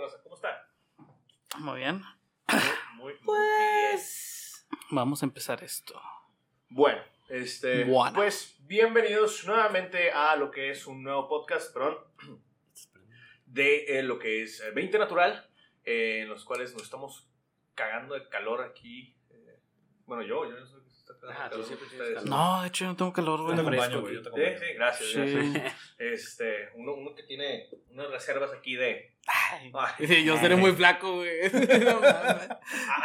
Rosa? ¿Cómo están? Muy bien. Muy, muy Pues. Vamos a empezar esto. Bueno, este, Bueno. pues bienvenidos nuevamente a lo que es un nuevo podcast, perdón, de eh, lo que es eh, 20 Natural, eh, en los cuales nos estamos cagando de calor aquí. eh, bueno, yo, yo no Ah, tú siempre tienes calor. No, de hecho, yo no tengo calor, Yo güey. te acompaño, güey. aquí. Yo te Sí, acompaño. sí, gracias. Sí. gracias. Este, uno, uno que tiene unas reservas aquí de... Ay, Ay, sí, yo seré muy flaco, güey. No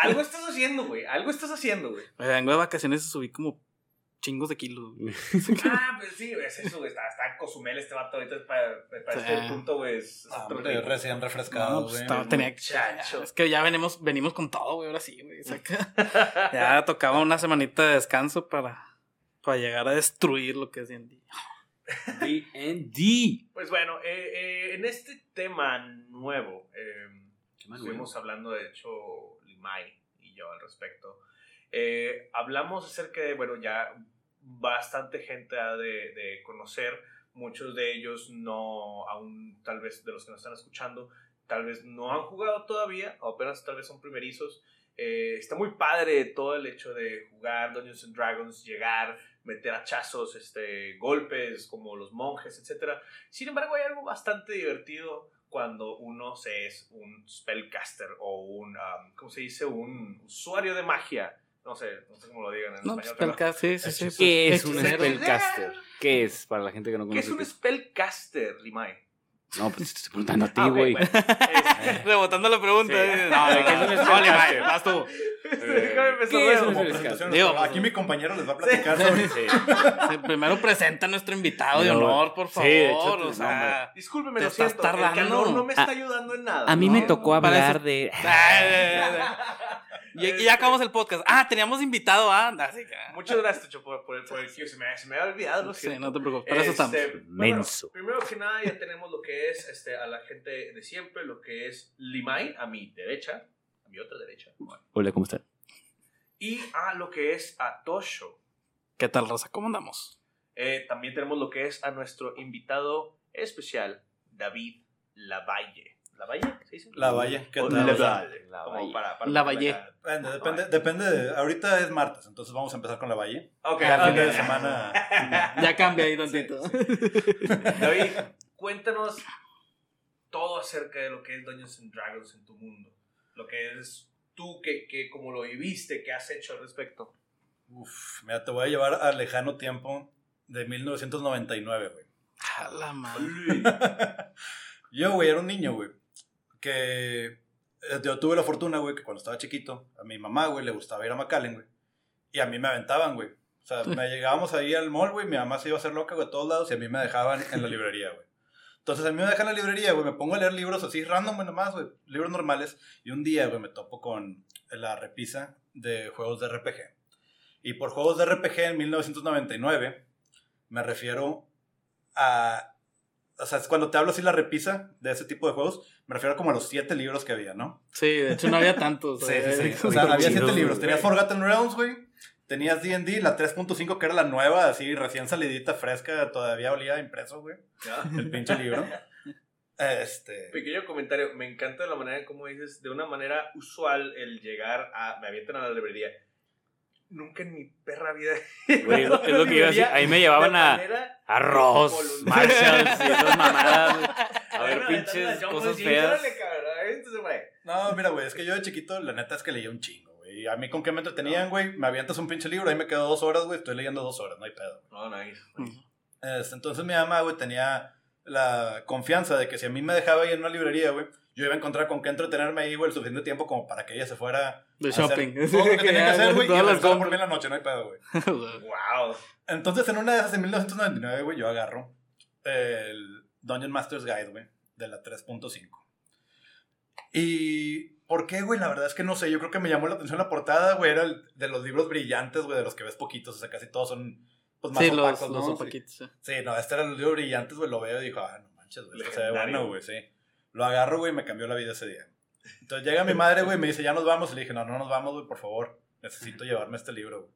algo estás haciendo, güey, algo estás haciendo, güey. Me vengo de vacaciones y subí como chingos de kilos. güey. Ah, pues sí, es eso, güey, está, está en Cozumel este vato ahorita para, para Sí. este punto, güey. es- Ah, hombre, recién refrescado, No, güey. pues, estaba- tenía muchacho. Es que ya venimos, venimos con todo, güey, ahora sí, güey. Ya tocaba una semanita de descanso para, para llegar a destruir lo que es D&D. D&D. Pues bueno, eh, eh, en este tema nuevo, eh, mal, estuvimos hablando, de hecho, Limay y yo al respecto. Eh, hablamos acerca de, bueno, ya bastante gente ha de, de conocer, muchos de ellos no, aún tal vez de los que nos están escuchando, tal vez no han jugado todavía, o apenas tal vez son primerizos. Eh, está muy padre todo el hecho de jugar Dungeons and Dragons, llegar, meter hachazos, este, golpes como los monjes, etc. Sin embargo, hay algo bastante divertido cuando uno se es un spellcaster o un, um, ¿cómo se dice? Un usuario de magia. No sé, no sé cómo lo digan en No, pues, español. pero- Spellcast, sí, sí, sí. ¿Qué pues, es un spellcaster? ¿Qué es para la gente que no ¿Qué conoce? es un spellcaster, Limay? No, pues te estoy preguntando a ti, Ah, güey. bueno. Este, Rebotando la pregunta. Sí. No, ¿de qué es un spellcaster? Vas tú. ¿qué es un Spellcaster? Digo, aquí mi compañero les va a platicar sobre Sí. Sí, primero presenta a nuestro invitado de No, honor, por sí, favor. de hecho, o sea. Discúlpeme, lo estás siento. tardando. El calor no me está A- ayudando en nada. A mí me ¿no? tocó Para hablar de... Y, y ya acabamos el podcast. Ah, teníamos invitado a. Así que. Muchas gracias, Chucho, por, por, el- por el que se me, se me había olvidado. Lo Sí, no te preocupes. Para eso estamos. Este, Menso. bueno, primero que nada, ya tenemos lo que es este, a la gente de siempre, lo que es Limay, a mi derecha, a mi otra derecha. Hola, ¿cómo están? Y a lo que es a Tosho. ¿Qué tal, Rosa? ¿Cómo andamos? Eh, también tenemos lo que es a nuestro invitado especial, David Lavalle. ¿Lavalle? ¿Se dice? Lavalle, ¿qué O tal? Para- para- Lavalle. para- Bueno, depende, depende de, ahorita es martes, entonces vamos a empezar con la Valle. Ok, El fin ok. de semana. Ya cambia ahí tantito. David, cuéntanos todo acerca de lo que es Dungeons and Dragons en tu mundo. Lo que es tú, que, que como lo viviste, que has hecho al respecto. Uf, mira, te voy a llevar al lejano tiempo de 1999, güey. A la madre. Yo, güey, era un niño, güey, que eh, yo tuve la fortuna, güey, que cuando estaba chiquito, a mi mamá, güey, le gustaba ir a McAllen, güey, y a mí me aventaban, güey. O sea, me llegábamos ahí al mall, güey, mi mamá se iba a hacer loca, güey, a todos lados, y a mí me dejaban en la librería, güey. Entonces a mí me dejan en la librería, güey, me pongo a leer libros así random, güey, nomás, güey, libros normales, y un día, güey, me topo con la repisa de juegos de RPG. Y por juegos de RPG en 1999, me refiero a o sea, es cuando te hablo así la repisa de ese tipo de juegos, me refiero como a los siete libros que había, ¿no? Sí, de hecho no había tantos. Sí, sí, sí. O sea, había siete libros. Tenías Forgotten Realms, güey. Tenías D&D, la 3.5, que era la nueva, así, recién salidita, fresca, todavía olía impreso, güey. El pinche libro. Este... Pequeño comentario, me encanta la manera en cómo dices, de una manera usual, el llegar a, me avientan a la librería. Nunca en mi perra vida. Güey, es a lo la que iba a decir. Ahí me llevaban a arroz. Marshalls y esas mamadas. güey. A ver, Bueno, pinches aventando a cosas feas. Güey. No, mira, güey, es que yo de chiquito, la neta es que leía un chingo, güey. A mí con qué me entretenían, güey. Me avientas un pinche libro, ahí me quedo dos horas, güey. Estoy leyendo dos horas, no hay pedo. No, nice. Este, entonces mi mamá, güey, tenía la confianza de que si a mí me dejaba ir en una librería, güey, yo iba a encontrar con qué entretenerme ahí, güey, el suficiente tiempo como para que ella se fuera De hacer shopping. todo lo que tenía que hacer, güey, y regresaba por mí en la noche, no hay pedo, güey. Wow. Entonces, en una de esas, en 1999, güey, yo agarro el Dungeon Master's Guide, güey, de la 3.5. Y... ¿Por qué, güey? La verdad es que no sé. Yo creo que me llamó la atención la portada, güey. Era el de los libros brillantes, güey, de los que ves poquitos. O sea, casi todos son pues, más Sí, los, opacos, los ¿no? opaquitos. sí. Sí, no, este era el libro brillantes, güey, lo veo y dijo, ah, no manches, güey, se ve bueno, güey, sí. Lo agarro, güey, y me cambió la vida ese día. Entonces llega mi madre, güey, y me dice, ya nos vamos. Y le dije, no, no nos vamos, güey, por favor. Necesito llevarme este libro, güey.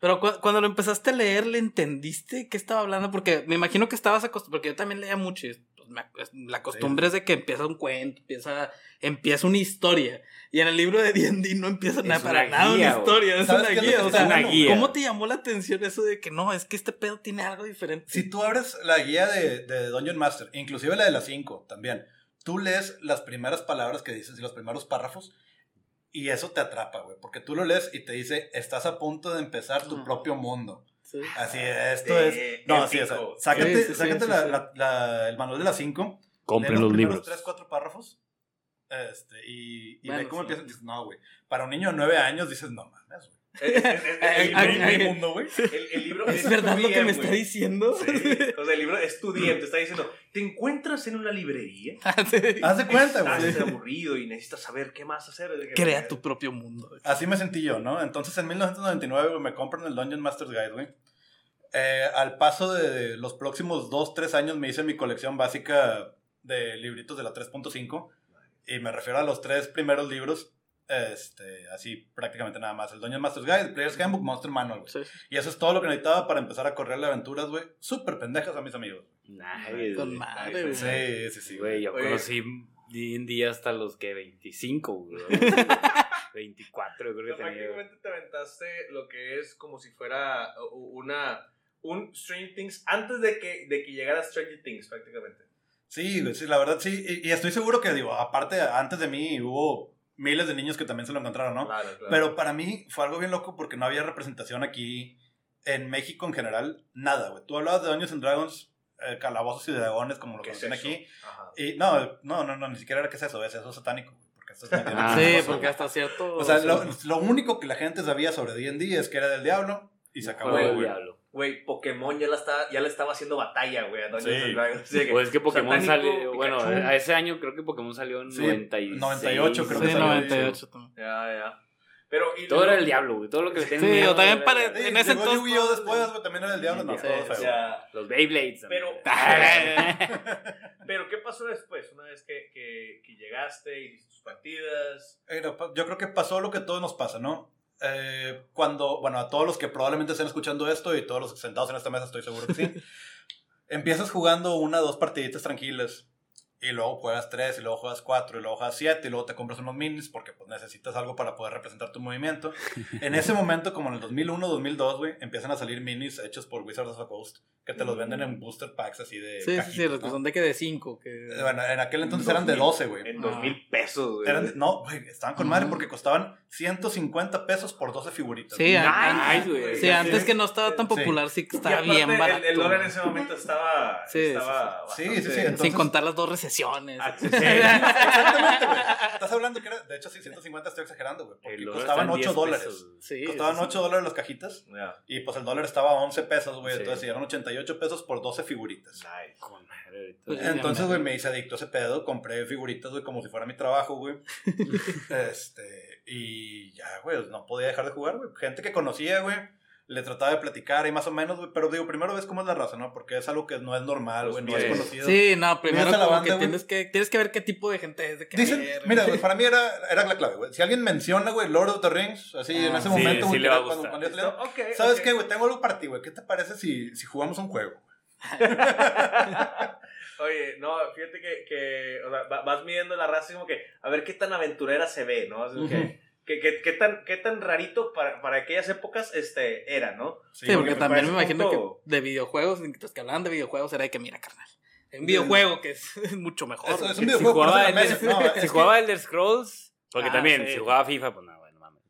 Pero cu- cuando lo empezaste a leer, ¿le entendiste qué estaba hablando? Porque me imagino que estabas acostumbrado, porque yo también leía mucho y pues, me la costumbre es de que empieza un cuento, empieza, empieza una historia. Y en el libro de D&D no empieza nada, para una nada guía, una historia, es ¿Sabes una guía. O sea, bueno? guía. ¿cómo te llamó la atención eso de que no, es que este pedo tiene algo diferente? Si tú abres la guía de, de Dungeon Master, inclusive la de las 5 también, tú lees las primeras palabras que dices y los primeros párrafos y eso te atrapa, güey, porque tú lo lees y te dice, estás a punto de empezar tu propio mundo. Sí. Así es, esto De es... No, así es. Sácate, Sí, sí, sí, sácate sí, la- sí. la- la- el manual de las 5 Compren lee los primeros libros. tres, cuatro párrafos. Este, y, y Bueno, ve cómo sí. empiezan. Dices, no, güey. Para un niño de nueve años dices, no mames, güey. El, el- mundo, güey. el- el libro ¿Es verdad tu lo que me está diciendo? Sí. O sea, el libro es tu bien, te está diciendo, ¿te encuentras en una librería? Sí. Haz de cuenta, Estás güey. aburrido y necesitas saber qué más hacer. Crea tu propio mundo. Así me sentí yo, ¿no? Entonces en 1999 güey, me compran el Dungeon Master's Guide, güey. Eh, al paso de los próximos 2, 3 años me hice mi colección básica de libritos de la 3.5 y me refiero a los tres primeros libros, este, así prácticamente nada más. El Dungeon Master's Guide, el Player's Handbook, Monster Manual, güey. Sí. Y eso es todo lo que necesitaba para empezar a correrle aventuras, güey. Súper pendejas a mis amigos. Nice, Con madre, güey. Sí, sí, sí. Güey, yo Oye. conocí D&D hasta los que 25, güey. 24 yo creo que tenía. prácticamente te aventaste lo que es como si fuera una un Stranger Things antes de que, de que llegara Stranger Things prácticamente. Sí, güey, sí, la verdad sí. Y, y estoy seguro que, digo, aparte, antes de mí hubo miles de niños que también se lo encontraron, ¿no? Claro, claro. Pero para mí fue algo bien loco porque no había representación aquí en México en general. Nada, güey. Tú hablabas de Dungeons and Dragons, eh, calabozos y dragones, como lo ¿Qué es conocen eso? aquí. Ajá. Y no, no, no, no, ni siquiera era que es eso, es eso satánico, güey. Porque esto es Ah, Sí, porque hasta cierto. O sea, lo, lo único que la gente sabía sobre D&D es que era del diablo y se acabó, Juego del güey. diablo. Güey, Pokémon ya, la está, ya le estaba haciendo batalla, güey, a Dungeons Sí. Dragons. O es que Pokémon satánico, salió, bueno, a ese año creo que Pokémon salió en Sí, 96. 98 creo que Sí, salió, 98 también. Ya, ya. Pero, y Todo luego- era el diablo, güey. Todo lo que le tenían Sí, miedo o también para-. Sí, En ese llegó entonces Yu-Gi-Oh después, güey, también era el diablo, no, Sí, todo O sea, Los Beyblades. también. Pero- pero ¿qué pasó después? Una vez que, que, que llegaste y hiciste tus partidas. Yo creo que pasó lo que todos nos pasa, ¿no? Eh, cuando, bueno, a todos los que probablemente estén escuchando esto y todos los sentados en esta mesa, estoy seguro que sí. empiezas jugando una, dos partiditas tranquilas. Y luego juegas tres, y luego juegas cuatro, y luego juegas siete, y luego te compras unos minis porque pues, necesitas algo para poder representar tu movimiento. En ese momento, como en el 2001, 2002, güey, empiezan a salir minis hechos por Wizards of the Coast que te los venden en booster packs así de. Sí, sí, sí, cajitas, los que ¿no? son de que de 5. Que... Bueno, en aquel entonces eran de 12, güey. En Ah. dos mil pesos, güey. Eran no, güey, estaban con madre Mm. porque costaban 150 pesos por 12 figuritas. Sí, Nice, güey. sí, antes que no estaba tan Sí. popular, sí que Y estaba aparte, bien el- barato. El, dólar en ese momento estaba. Sí, estaba sí, sí. Sí, sí, sí, entonces- Sin contar las dos recesiones. accesible. Exactamente, güey. Estás hablando que era, de hecho, sí, 150 estoy exagerando, güey. Porque costaban está en 8 10 dólares. pesos. Sí, Costaban sí, sí. 8 dólares las cajitas. Ya. Y pues el dólar estaba a 11 pesos, güey. Sí. Entonces eran 88 pesos por 12 figuritas. Nice. Con. Pues, Entonces, güey, me hice adicto a ese pedo. Compré figuritas, güey, como si fuera mi trabajo, güey. este, y ya, güey, no podía dejar de jugar, güey. Gente que conocía, güey, le trataba de platicar y más o menos, güey. Pero digo, primero ves cómo es la raza, ¿no? Porque es algo que no es normal, güey, no es conocido. Sí, no, primero como banda, que tienes que tienes que ver qué tipo de gente es de que Dicen, ver, mira, güey, para mí era, era la clave, güey. Si alguien menciona, güey, Lord of the Rings, así en Ah, ese sí, momento, sí güey, era cuando- cuando yo tenía- Ok, ¿Sabes ok. qué, güey? Tengo algo para ti, güey. ¿Qué te parece si, si jugamos un juego? Oye, no, fíjate que, que o sea, va- vas midiendo la raza y como que a ver qué tan aventurera se ve, ¿no? Así que, que- qué tan, qué tan rarito para, para aquellas épocas este, era, ¿no? Sí, porque porque también me imagino punto- que de videojuegos, los que hablaban de videojuegos, era de que, mira, carnal, un videojuego que es mucho mejor. Eso güey. es un Si videojuego, jugaba Elder-. No, es Si que- jugaba Elder Scrolls, porque Ah, también, sí. si jugaba FIFA, pues no, bueno, mames.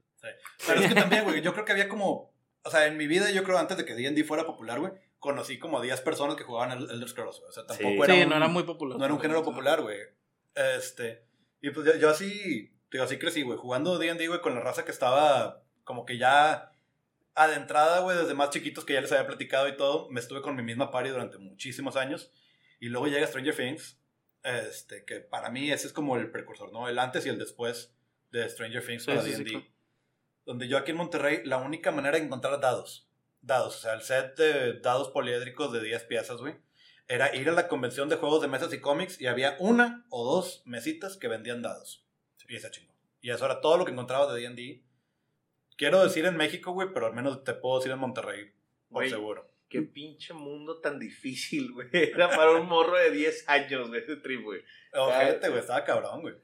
Pero es que también, güey, yo creo que había como... O sea, en mi vida, yo creo antes de que D&D fuera popular, güey, conocí como 10 personas que jugaban el Elder Scrolls. O sea, tampoco Sí. era Sí, un- no era muy popular. No era un género popular, güey. Este... Y pues yo, yo así... Digo, así crecí, güey. Jugando D&D, güey, con la raza que estaba como que ya adentrada, güey, desde más chiquitos que ya les había platicado y todo. Me estuve con mi misma party durante muchísimos años. Y luego llega Stranger Things, este, que para mí ese es como el precursor, ¿no? El antes y el después de Stranger Things Sí, para sí, D&D. claro. Donde yo aquí en Monterrey, la única manera de encontrar dados, dados, o sea, el set de dados poliédricos de 10 piezas, güey, era ir a la convención de juegos de mesas y cómics y había una o dos mesitas que vendían dados. Y esa chingó. Y eso era todo lo que encontraba de D&D. Quiero decir en México, güey, pero al menos te puedo decir en Monterrey, por Güey, seguro. qué pinche mundo tan difícil, güey. Era para un morro de 10 años, güey, ese trip, güey. Ojete, güey, estaba cabrón, güey.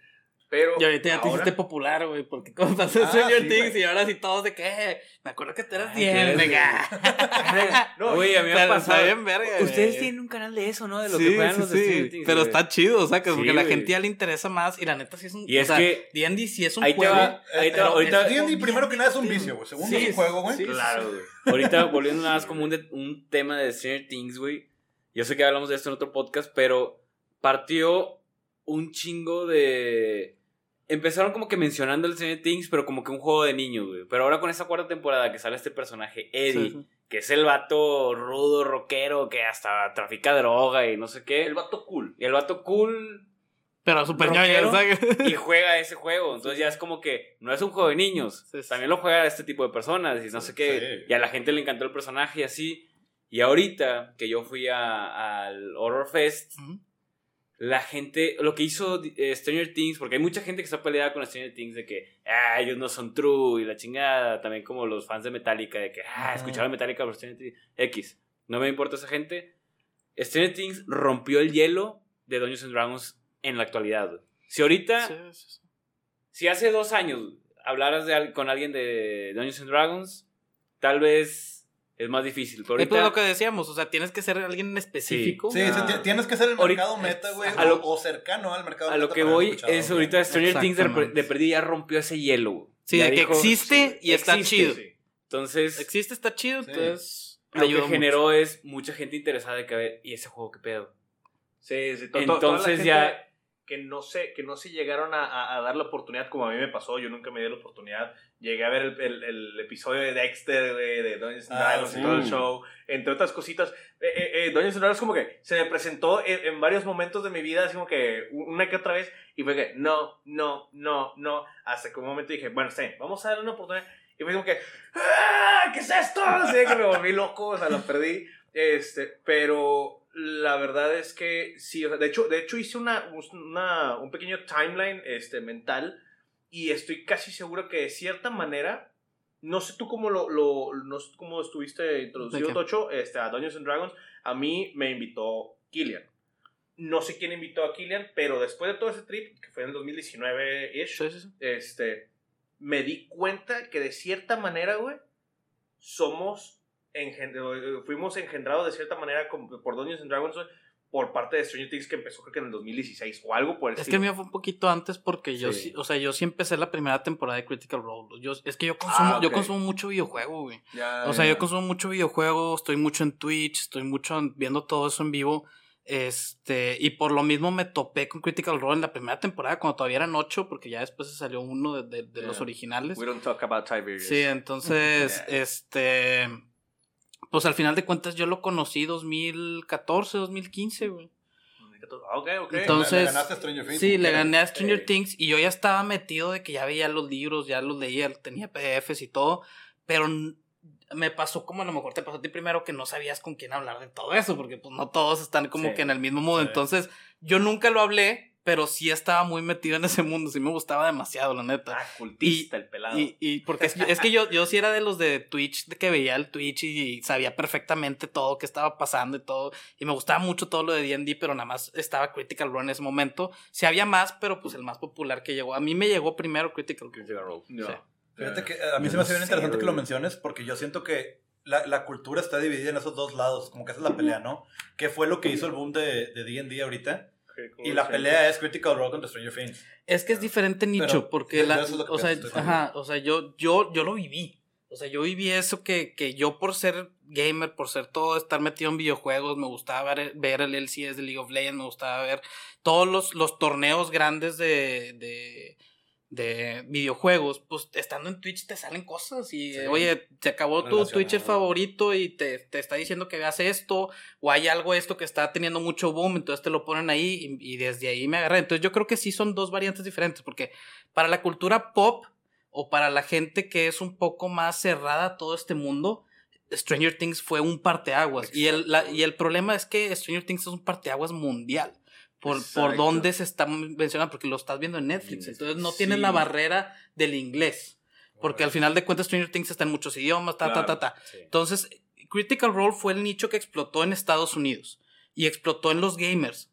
Pero Y ahorita ya te ahora- hiciste popular, güey, porque como pasó Ah, Stranger sí, Things y ahora sí todos de que me acuerdo que tú eras Ay, bien, que eres venga. No, Güey, a mí me ha pasado. bien verga, Ustedes tienen un canal de eso, ¿no? De lo Sí, que juegan sí, los de Stranger Things, Pero está chido, o sea, que porque Sí, la gente ya le interesa más y la neta sí es un. Y o es sea, que- D&D sí es un Ahí te juego. va, ahí te va, pero ahorita, es- D&D primero que nada es un vicio, güey. Segundo Sí, es un juego, güey. sí, Claro, güey. Ahorita volviendo nada más como un, de- un tema de Stranger Things, güey. Yo sé que hablamos de esto en otro podcast, pero partió un chingo de. Empezaron como que mencionando el Stranger Things, pero como que un juego de niños, güey. Pero ahora con esta cuarta temporada que sale este personaje, Eddie, Sí, sí. que es el vato rudo, rockero, que hasta trafica droga y no sé qué. el vato cool. Y el vato cool Pero super ñoño, ¿sabes? y juega ese juego. Entonces ya es como que no es un juego de niños. Sí, sí. También lo juega este tipo de personas y no sé qué. Sí. Y a la gente le encantó el personaje y así. Y ahorita que yo fui a- al Horror Fest. La gente, lo que hizo eh, Stranger Things, porque hay mucha gente que está peleada con Stranger Things de que, ah, ellos no son true y la chingada. También como los fans de Metallica, de que, ah, escucharon Metallica por Stranger Things. X. No me importa esa gente. Stranger Things rompió el hielo de Dungeons and Dragons en la actualidad. Si ahorita Sí, sí, sí. si hace dos años hablaras de, con alguien de Dungeons and Dragons, tal vez es más difícil. Pero Es pues ahorita, lo que decíamos, o sea, tienes que ser alguien en específico. Sí, Ah. sí, ti- tienes que ser el Ahorita- mercado meta, güey. a lo- o, cercano al mercado a meta. lo que voy es ahorita Stranger Things de, perdida ya rompió ese hielo. Sí, Ya de que dijo, existe y está existe. chido. Sí. Entonces, Existe, está chido, Sí. entonces. lo que ayuda mucho. generó es mucha gente interesada de que, a ver, ¿y ese juego qué pedo? Sí, sí. to- to- toda la Entonces gente ya- Que no, se, que no se llegaron a, a- a dar la oportunidad, como a mí me pasó, yo nunca me di la oportunidad. Llegué a ver el, el- el episodio de Dexter, güey, de Dungeons Ah, sí. y todo el show, entre otras cositas. Eh, eh, eh, Dungeons and Dragons como que se me presentó en, en varios momentos de mi vida, así como que una que otra vez, y fue que no, no, no, no, hasta que un momento dije, bueno, bien, vamos a darle una oportunidad. Y fue como que, ¡ah! ¿qué es esto? Así que me volví loco, o sea, la perdí. Este, pero la verdad es que sí, o sea, de hecho, de hecho hice una, una- un pequeño timeline este, mental y estoy casi seguro que de cierta manera, no sé tú cómo lo, lo no sé cómo estuviste introducido. Tocho, este, a Dungeons and Dragons, a mí me invitó Killian. No sé quién invitó a Killian, pero después de todo ese trip, que fue en el 2019-ish, Sí, sí, sí. este, me di cuenta que de cierta manera, güey, somos, engen- eh, fuimos engendrados de cierta manera por Dungeons and Dragons, güey, por parte de Stranger Things que empezó creo que en el 2016 o algo por el Es que el mío fue un poquito antes porque yo Sí. sí, o sea, yo sí empecé la primera temporada de Critical Role. Yo, es que yo consumo, Ah, yo ok. consumo mucho videojuego, güey. Ya, O sea, ya. yo consumo mucho videojuego, estoy mucho en Twitch, estoy mucho en- viendo todo eso en vivo. Este, y por lo mismo me topé con Critical Role en la primera temporada cuando todavía eran ocho, porque ya después se salió uno de, de- de los originales. We don't talk about Tiberius. Sí, entonces, Yeah. este, pues al final de cuentas yo lo conocí 2014, 2015, güey. Ah, Ok, ok. Entonces- Le, le ganaste a Stranger Things. Sí, le gané a Stranger. Things y yo ya estaba metido de que ya veía los libros, ya los leía, tenía PDFs y todo, pero me pasó como a lo mejor te pasó a ti primero que no sabías con quién hablar de todo eso, porque pues no todos están como Sí. que en el mismo mood. Sí. Entonces, yo nunca lo hablé, pero sí estaba muy metido en ese mundo, sí me gustaba demasiado, la neta. Ah, cultista el pelado. Y, y porque es, es que yo, yo sí era de los de Twitch, de que veía el Twitch y sabía perfectamente todo que estaba pasando y todo. Y me gustaba mucho todo lo de D&D, pero nada más estaba Critical Role en ese momento. Sí había más, pero pues el más popular que llegó. A mí me llegó primero Critical Role. Critical Role. No. Sí. Fíjate que eh, a mí se me hace bien interesante que lo menciones porque yo siento que la, la cultura está dividida en esos dos lados, como que esa es la pelea, ¿no? ¿Qué fue lo que hizo el boom de de D&D ahorita? Y la pelea es Critical Role contra Stranger Things. Es que es diferente nicho, Pero, porque la, o sea, ajá, o sea, yo, yo, yo lo viví. O sea, yo viví eso que, que yo por ser gamer, por ser todo, estar metido en videojuegos, me gustaba ver, ver el LCS de League of Legends, me gustaba ver todos los, los torneos grandes de, de, de videojuegos, pues estando en Twitch te salen cosas y, Sí. oye, se acabó tu. Twitcher favorito y te, te está diciendo que veas esto, o hay algo esto que está teniendo mucho boom, entonces te lo ponen ahí y, y desde ahí me agarré. Entonces yo creo que sí son dos variantes diferentes, porque para la cultura pop o para la gente que es un poco más cerrada a todo este mundo, Stranger Things fue un parteaguas. Y el, la- y el problema es que Stranger Things es un parteaguas mundial. Por, por dónde se está mencionando, porque lo estás viendo en Netflix. Entonces no tienes Sí. la barrera del inglés. Porque al final de cuentas Stranger Things está en muchos idiomas, ta, ta, ta, ta. Sí. Entonces, Critical Role fue el nicho que explotó en Estados Unidos y explotó en los gamers.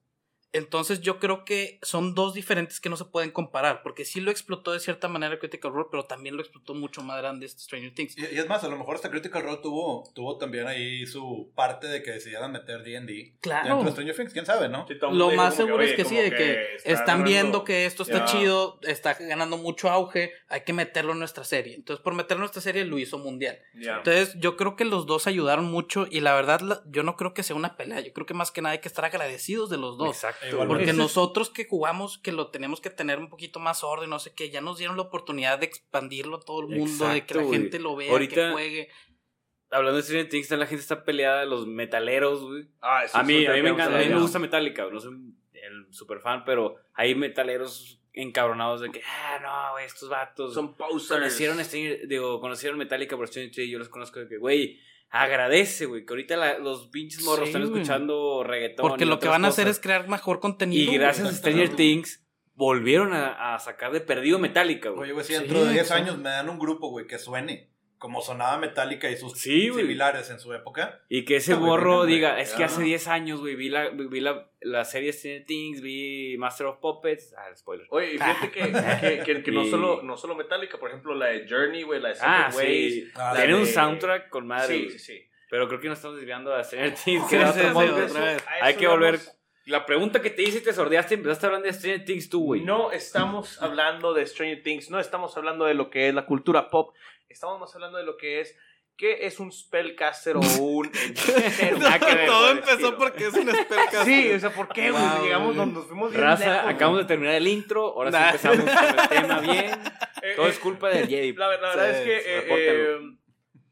Entonces yo creo que son dos diferentes que no se pueden comparar, porque sí lo explotó de cierta manera Critical Role, pero también lo explotó mucho más grande este Stranger Things. Y, y es más, a lo mejor hasta Critical Role tuvo, tuvo también ahí su parte de que decidieran meter D&D Claro. dentro de Stranger Things, quién sabe, ¿no? Sí, Lo más seguro es que sí, de que está están viendo que esto está chido, está ganando mucho auge, hay que meterlo en nuestra serie. Entonces, por meterlo en nuestra serie, lo hizo mundial. Entonces, yo creo que los dos ayudaron mucho y la verdad, yo no creo que sea una pelea. Yo creo que más que nada hay que estar agradecidos de los dos. Exacto. Porque nosotros que jugamos, que lo tenemos que tener un poquito más orden, no sé qué, ya nos dieron la oportunidad de expandirlo a todo el mundo, de que la güey. gente lo vea, que Ahorita- juegue. Hablando de Stranger Things, la gente está peleada, los metaleros, güey. Ah, eso A mí, a mí me que encanta, a mí me gusta Metallica, no soy el super fan, pero hay metaleros encabronados de que, ah, no, güey, estos vatos Son posers. conocieron, Stranger- digo, conocieron Metallica por Stranger Things, yo los conozco de que, güey, agradece, güey, que ahorita la- los pinches morros Sí, están escuchando reggaetón. Porque y lo que van a hacer es crear mejor contenido. Y gracias a. Stranger Things volvieron a, a sacar de perdido Metallica, güey. Oye, güey, si Sí, dentro de 10 sí. años me dan un grupo, güey, que suene como sonaba Metallica y sus Sí, similares en su época. Y que ese güey, diga, es que hace 10 años, güey, vi la, vi la, la serie Stranger Things, vi Master of Puppets. Ah, spoiler. Oye, y fíjate que, que, que- que no, solo, no solo Metallica, por ejemplo, la de Journey, güey, la de Ah, Separate Ways. sí. Ah, Tiene la un de- soundtrack con madre. Sí, sí, sí. Pero creo que nos estamos desviando a Stranger Things. Que era sí, otro sí, podcast. otra vez. Hay que volver. vamos. La pregunta que te hice y te sordeaste, empezaste hablando de Stranger Things tú, güey. No estamos hablando de Stranger Things, no estamos hablando de lo que es la cultura pop, estamos más hablando de lo que es qué es un spellcaster o un ver, Todo empezó porque es un spellcaster. Sí, o sea, ¿por qué, güey? Wow, Llegamos donde nos fuimos bien Raza, lejos, acabamos güey. de terminar el intro. Ahora sí empezamos con el tema bien. Eh, Todo eh, es culpa del Jedi. La, la verdad Sí, es que eh,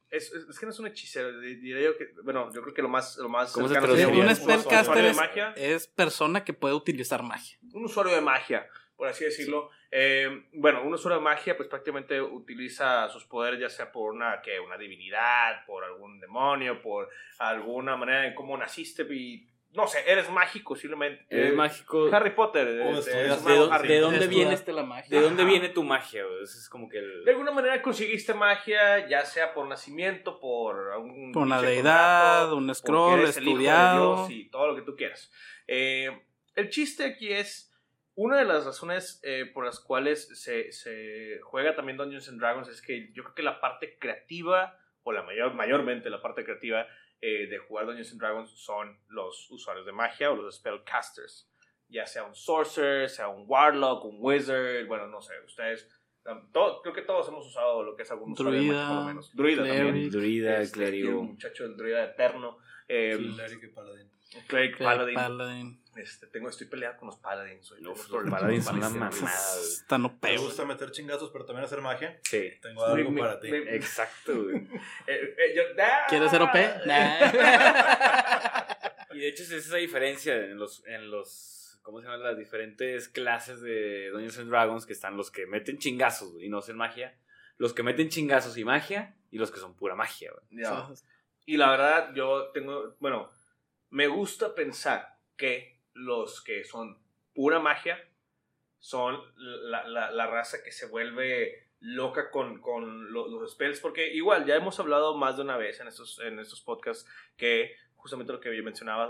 es, es- es que no es un hechicero, di- diría yo que, bueno, yo creo que lo más, lo más ¿Cómo se sería un spellcaster usuario de es, magia. es persona que puede utilizar magia. un usuario de magia, por así decirlo. Eh, bueno, un usuario de magia, pues prácticamente utiliza sus poderes, ya sea por una, ¿qué? una divinidad, por algún demonio, por alguna manera en cómo naciste y no sé, eres mágico simplemente. Es Eh, mágico. Harry Potter. Es ¿De, dónde- Harry. de dónde Estudias- viene, Estudiaste la magia. ¿De dónde Ajá. viene tu magia? es como que el. De alguna manera conseguiste magia, ya sea por nacimiento, por algún Por una deidad, un scroll, eres el hijo de estudiado. Dios y todo lo que tú quieras. Eh, el chiste aquí es, una de las razones eh, por las cuales se, se juega también Dungeons and Dragons es que yo creo que la parte creativa, o la mayor, mayormente la parte creativa eh, de jugar Dungeons and Dragons son los usuarios de magia o los spellcasters. Ya sea un sorcerer, sea un warlock, un wizard, bueno, no sé, ustedes... um, todo- creo que todos hemos usado lo que es algún usuario de magia, por lo Druida, menos. Druida también. Druida, Este. El muchacho del druida eterno. Eh, Cleric Cleric, Paladin. Paladin. Este, tengo, estoy peleado con los paladins. hoy, No, los paladins son una mamada, güey. Están OP, ¿Te güey. gusta meter chingazos pero también hacer magia? Sí. Tengo algo Me- para ti. me- Exacto, güey. Eh, eh, yo- ¡Ah! ¿Quieres ser OP? Nah. Y de hecho es esa diferencia en los, en los, ¿cómo se llaman? Las diferentes clases de Dungeons and Dragons, que están los que meten chingazos y no hacen magia, los que meten chingazos y magia, y los que son pura magia. Y la verdad, yo tengo, bueno, me gusta pensar que los que son pura magia son la, la- la raza que se vuelve loca con, con lo- los spells, porque igual ya hemos hablado más de una vez en estos, en estos podcasts que justamente lo que yo mencionaba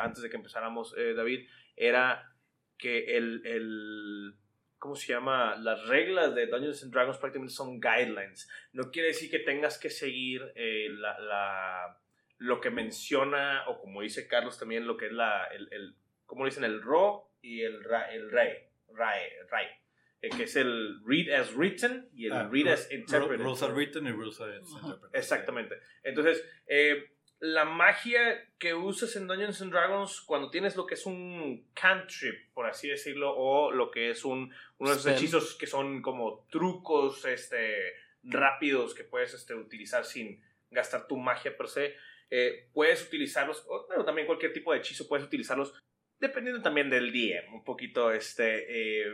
antes de que empezáramos, eh, David, era que el, el, ¿cómo se llama? Las reglas de Dungeons and Dragons prácticamente son guidelines. No quiere decir que tengas que seguir eh, la, la- lo que menciona, o como dice Carlos también, lo que es la, el, el ¿cómo dicen? El ro y el, ra, el rey, ray, ray, eh, que es el read as written y el Ah, read as interpreted. Rules are written y rules are interpreted. Exactamente. Entonces, eh, la magia que usas en Dungeons and Dragons cuando tienes lo que es un cantrip, por así decirlo, o lo que es un, uno de esos Spell. hechizos que son como trucos este, rápidos que puedes este, utilizar sin gastar tu magia per se, eh, puedes utilizarlos, o, bueno, también cualquier tipo de hechizo puedes utilizarlos. Dependiendo también del día, un poquito este. eh,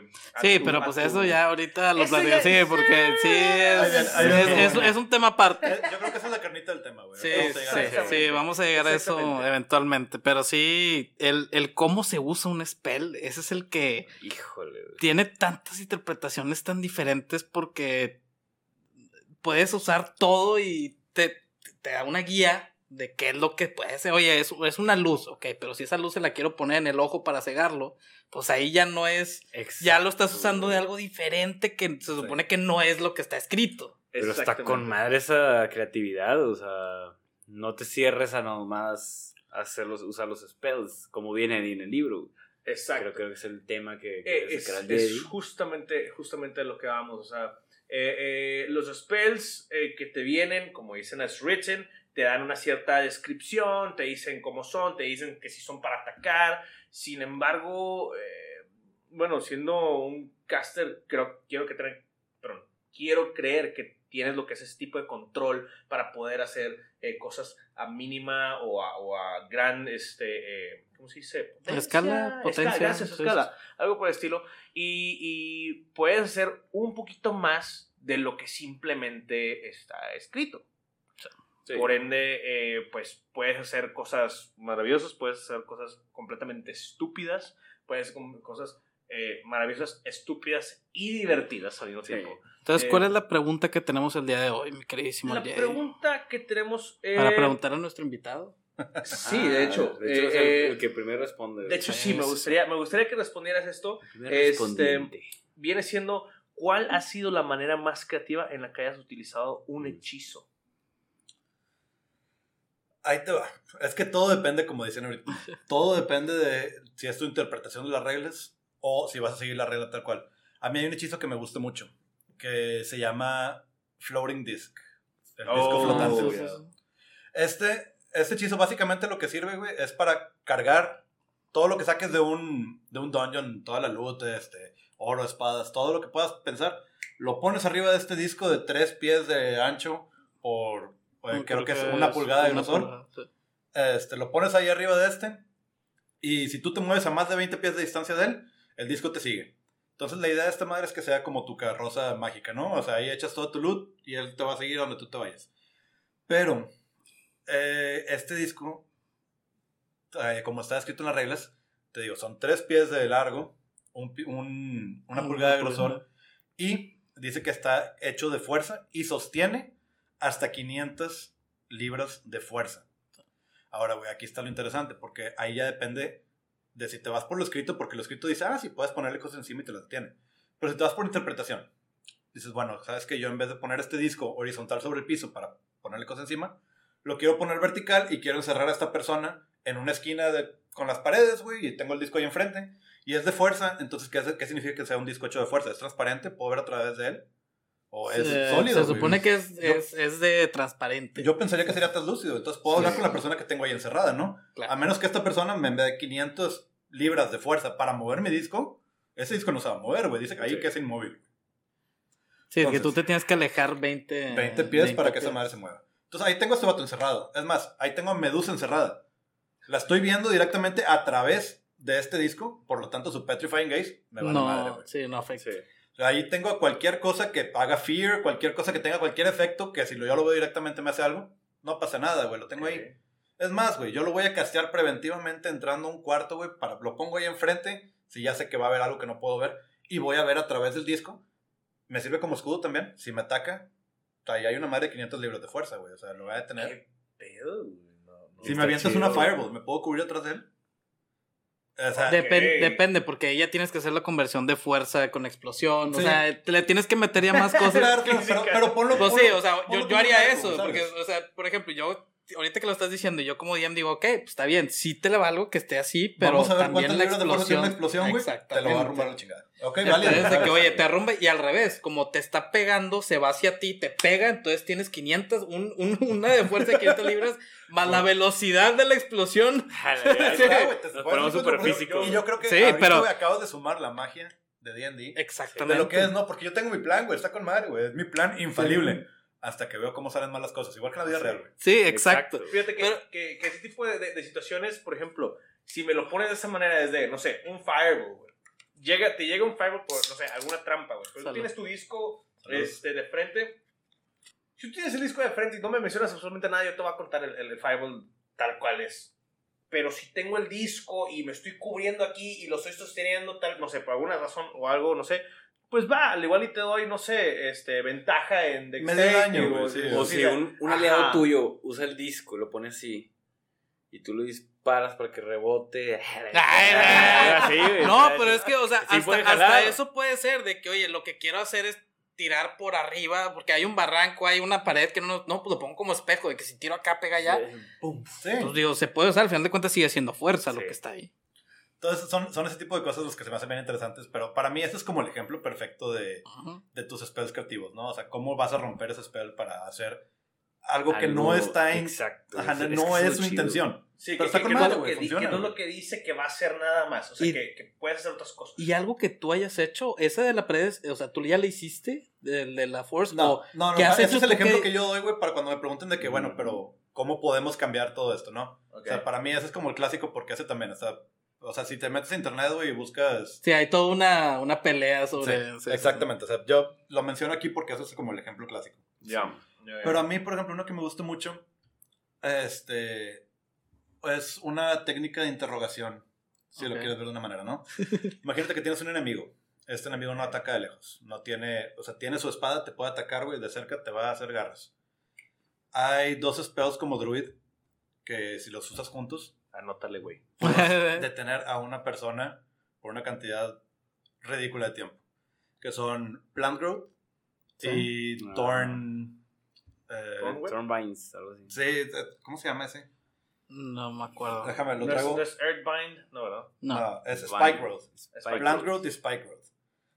Sí, tu- pero pues tu- eso ya ahorita lo ya- Sí, porque sí, es, es, es- es un tema aparte. Eh, Yo creo que esa es la carnita del tema, güey. Sí, Vamos a sí, llegar a eso. sí, vamos a llegar a eso eventualmente. Pero sí, el, el cómo se usa un spell, ese es el que Híjole, güey. tiene tantas interpretaciones tan diferentes porque puedes usar todo y te te da una guía de qué es lo que puede ser. Oye, es, es una luz, ok, pero si esa luz se la quiero poner en el ojo para cegarlo, pues ahí ya no es, ya lo estás usando de algo diferente que se supone que no es lo que está escrito. Pero está con madre esa creatividad, o sea, no te cierres a nomás hacerlos, usar los spells como viene en el libro. Exacto. Creo que es el tema que, eh, es, es justamente, justamente lo que vamos, o sea, eh, eh, los spells que te vienen, como dicen as written, te dan una cierta descripción, te dicen cómo son, te dicen que si son para atacar. Sin embargo, eh, bueno, siendo un caster, creo, quiero que perdón, quiero creer que tienes lo que es ese tipo de control para poder hacer eh, cosas a mínima o a, gran, este, eh, ¿cómo se dice? escala, potencia. gracias, escala, algo por el estilo. Y, y puedes hacer un poquito más de lo que simplemente está escrito. Por ende, eh, pues puedes hacer cosas maravillosas, puedes hacer cosas completamente estúpidas, puedes hacer cosas eh, maravillosas, estúpidas y divertidas al mismo tiempo. Entonces, ¿cuál eh, es la pregunta que tenemos el día de hoy, mi queridísimo? La pregunta que tenemos... Para preguntar a nuestro invitado. Sí, de hecho. De hecho es el, que primero responde. De hecho, sí, me gustaría, me gustaría que respondieras esto. Este, viene siendo, ¿cuál ha sido la manera más creativa en la que hayas utilizado un hechizo? Ahí te va. Es que todo depende, como dicen ahorita, todo depende de si es tu interpretación de las reglas o si vas a seguir la regla tal cual. A mí hay un hechizo que me gusta mucho, que se llama Floating Disc. El disco oh, flotante. Este, este hechizo básicamente lo que sirve, güey, es para cargar todo lo que saques de un, de un dungeon, toda la loot, este, oro, espadas, todo lo que puedas pensar. Lo pones arriba de este disco de tres pies de ancho por creo, que es una pulgada de grosor. Este, lo pones ahí arriba de este. Y si tú te mueves a más de 20 pies de distancia de él, el disco te sigue. Entonces la idea de esta madre es que sea como tu carroza mágica, ¿no? O sea, ahí echas todo tu loot y él te va a seguir donde tú te vayas. Pero eh, este disco, eh, como está escrito en las reglas, te digo, son tres pies de largo, un, una pulgada de grosor y dice que está hecho de fuerza y sostiene hasta 500 libras de fuerza. Ahora, güey, aquí está lo interesante, porque ahí ya depende de si te vas por lo escrito, porque lo escrito dice, ah, sí, puedes ponerle cosas encima y te las tiene. Pero si te vas por interpretación, dices, bueno, sabes que yo en vez de poner este disco horizontal sobre el piso para ponerle cosas encima, lo quiero poner vertical y quiero encerrar a esta persona en una esquina de, con las paredes, güey, y tengo el disco ahí enfrente. Y es de fuerza, entonces, ¿qué, ¿qué significa que sea un disco hecho de fuerza? ¿Es transparente? ¿Puedo ver a través de él? O es se, sólido. Se supone que es, es, de transparente. Yo pensaría que sería translúcido. Entonces puedo hablar con la persona que tengo ahí encerrada, ¿no? A menos que esta persona me dé 500 libras de fuerza para mover mi disco. Ese disco no se va a mover, güey. Dice que ahí que es inmóvil. Sí, que tú te tienes que alejar 20, 20 pies para que esa madre se mueva. Entonces ahí tengo a este vato encerrado. Es más, ahí tengo a Medusa encerrada. La estoy viendo directamente a través de este disco. Por lo tanto, su Petrifying Gaze me va a madre, güey. Sí, no afecta. Sí. Ahí tengo cualquier cosa que haga fear, cualquier cosa que tenga cualquier efecto, que si yo lo veo directamente me hace algo, no pasa nada, güey, lo tengo ahí. Es más, güey, yo lo voy a castear preventivamente entrando a un cuarto, güey, para, lo pongo ahí enfrente, si ya sé que va a haber algo que no puedo ver, y voy a ver a través del disco. Me sirve como escudo también, si me ataca, ahí hay una madre de 500 libros de fuerza, güey, o sea, lo voy a tener. ¿Qué pedo, si me avientas una fireball, ¿me puedo cubrir atrás de él? Depende, porque ya tienes que hacer la conversión de fuerza con explosión. O sea, le tienes que meter ya más cosas. claro, pero, pero ponlo, Pues sí, o sea, yo, yo haría eso. Porque, o sea, por ejemplo, yo ahorita que lo estás diciendo, yo como DM digo, ok, pues está bien, sí te le valgo que esté así, pero Vamos a ver también la explosión. una explosión, güey. Te lo va a arrumbar la chingada. Ok, vale. de que, oye, te arrumbe y al revés, como te está pegando, se va hacia ti, te pega, entonces tienes 500, un, un, una de fuerza de 500 libras, más la velocidad de la explosión. Nos súper físico. Y yo creo que sí, pero... acabo de sumar la magia de D&D. Exactamente. De lo que es, no, porque yo tengo mi plan, güey, está con madre, güey, es mi plan infalible hasta que veo cómo salen mal las cosas, igual que en la vida real, güey. Sí, exacto. Fíjate que, que, ese tipo de, de, situaciones, por ejemplo, si me lo pones de esa manera, desde, no sé, un fireball, güey. Llega, te llega un fireball por, no sé, alguna trampa, güey. Pero tú tienes tu disco este, de frente. Si tú tienes el disco de frente y no me mencionas absolutamente nada, yo te voy a contar el, el, fireball tal cual es. Pero si tengo el disco y me estoy cubriendo aquí y lo estoy sosteniendo tal, no sé, por alguna razón o algo, no sé, pues va, al igual y te doy, no sé, este, ventaja en Medio daño, güey, o- sí, O o si sea, un, un aliado ajá. tuyo usa el disco, lo pone así, y tú lo disparas para que rebote. Ay, Así, güey, No, pero es que, o sea, sí hasta, eso puede ser de que, oye, lo que quiero hacer es tirar por arriba, porque hay un barranco, hay una pared que no, no, pues lo pongo como espejo, de que si tiro acá, pega allá. Pum. Sí. Pues digo, se puede usar, al final de cuentas sigue siendo fuerza lo que está ahí. Entonces son, son ese tipo de cosas los que se me hacen bien interesantes, pero para mí ese es como el ejemplo perfecto de, de tus spells creativos, ¿no? O sea, cómo vas a romper ese spell para hacer algo que no está en... Exacto. Ajá, Es- no es no su chido. intención. Sí, Pero que, está que- con que no que di- funciona, que no lo que dice que va a hacer nada más. O sea, Y- que, que puedes hacer otras cosas. Y algo que tú hayas hecho, esa de la pared, o sea, tú ya la hiciste, de, de la Force, No, o no, no, ¿qué has ese hecho es el ejemplo que- que... yo doy, güey, para cuando me pregunten de que, bueno, pero ¿cómo podemos cambiar todo esto, no? O sea, para mí ese es como el clásico porque ese también, o sea, o sea si te metes a internet, güey, y buscas... Sí, hay toda una, una pelea sobre... sí, sí. exactamente, o sea, yo lo menciono aquí porque eso es como el ejemplo clásico. Ya. Ya, ya. Pero a mí, por ejemplo, uno que me gusta mucho, este, es una técnica de interrogación, si lo quieres ver de una manera, ¿no? Imagínate que tienes un enemigo. Este enemigo no ataca de lejos. No tiene, o sea, tiene su espada, te puede atacar, güey, de cerca te va a hacer garras. Hay dos spells como druid que si los usas juntos, Anótale, güey. detener a una persona por una cantidad ridícula de tiempo. Que son Plant Growth y. Thorn... eh, Thorn, güey. Thornvines, algo así. Sí, eh, ¿cómo se llama ese? No me acuerdo. Déjame, lo No es, traigo. no es Earthbind, no, ¿verdad? No. Ah, es Vine. Spike Growth. Spike Plant Growth y Spike Growth.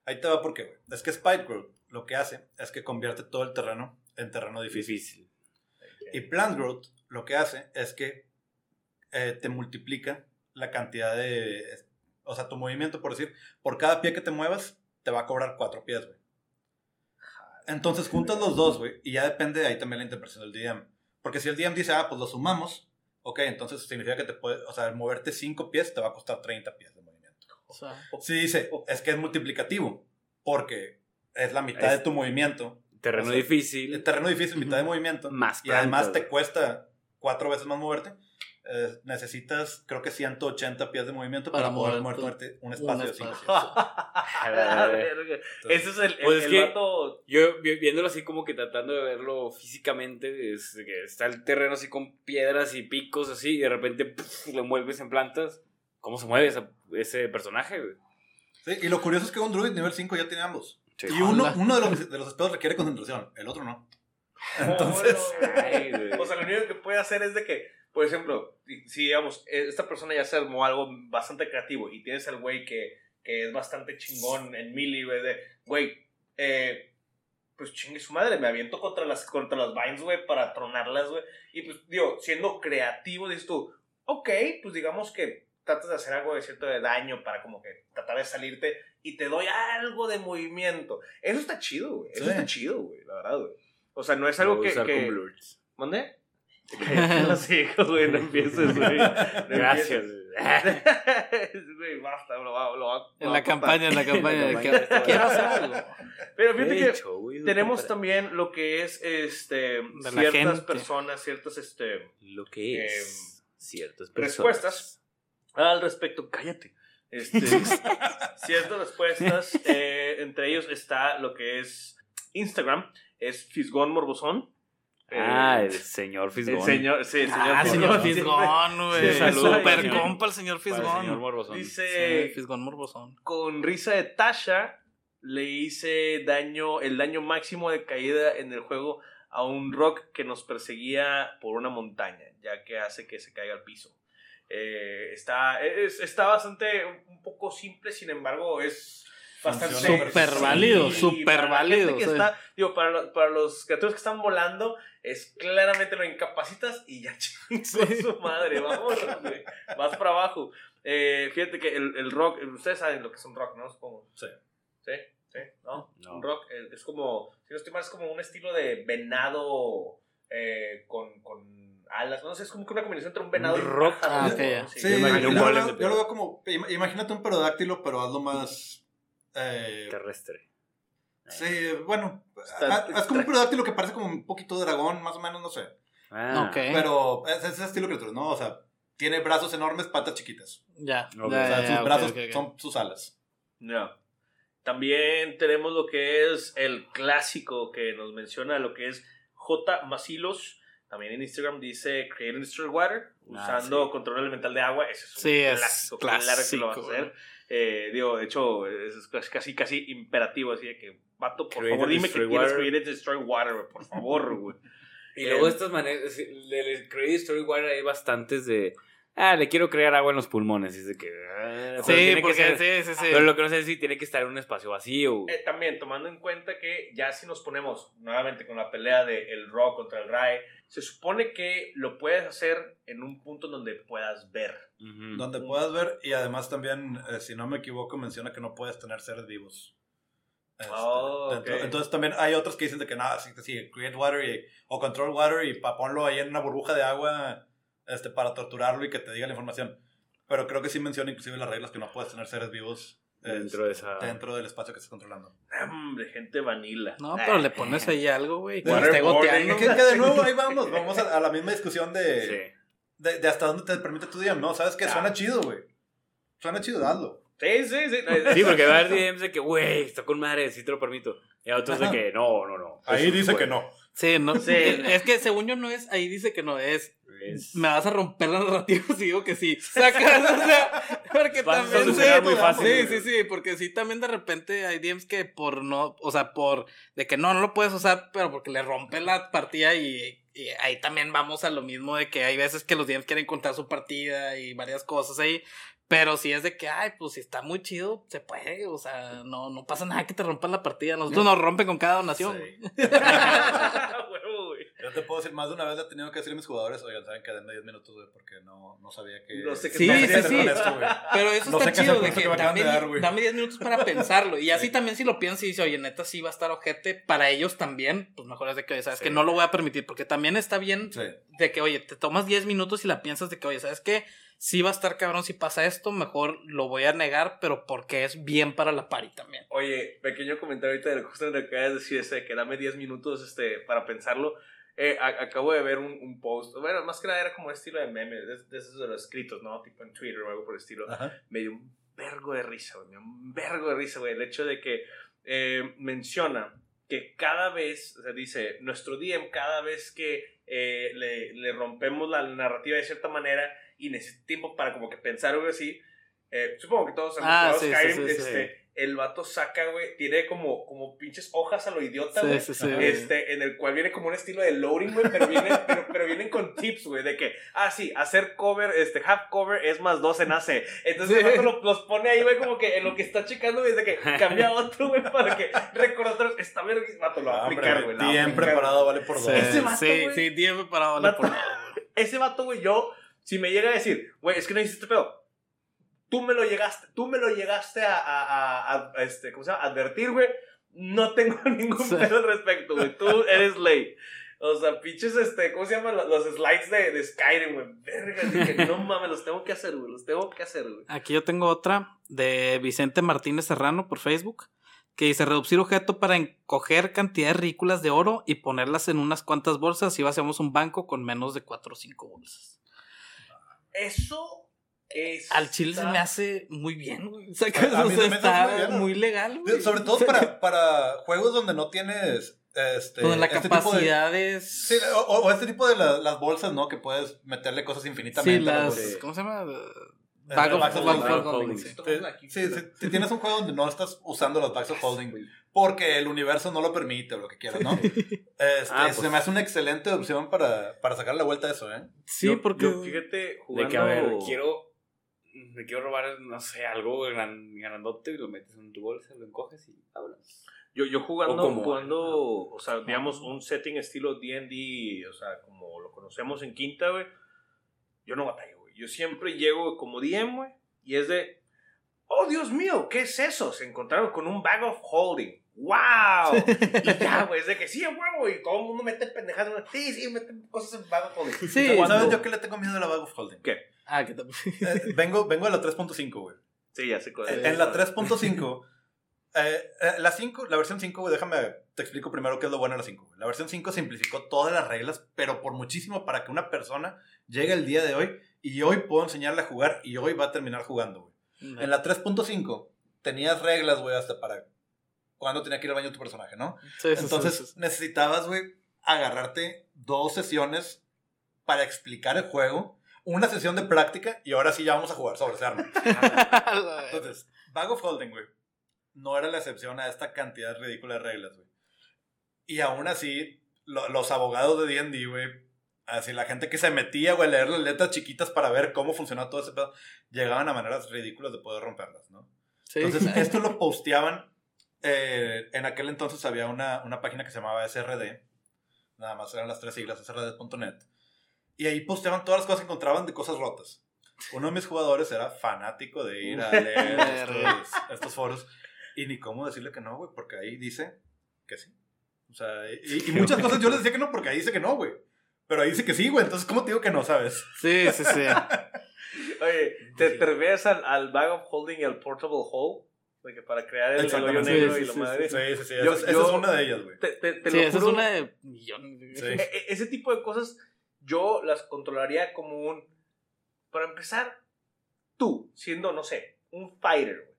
Ahí te va porque, güey. Es que Spike Growth lo que hace es que convierte todo el terreno en terreno difícil. Difícil. Y Plant Growth lo que hace es que eh, te multiplica la cantidad de. O sea, tu movimiento, por decir, por cada pie que te muevas, te va a cobrar cuatro pies, güey. Entonces juntas los dos, güey, y ya depende de ahí también la interpretación del DM. Porque si el DM dice, ah, pues lo sumamos, ok, entonces significa que te puede, o sea, el moverte cinco pies te va a costar 30 pies de movimiento. O sea, Si dice, es que es multiplicativo, porque es la mitad Es- de tu movimiento. Terreno O sea, difícil. Terreno difícil, mitad de movimiento. Más y además te cuesta cuatro veces más moverte. Eh, necesitas, creo que 180 pies de movimiento para, Para poder moverte un espacio un de 5 espacio. pies. Ese es el, el, Pues es el que- vato- Yo vi- viéndolo así como que tratando de verlo físicamente, es de que está el terreno así con piedras y picos así, y de repente puf, lo mueves en plantas. ¿Cómo se mueve esa- ese personaje? güey? Sí, y lo curioso es que un druid nivel 5 ya tiene ambos. Sí. Y uno, de los, de los requiere concentración, el otro no. Entonces. O sea, lo único que puede hacer es de que, por ejemplo, si- digamos, eh, esta persona ya se armó algo bastante creativo y tienes al güey que, que es bastante chingón en melee, güey, de, güey, eh, pues chingue su madre, me aviento contra las, contra las vines, güey, para tronarlas, güey. Y pues, digo, siendo creativo, dices tú, ok, pues digamos que tratas de hacer algo de cierto de daño para como que tratar de salirte y te doy algo de movimiento. Eso está chido, güey. Eso Sí. está chido, güey, la verdad, güey. O sea, no es algo que... usar que... con. ¿Mande? Los hijos, güey, no empieces, güey. No Gracias. Güey, basta, lo va, lo va- en la campaña, en la campaña. de En la campaña. quiero hacer algo. Pero fíjate que hecho, güey, tenemos también lo que es este la ciertas gente. personas, ciertas este Lo que es ciertas personas. respuestas al respecto. Cállate. Este, ciertas respuestas. eh, entre ellos está lo que es Instagram. Es Fisgón Morbosón. Eh, Ah, el señor Fisgón. el señor, sí, el señor Ah, señor Fisgón. Fisgón, güey. Sí, Super compa el señor Para el señor Fisgón. Morbosón. Dice Sí, Fisgón Morbosón. con risa de Tasha le hice daño, el daño máximo de caída en el juego a un rock que nos perseguía por una montaña, ya que hace que se caiga al piso. Eh, está, es- está bastante un poco simple, sin embargo, es bastante Súper válido, Sí, súper válido, que sí. está- digo, para, lo- para los criaturas que están volando, es claramente lo incapacitas y ya chingó su madre, vamos, güey, vas para abajo. Eh, fíjate que el, el rock, ustedes saben lo que es un rock, ¿no? Supongo. Sí. ¿Sí? ¿Sí? ¿No? No. Un rock eh, es como, si no estoy mal, es como un estilo de venado eh, con, con alas, no sé, es como que una combinación entre un venado y un rock. pájaro, Ah, ¿no? ok, ya. Sí, Sí, yo yo, lo yo lo veo como, im- imagínate un pterodáctilo, pero hazlo más... eh, Terrestre. sí, bueno, Está- ah, es como un pterodáctilo que parece como un poquito dragón, más o menos, no sé. Ah, Ok. Pero es es ese estilo criatura, ¿no? O sea, tiene brazos enormes, patas chiquitas. Ya. O sea, sus brazos ok, ok. son sus alas. Ya. También tenemos lo que es el clásico que nos menciona lo que es J. Masilos. También en Instagram dice Creating Destroy Water, Ah, usando sí. control elemental de agua. Ese es un Sí, es clásico. Claro que lo vas a clásico, hacer. Eh, digo, de hecho, es casi, casi imperativo. Así de que, vato, por Create favor, dime que destroy quieres. Create Destroy Water, por favor, güey. Y luego Eh, estas maneras, del Credit Story Water hay bastantes de, ah, le quiero crear agua en los pulmones. Es de que, ah, Sí, que porque ser- sí, sí, sí. Pero lo que no sé es si tiene que estar en un espacio vacío. Eh, también tomando en cuenta que ya si nos ponemos nuevamente con la pelea de el Raw contra el Rae, se supone que lo puedes hacer en un punto donde puedas ver. Ujú. Donde puedas ver, y además también, eh, si no me equivoco, menciona que no puedes tener seres vivos. Este, Oh, dentro. ok. Entonces también hay otros que dicen de que nada, sí, sí, create water y- o control water y pa, ponlo ahí en una burbuja de agua este, para torturarlo y que te diga la información. Pero creo que sí menciona inclusive las reglas que no puedes tener seres vivos Dentro de esa... este, dentro del espacio que estés controlando. Hombre, gente vanilla. No, pero le pones ahí algo, güey, que. Que, que de nuevo ahí vamos, vamos a, a la misma discusión de, Sí. De, de hasta dónde te permite tu DM, ¿no? ¿Sabes qué? Ah. Suena chido, güey. Suena chido, hazlo. Sí, sí, sí. Sí, porque va a haber DMs de que, güey, está con madre, sí te lo permito. Y a otros de que, no, no, no. Ahí dice que no. Sí, no. Sí. Es que según yo no es, ahí dice que no es. Es- Me vas a romper la narrativa si digo que sí. Sacas, o sea, porque Vas también. sí, muy fácil, Sí, sí, sí, porque sí, también de repente hay DMs que por no, o sea, por de que no, no lo puedes usar, pero porque le rompe la partida y, y ahí también vamos a lo mismo de que hay veces que los DMs quieren contar su partida y varias cosas ahí. Pero si es de que, ay, pues si está muy chido, se puede, o sea, no, no pasa nada que te rompan la partida. Nosotros nos rompen con cada donación. Sí. güey. Huevo, güey. Yo te puedo decir, más de una vez le he tenido que decir a mis jugadores, oigan, saben que denme 10 minutos, güey, porque no, no sabía que... No sé qué Sí, no sé sí, sí. con esto, güey. Pero eso No está chido, de que que dame, de dar, güey. dame 10 minutos para pensarlo. Y así Sí. también si lo piensas y dices, oye, neta, sí va a estar ojete, para ellos también, pues mejor es de que, oye, sabes Sí. que no lo voy a permitir, porque también está bien Sí. de que, oye, te tomas 10 minutos y la piensas de que, oye, ¿sabes qué? Sí va a estar cabrón si pasa esto, mejor lo voy a negar, pero porque es bien para la pari también. Oye, pequeño comentario ahorita de lo que acabas de decir, ese, que dame 10 minutos este, para pensarlo. Eh, a- acabo de ver un, un post, bueno, más que nada era como estilo de meme, de, de esos de los escritos, ¿no? Tipo en Twitter o algo por el estilo. Ajá. me dio un vergo de risa, güey. Un vergo de risa, güey. El hecho de que eh, menciona que cada vez, o sea, dice, nuestro DM, cada vez que eh, le, le rompemos la narrativa de cierta manera y necesita tiempo para como que pensar algo así, eh, supongo que todos hemos Ah, sí, sí, sí. este, el vato saca, güey, tiene como, como pinches hojas a lo idiota, Sí, güey. sí, sí. Este, en el cual viene como un estilo de loading, güey, pero, viene, pero, pero vienen con tips, güey, de que, ah, sí, hacer cover, este, half cover es más 2 en AC. Entonces, Sí. el vato lo- los pone ahí, güey, como que en lo que está checando, güey, de que cambia otro, güey, para que recordar, está bien, vato, lo va a Ah, aplicar, güey. Bien aplicar, preparado, vale por dos. Sí, Ese vato, sí, güey. sí, 10 preparado vale Vato. por güey. Ese vato, güey, yo, si me llega a decir, güey, es que no hiciste pedo. Tú me lo llegaste, tú me lo llegaste a, a, a- a, este, ¿cómo se llama? Advertir, güey. No tengo ningún pedo al respecto, güey. Tú eres late. O sea, pinches, este, ¿cómo se llaman? Los, slides de, de Skyrim, güey. Verga, dije, no mames, los tengo que hacer, güey. Los tengo que hacer, güey. Aquí yo tengo otra de Vicente Martínez Serrano por Facebook. Que dice reducir objeto para encoger cantidades ridículas de oro y ponerlas en unas cuantas bolsas y hacemos un banco con menos de 4 o 5 bolsas. Eso es. Al chile se me hace muy bien, güey. O sea, que A- a mí se me está muy bien. muy legal, güey. Sobre todo para, para juegos donde no tienes. Este, Con la este de- capacidad es. Sí, o, o este tipo de la- las bolsas, ¿no? Que puedes meterle cosas infinitamente. Sí, las. ¿Cómo se llama? Bag of, bags of bag holding. of holding, sí. Sí, sí, sí, si tienes un juego donde no estás usando los bags of holding porque el universo no lo permite o lo que quieras, ¿no? Este, Ah, Se pues. me hace una excelente opción para, para sacar la vuelta a eso, ¿eh? Sí, Yo- porque. yo, fíjate, De jugando. que, a ver, quiero. Me quiero robar, no sé, algo gran, grandote y lo metes en tu bolsa, lo encoges y vámonos. Yo, yo jugando, O como- jugando, o sea, digamos, un setting estilo D&D, o sea, como lo conocemos en Quinta, güey, yo no batallo, güey. Yo siempre llego como DM, güey, y es de, oh, Dios mío, ¿qué es eso? Se encontraron con un bag of holding. ¡Wow! y ya, güey, es de que sí, a huevo, y todo el mundo mete pendejadas. Sí, sí, meten cosas en bag of holding. Sí, ¿Sabes yo qué le tengo miedo a la bag of holding? ¿Qué? Ah, que también. Eh, vengo, vengo a la 3.5, güey. Sí, ya sé cuál es. En la 3.5, eh, eh, la 5, la versión 5, güey, déjame, te explico primero qué es lo bueno de la 5. güey. La versión 5 simplificó todas las reglas, pero por muchísimo para que una persona llegue el día de hoy y hoy puedo enseñarle a jugar y hoy va a terminar jugando, güey. En la 3.5 tenías reglas, güey, hasta para cuándo tenía que ir al baño tu personaje, ¿no? Sí, sí, sí, Entonces sí, sí. necesitabas, güey, agarrarte dos sesiones para explicar el juego, una sesión de práctica y ahora sí ya vamos a jugar sobre ese arma. Entonces, Bag of Holding, güey, no era la excepción a esta cantidad ridícula de reglas, güey. Y aún así, lo- los abogados de D&D, güey, así la gente que se metía, güey, a leer las letras chiquitas para ver cómo funcionaba todo ese pedo, llegaban a maneras ridículas de poder romperlas, ¿no? Sí. Entonces, esto lo posteaban. eh, en aquel entonces había una, una página que se llamaba SRD. Nada más eran las tres siglas, srd.net. Y ahí posteaban todas las cosas que encontraban de cosas rotas. Uno de mis jugadores era fanático de ir a leer estos, estos foros. Y ni cómo decirle que no, güey, porque ahí dice que sí. O sea, y, y muchas cosas yo les decía que no, porque ahí dice que no, güey. Pero ahí dice que sí, güey. Entonces, ¿cómo te digo que no, sabes? Sí, sí, sí. Oye, ¿te, te refieres al, al bag of holding y al portable hole? De que para crear el, el hoyo negro Sí, y sí, la sí, madre. Sí, sí, sí. Yo- esa, es- esa yo- es una de ellas, güey. Te, te, te Sí, lo esa es una de millones. Sí. e- e- ese tipo de cosas yo las controlaría como un... Para empezar, tú, siendo, no sé, un fighter, güey.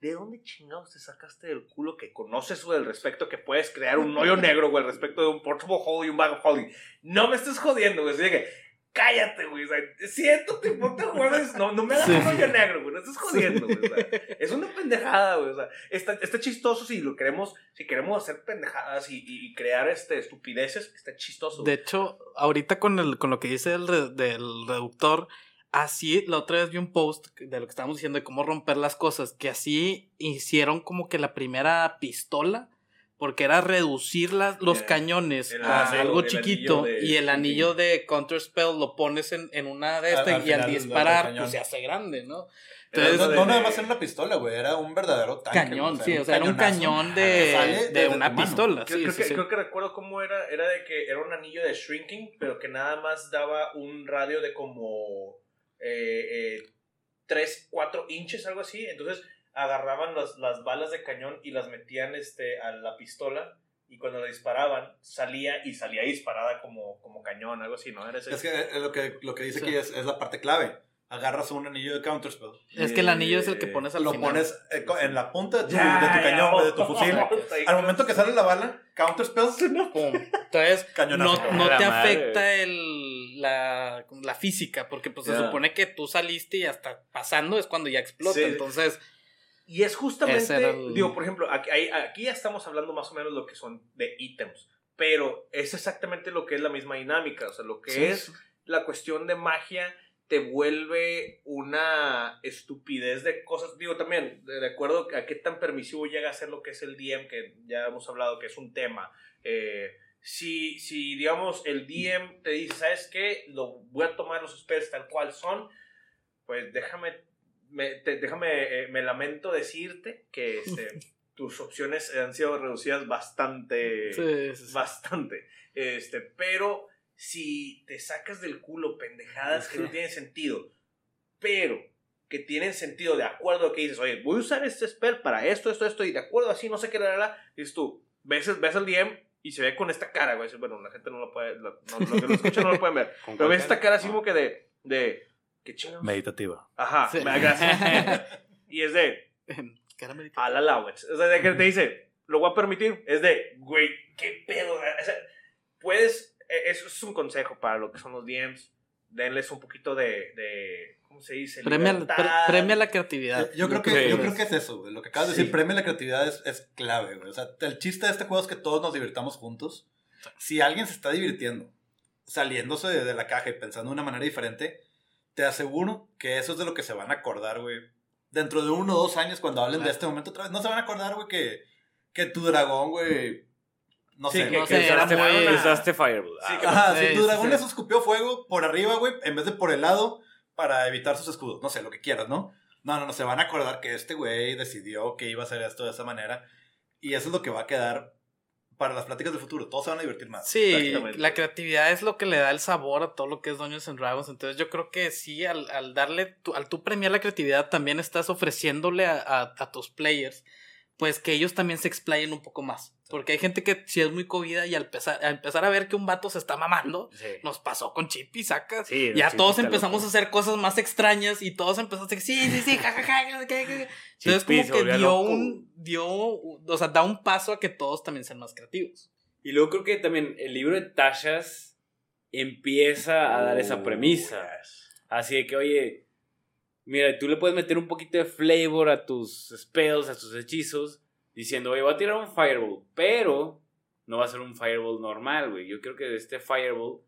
¿De dónde chingados te sacaste del culo que conoces del respecto que puedes crear un hoyo negro, güey, al respecto de un portable hole y un bag of holding? No me estés jodiendo, güey. Así que, cállate, güey. O sea, siéntate, ponte jueves. No, no me hagas Sí. un hoyo negro, güey. No estés jodiendo, güey. O sea, es una pendejada, güey. O sea, está, está chistoso si lo queremos, si queremos hacer pendejadas y, crear este, estupideces, está chistoso. De hecho, ahorita con, el, con lo que dice el re- del reductor, así, la otra vez vi un post de lo que estábamos diciendo de cómo romper las cosas, que así hicieron como que la primera pistola, porque era reducir las- los cañones el a algo el chiquito de y el anillo de Counter Spell lo pones en, en una de estas y al disparar pues se hace grande, ¿no? Entonces, no, nada más era una pistola, güey. Era un verdadero tanque. cañón, güey, sí, o sea, era un cañón de, de una pistola. Creo, sí, creo sí, que, sí. creo que recuerdo cómo era, era de que era un anillo de shrinking, pero que nada más daba un radio de como eh, eh, 3, 4 inches, algo así. Entonces agarraban las, las balas de cañón y las metían este, a la pistola y cuando la disparaban salía y salía disparada como, como cañón, algo así, ¿no? Era ese- Es que eh, lo que, lo que dice Sí. aquí es, es la parte clave. Agarras un anillo de Counterspell. Es que el anillo es el que pones al Lo final. pones eh, en la punta de Ya, de tu cañón, de tu fusil. Al momento que sale la bala, Counterspell, Pum. Entonces, cañonazo. no, no te afecta el, la, la física, porque pues se Ya. supone que tú saliste y hasta pasando es cuando ya explota. Sí. Entonces, Y es justamente, el- digo, por ejemplo, aquí, aquí ya estamos hablando más o menos lo que son de ítems, pero es exactamente lo que es la misma dinámica, o sea, lo que Sí, es sí. la cuestión de magia te vuelve una estupidez de cosas, digo también, de, acuerdo a qué tan permisivo llega a ser lo que es el DM, que ya hemos hablado que es un tema. Eh, si, si, digamos, el DM te dice, ¿sabes qué? Lo, voy a tomar los spells tal cual son, pues déjame, me, te- déjame, eh, me lamento decirte que este, tus opciones han sido reducidas bastante Sí, sí, sí. bastante. Este, pero si te sacas del culo pendejadas que no tienen sentido, pero que tienen sentido de acuerdo a lo que dices, oye, voy a usar este spell para esto, esto, esto, y de acuerdo así, no sé qué, la, la, la, dices tú, ves, el- ves al DM y se ve con esta cara, güey. Bueno, la gente no lo puede, lo- no, los que lo escuchan no lo pueden ver, ¿Con pero ves esta cara así como que de, de, ¿qué chingados? Meditativa. Ajá, Sí. me gracias. y es de, Cara meditativa. al allowance. O sea, de que te dice, lo voy a permitir, es de, güey, qué pedo. O sea, puedes, eh, eso es un consejo para lo que son los DMs. Denles un poquito de, de ¿cómo se dice? Premia, pre- premia la creatividad. Yo, yo creo que, yo creo que es eso, güey. Lo que acabas de Sí. decir, premio a la creatividad es, es clave, güey. O sea, el chiste de este juego es que todos nos divirtamos juntos. Si alguien se está divirtiendo, saliéndose de, de la caja y pensando de una manera diferente, te aseguro que eso es de lo que se van a acordar, güey. Dentro de uno o dos años, cuando hablen de este momento otra vez, no se van a acordar, güey, que, que tu dragón, güey. No Sí, sé, que- no que sé, usaste, muy- una- Usaste Fireball. Sí, Ah, que- Ajá, Sí, tu dragón les escupió fuego por arriba, güey, en vez de por el lado, para evitar sus escudos. No sé, lo que quieras, ¿no? No, no, no, se van a acordar que este güey decidió que iba a hacer esto de esa manera. Y eso es lo que va a quedar para las pláticas del futuro. Todos se van a divertir más. Sí, la creatividad es lo que le da el sabor a todo lo que es Dungeons and Dragons. Entonces yo creo que sí, al, al darle, tu- al tú premiar la creatividad, también estás ofreciéndole a, a- a tus players, pues que ellos también se explayen un poco más. Porque hay gente que si es muy covida y al empezar, a empezar a ver que un vato se está mamando, Sí. nos pasó con Chip y sacas. Sí, ya todos empezamos loco. a hacer cosas más extrañas y todos empezamos a decir, sí, sí, sí, jajaja, qué, qué, qué". Entonces Chippy como que dio loco. un, dio, o sea, da un paso a que todos también sean más creativos. Y luego creo que también el libro de Tashas empieza a dar esa premisa. Así de que, oye, mira, tú le puedes meter un poquito de flavor a tus spells, a tus hechizos, diciendo, oye, voy a tirar un fireball, pero no va a ser un fireball normal, güey. Yo quiero que este fireball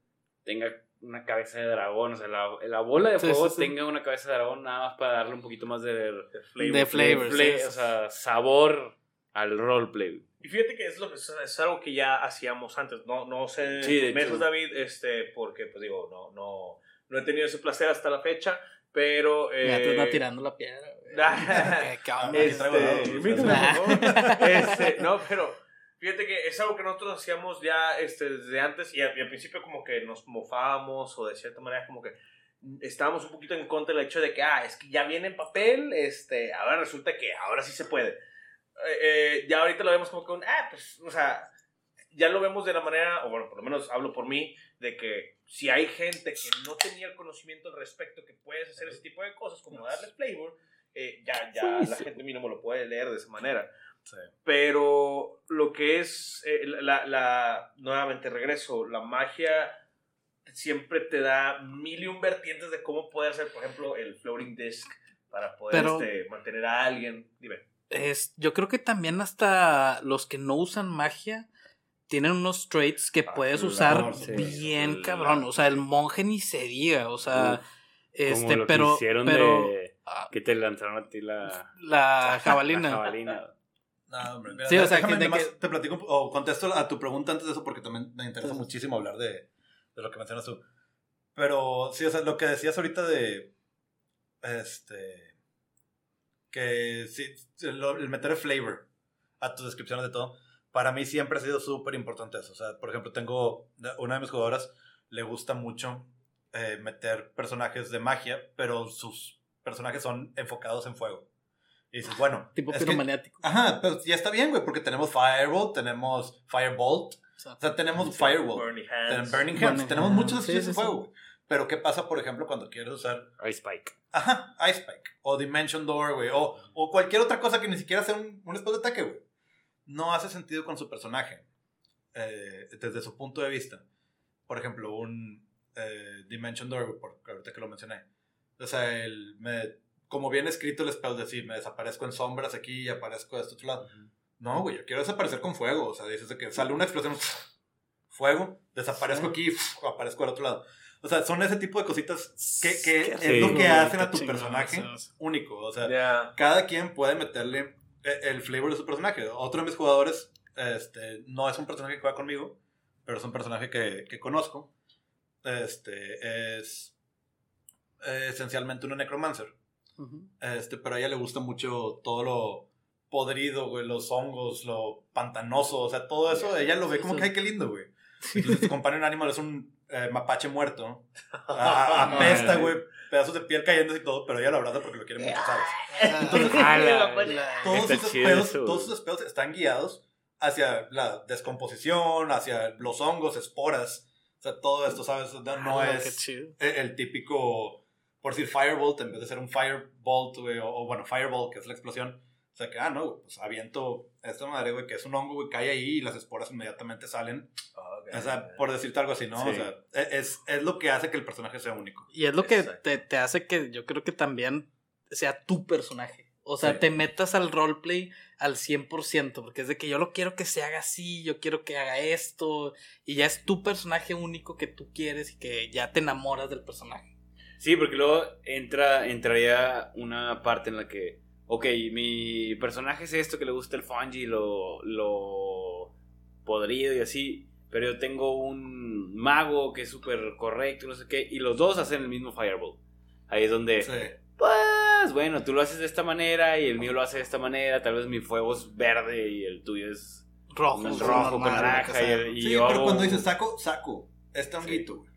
tenga una cabeza de dragón, o sea, la, la bola de fuego sí, sí. tenga una cabeza de dragón nada más para darle un poquito más de, flavor. De flavor, fle- sí, o sea, sabor al roleplay. güey. Y fíjate que es, lo, es, es algo que ya hacíamos antes. No, no sé meses, hecho. David, este, porque, pues digo, no, no, no he tenido ese placer hasta la fecha, pero... Ya te eh, está tirando la piedra. Este. Este, no, pero fíjate que es algo que nosotros hacíamos ya este, desde antes y, a- y al principio como que nos mofábamos o de cierta manera como que estábamos un poquito en contra del hecho de que, ah, es que ya viene en papel, este, ahora resulta que ahora sí se puede. Eh, eh, ya ahorita lo vemos como con, ah, pues, o sea, ya lo vemos de la manera, o bueno, por lo menos hablo por mí, de que si hay gente que no tenía el conocimiento al respecto que puedes hacer ese tipo de cosas, como darle flavor, eh, ya, ya la gente mínimo lo puede leer de esa manera. Sí. Pero lo que es, eh, la, la- nuevamente regreso, la magia siempre te da mil y un vertientes de cómo poder hacer, por ejemplo, el floating disc para poder Pero- este, mantener a alguien. Dime. Es, yo creo que también hasta los que no usan magia tienen unos traits que Ah, puedes claro, usar sí. bien Claro. cabrón. O sea, el monje ni se diga. O sea, Uf, este, Como lo pero. que hicieron pero de ah, que te lanzaron a ti la, la jabalina. la jabalina. No, hombre, mira, Sí, o sea, déjame que que- te platico un- o contesto a tu pregunta antes de eso porque también me interesa Entonces- muchísimo hablar de, de lo que mencionas tú. Pero sí, o sea, lo que decías ahorita de este que sí, lo- el meter flavor a tus descripciones de todo, para mí siempre ha sido súper importante eso. O sea, por ejemplo, tengo una de mis jugadoras le gusta mucho eh, meter personajes de magia, pero sus personajes son enfocados en fuego. Y dices, bueno, Tipo es que- piromaniático. Ajá, pero ya está bien, güey, porque tenemos Firebolt, tenemos Firebolt, O sea, tenemos Firewall, Burning tenemos Hands. Burning Hands, Burning tenemos Hands, muchos sí, estilos sí, de sí. fuego, güey. Pero ¿qué pasa, por ejemplo, cuando quieres usar, Ice Spike. ajá, Ice Spike, o Dimension Door, güey, o, o cualquier otra cosa que ni siquiera sea un, un spell de ataque, güey? No hace sentido con su personaje, eh, desde su punto de vista. Por ejemplo, un eh, Dimension Door, güey, por, ahorita que lo mencioné. O sea, el, me, como viene escrito el spell de sí, me desaparezco en sombras aquí y aparezco de este otro lado. No, güey, yo quiero desaparecer con fuego. O sea, dices que sale una explosión, fuego, desaparezco aquí, aparezco al otro lado. O sea, son ese tipo de cositas que, que es Sí. lo que hacen a tu personaje único. O sea, Ya. cada quien puede meterle el flavor de su personaje. Otro de mis jugadores este, no es un personaje que juega conmigo, pero es un personaje que, que conozco. Este es esencialmente un necromancer. ujú. Este, pero a ella le gusta mucho todo lo podrido, güey, los hongos, lo pantanoso, o sea, todo eso, ella lo ve como que, ay, qué lindo, güey. Entonces, companion animal es un eh, mapache muerto. A- a- Apesta, güey, pedazos de piel cayendo y todo, pero ella lo abraza porque lo quiere mucho, ¿sabes? Entonces, Ah, la- todos esos, pedos, todos esos pedos están guiados hacia la descomposición, hacia los hongos, esporas, o sea, todo esto, ¿sabes? No, no Ah, es chido. el, el típico, por decir Firebolt, en vez de ser un Firebolt, güey, o, o, bueno, Fireball, que es la explosión. O sea, que, ah, no, pues aviento esta madre, güey, que es un hongo, güey, cae ahí y las esporas inmediatamente salen. O sea, por decirte algo así, ¿no? Sí. O sea, e, es, es lo que hace que el personaje sea único. Y es lo que te, te hace que yo creo que también sea tu personaje. O sea, Sí. te metas al roleplay al 100%, porque es de que yo lo quiero que se haga así, yo quiero que haga esto, y ya es tu personaje único que tú quieres y que ya te enamoras del personaje. Sí, porque luego entra, entraría una parte en la que, ok, mi personaje es esto que le gusta el fungi, lo, lo podrido y así, pero yo tengo un mago que es súper correcto, no sé qué, y los dos hacen el mismo fireball. Ahí es donde, Sí. pues, bueno, tú lo haces de esta manera y el mío lo hace de esta manera, tal vez mi fuego es verde y el tuyo es Rojo, rojo con naranja y, sea. el- y Sí, yo pero hago cuando dices saco, saco. Este honguito, güey.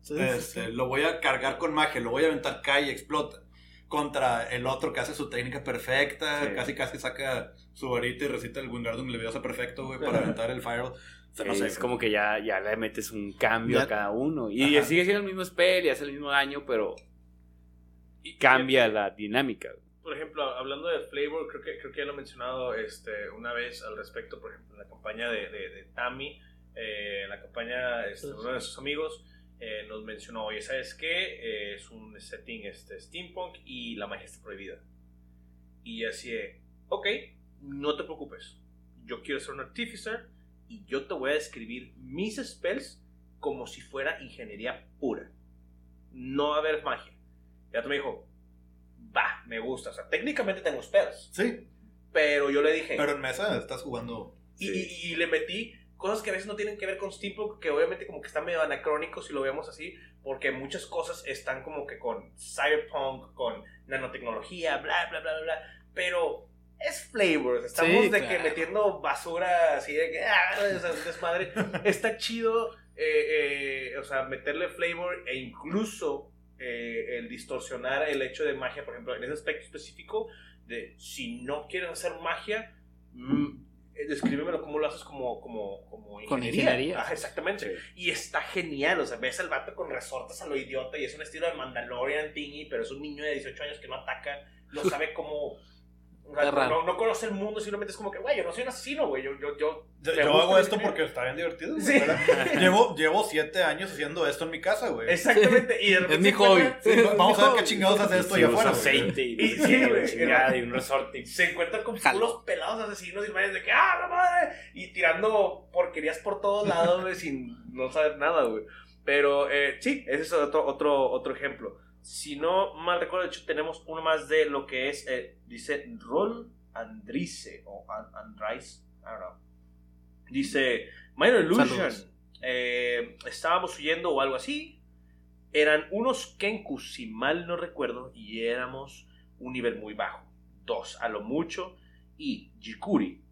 Sí, sí, Este, sí. Lo voy a cargar con magia, lo voy a aventar, cae y explota. contra el otro que hace su técnica perfecta, Sí. casi casi saca su varita y recita el Wingardium Leviosa perfecto, güey, para aventar el Firewall. Sea, no sé, es como que ya, ya le metes un cambio Ya- a cada uno. Y Ajá. sigue siendo el mismo spell y hace el mismo daño, pero Y- cambia la dinámica. por ejemplo, hablando de flavor, creo que, creo que ya lo he mencionado este, una vez al respecto, por ejemplo, en la campaña de, de, de Tammy, eh, en la campaña, este, uno de sus amigos eh, nos mencionó, oye, ¿sabes qué? Eh, es un setting este, steampunk y la magia está prohibida. Y así, ok, no te preocupes, yo quiero ser un artificer y yo te voy a describir mis spells como si fuera ingeniería pura. No va a haber magia. Ya te me dijo, va, me gusta. O sea, técnicamente tengo spells. Sí, Pero yo le dije. pero en mesa estás jugando. y, y- y le metí cosas que a veces no tienen que ver con Steampunk, que obviamente como que están medio anacrónicos si lo vemos así, porque muchas cosas están como que con Cyberpunk, con nanotecnología, bla, bla, bla, bla, bla. Pero es flavors. Estamos Sí, de que claro. metiendo basura así de que, ah, o sea, un desmadre. Está chido, eh, eh, o sea, meterle flavor e incluso eh, el distorsionar el hecho de magia, por ejemplo, en ese aspecto específico, de si no quieres hacer magia, mm, eh, descríbemelo cómo lo haces como, como, como Con ingeniería. ingeniería. Ajá, exactamente. Y está genial, o sea, ves al vato con resortes a lo idiota y es un estilo de Mandalorian thingy, pero es un niño de 18 años que no ataca, no sabe cómo... o sea, Está raro. No, no conoce el mundo, simplemente es como que, güey, yo no soy un asesino, güey, yo, yo, yo, Yo, me yo hago esto ingeniería". porque está bien divertido. güey, Sí. llevo, llevo siete años haciendo esto en mi casa, güey. Exactamente, y Es mi hobby. Sí, vamos a ver qué chingados hace esto Sí, allá afuera. aceite y, Y sí, güey, y un resorte. se encuentran con puros pelados asesinos y de que, ¡ah, la madre! Y tirando porquerías por todos lados, güey, sin no saber nada, güey. Pero eh, sí, ese es otro, otro, otro ejemplo. Si no mal recuerdo, de hecho, tenemos uno más de lo que es, eh, dice Roll Andrice o An- Andrice, I don't know. Dice, Minor Illusion, eh, estábamos huyendo o algo así. Eran unos Kenkus, si mal no recuerdo, y éramos un nivel muy bajo. Dos, a lo mucho. Y Jikuri,